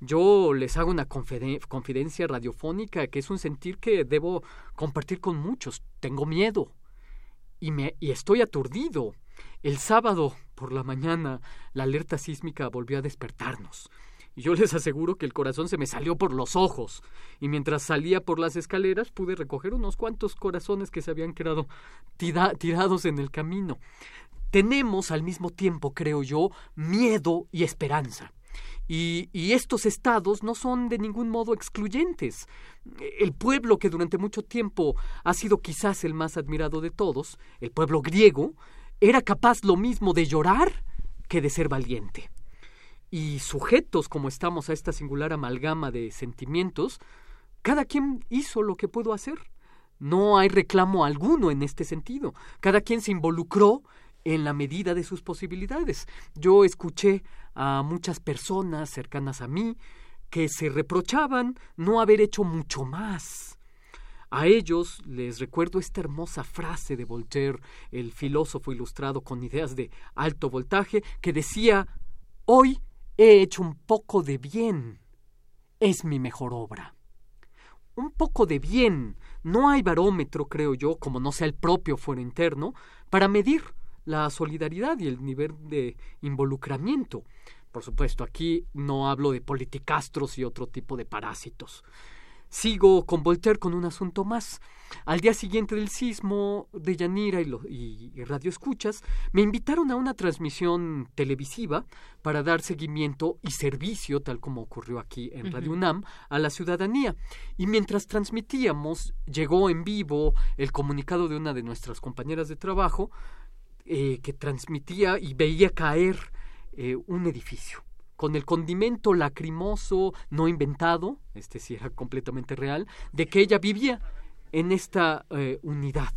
Yo les hago una confidencia radiofónica que es un sentir que debo compartir con muchos. Tengo miedo y, me, y estoy aturdido. El sábado por la mañana la alerta sísmica volvió a despertarnos. Y yo les aseguro que el corazón se me salió por los ojos. Y mientras salía por las escaleras pude recoger unos cuantos corazones que se habían quedado tirados en el camino. Tenemos al mismo tiempo, creo yo, miedo y esperanza. Y, estos estados no son de ningún modo excluyentes. El pueblo que durante mucho tiempo ha sido quizás el más admirado de todos, el pueblo griego, era capaz lo mismo de llorar que de ser valiente. Y sujetos como estamos a esta singular amalgama de sentimientos, cada quien hizo lo que pudo hacer. No hay reclamo alguno en este sentido. Cada quien se involucró en la medida de sus posibilidades. Yo escuché a muchas personas cercanas a mí que se reprochaban no haber hecho mucho más. A ellos les recuerdo esta hermosa frase de Voltaire, el filósofo ilustrado con ideas de alto voltaje, que decía Hoy he hecho un poco de bien. Es mi mejor obra. Un poco de bien. No hay barómetro, creo yo, como no sea el propio fuero interno, para medir la solidaridad y el nivel de involucramiento. Por supuesto, aquí no hablo de politicastros y otro tipo de parásitos. Sigo con Voltaire con un asunto más. Al día siguiente del sismo de Yanira y, Radio Escuchas, me invitaron a una transmisión televisiva para dar seguimiento y servicio, tal como ocurrió aquí en Radio UNAM, a la ciudadanía. Y mientras transmitíamos, llegó en vivo el comunicado de una de nuestras compañeras de trabajo eh, que transmitía y veía caer eh, un edificio con el condimento lacrimoso no inventado, este sí era completamente real, de que ella vivía en esta eh, unidad.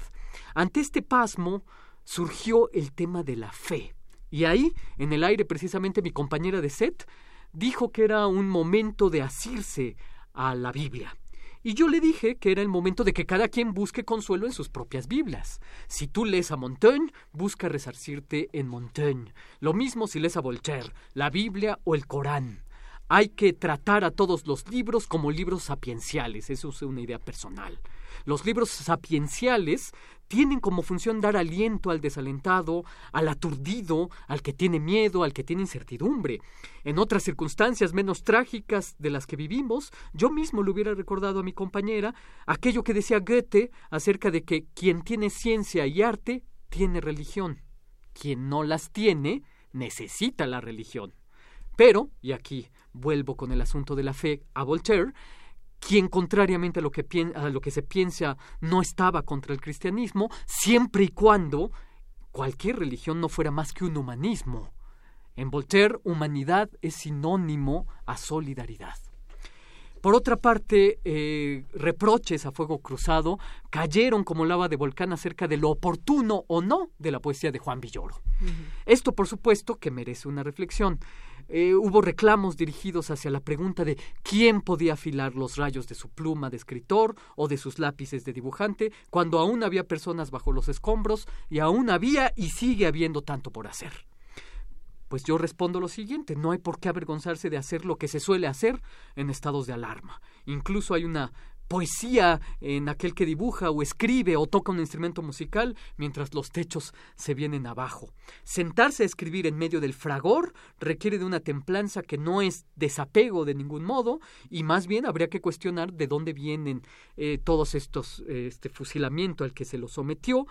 Ante este pasmo surgió el tema de la fe. Y ahí, en el aire, precisamente mi compañera de set dijo que era un momento de asirse a la Biblia. Y yo le dije que era el momento de que cada quien busque consuelo en sus propias Biblias. Si tú lees a Montaigne, busca resarcirte en Montaigne. Lo mismo si lees a Voltaire, la Biblia o el Corán. Hay que tratar a todos los libros como libros sapienciales, eso es una idea personal. Los libros sapienciales tienen como función dar aliento al desalentado, al aturdido, al que tiene miedo, al que tiene incertidumbre. En otras circunstancias menos trágicas de las que vivimos, yo mismo le hubiera recordado a mi compañera aquello que decía Goethe acerca de que quien tiene ciencia y arte tiene religión. Quien no las tiene necesita la religión. Pero, y aquí vuelvo con el asunto de la fe a Voltaire, quien contrariamente a lo, que lo que se piensa no estaba contra el cristianismo, siempre y cuando cualquier religión no fuera más que un humanismo. En Voltaire, humanidad es sinónimo a solidaridad. Por otra parte, eh, reproches a fuego cruzado cayeron como lava de volcán acerca de lo oportuno o no de la poesía de Juan Villoro. Esto, por supuesto, que merece una reflexión. Eh, hubo reclamos dirigidos hacia la pregunta de quién podía afilar los rayos de su pluma de escritor o de sus lápices de dibujante, cuando aún había personas bajo los escombros y aún había y sigue habiendo tanto por hacer. Pues yo respondo lo siguiente, no hay por qué avergonzarse de hacer lo que se suele hacer en estados de alarma. Incluso hay una poesía en aquel que dibuja o escribe o toca un instrumento musical mientras los techos se vienen abajo. Sentarse a escribir en medio del fragor requiere de una templanza que no es desapego de ningún modo y más bien habría que cuestionar de dónde vienen eh, todos estos este fusilamiento al que se lo sometió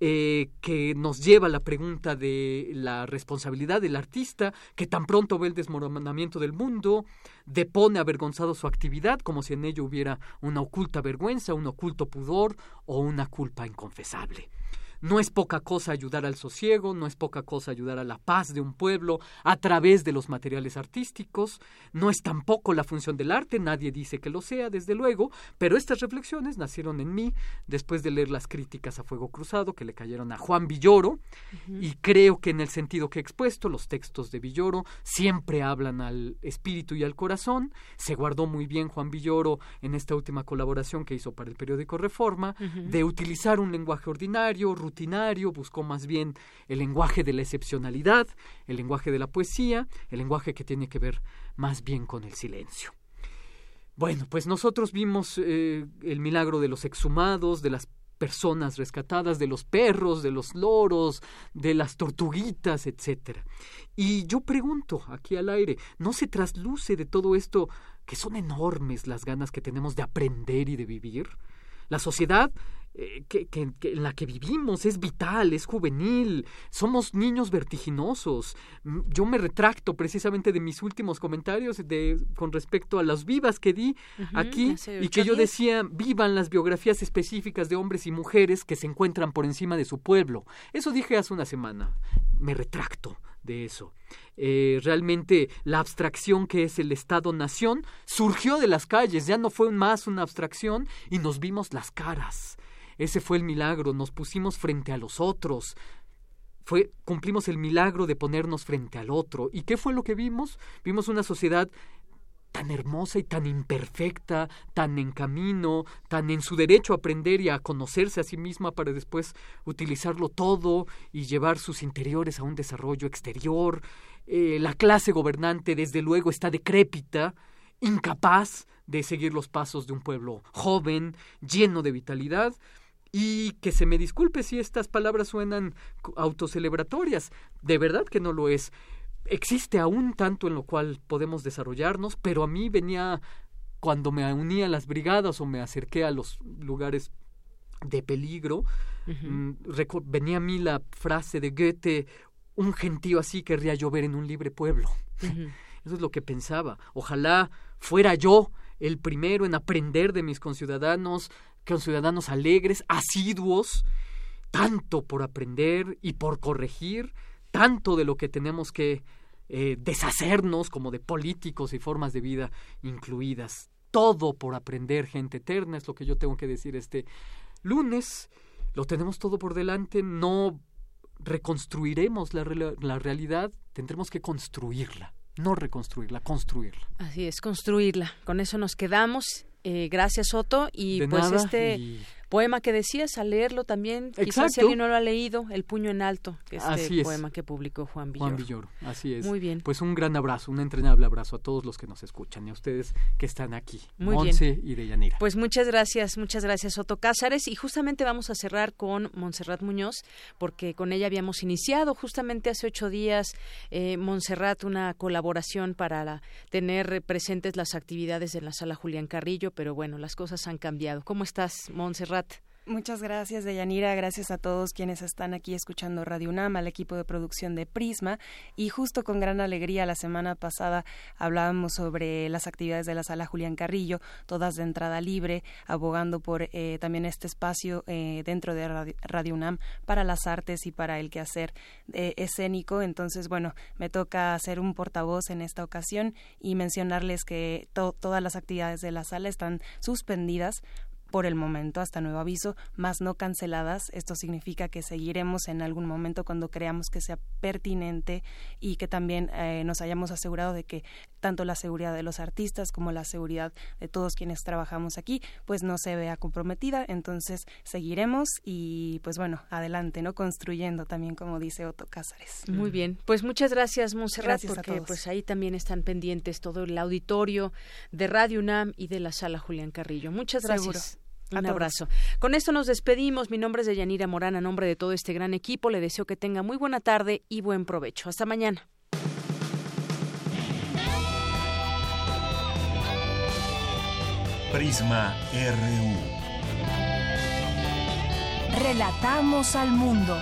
eh, que nos lleva a la pregunta de la responsabilidad del artista, que tan pronto ve el desmoronamiento del mundo, depone avergonzado su actividad como si en ello hubiera una oculta vergüenza, un oculto pudor o una culpa inconfesable. No es poca cosa ayudar al sosiego, no es poca cosa ayudar a la paz de un pueblo a través de los materiales artísticos, no es tampoco la función del arte, nadie dice que lo sea, desde luego, pero estas reflexiones nacieron en mí después de leer las críticas a Fuego Cruzado que le cayeron a Juan Villoro, y creo que en el sentido que he expuesto, los textos de Villoro siempre hablan al espíritu y al corazón, se guardó muy bien Juan Villoro en esta última colaboración que hizo para el periódico Reforma, de utilizar un lenguaje ordinario, buscó más bien el lenguaje de la excepcionalidad, el lenguaje de la poesía, el lenguaje que tiene que ver más bien con el silencio. Bueno, pues nosotros vimos eh, el milagro de los exhumados, de las personas rescatadas, de los perros, de los loros, de las tortuguitas, etc. Y yo pregunto aquí al aire, ¿no se trasluce de todo esto que son enormes las ganas que tenemos de aprender y de vivir? La sociedad eh, que, en la que vivimos es vital, es juvenil, somos niños vertiginosos. Mm, yo me retracto precisamente de mis últimos comentarios de, con respecto a las vivas que di aquí y que yo decía, vivan las biografías específicas de hombres y mujeres que se encuentran por encima de su pueblo. Eso dije hace una semana. Me retracto de eso. Eh, realmente la abstracción que es el Estado-Nación surgió de las calles, ya no fue más una abstracción y nos vimos las caras. Ese fue el milagro, nos pusimos frente a los otros. Fue, cumplimos el milagro de ponernos frente al otro. ¿Y qué fue lo que vimos? Vimos una sociedad tan hermosa y tan imperfecta, tan en camino, tan en su derecho a aprender y a conocerse a sí misma para después utilizarlo todo y llevar sus interiores a un desarrollo exterior. Eh, la clase gobernante, desde luego, está decrépita, incapaz de seguir los pasos de un pueblo joven, lleno de vitalidad, y que se me disculpe si estas palabras suenan autocelebratorias. De verdad que no lo es. Existe aún tanto en lo cual podemos desarrollarnos, pero a mí venía cuando me uní a las brigadas o me acerqué a los lugares de peligro, mm, venía a mí la frase de Goethe, un gentío así querría llover en un libre pueblo. <laughs> Eso es lo que pensaba. Ojalá fuera yo el primero en aprender de mis conciudadanos, conciudadanos alegres, asiduos, tanto por aprender y por corregir, tanto de lo que tenemos que eh, deshacernos como de políticos y formas de vida incluidas. Todo por aprender, gente eterna, es lo que yo tengo que decir este lunes. Lo tenemos todo por delante, no reconstruiremos la, la realidad, tendremos que construirla no reconstruirla, construirla. Así es, construirla. Con eso nos quedamos. Eh, gracias, Soto. Y pues este poema que decías, a leerlo también. Quizás si alguien no lo ha leído, El puño en alto, este poema que publicó Juan Villoro. Juan Villoro, así es. Muy bien. Pues un gran abrazo, un entrenable abrazo a todos los que nos escuchan y a ustedes que están aquí. Muy Monse bien. y Deyanira. Pues muchas gracias, muchas gracias, Soto Cázares. Y justamente vamos a cerrar con Montserrat Muñoz, porque con ella habíamos iniciado justamente hace ocho días, eh, Montserrat, una colaboración para tener presentes las actividades de la sala Julián Carrillo, pero bueno, las cosas han cambiado. ¿Cómo estás, Montserrat? Muchas gracias, Deyanira. Gracias a todos quienes están aquí escuchando Radio UNAM, al equipo de producción de Prisma. Y justo con gran alegría, la semana pasada hablábamos sobre las actividades de la sala Julián Carrillo, todas de entrada libre, abogando por eh, también este espacio eh, dentro de Radio, UNAM para las artes y para el quehacer eh, escénico. Entonces, bueno, me toca ser un portavoz en esta ocasión y mencionarles que todas las actividades de la sala están suspendidas por el momento hasta nuevo aviso, más no canceladas. Esto significa que seguiremos en algún momento cuando creamos que sea pertinente y que también eh, nos hayamos asegurado de que tanto la seguridad de los artistas como la seguridad de todos quienes trabajamos aquí, pues no se vea comprometida. Entonces seguiremos y pues bueno, adelante, ¿no? Construyendo también, como dice Otto Cázares. Muy bien. Pues muchas gracias, Monserrat, porque pues ahí también están pendientes todo el auditorio de Radio UNAM y de la sala Julián Carrillo. Muchas gracias. Un abrazo. Con esto nos despedimos. Mi nombre es Deyanira Morán. A nombre de todo este gran equipo, le deseo que tenga muy buena tarde y buen provecho. Hasta mañana. Prisma RU. Relatamos al mundo.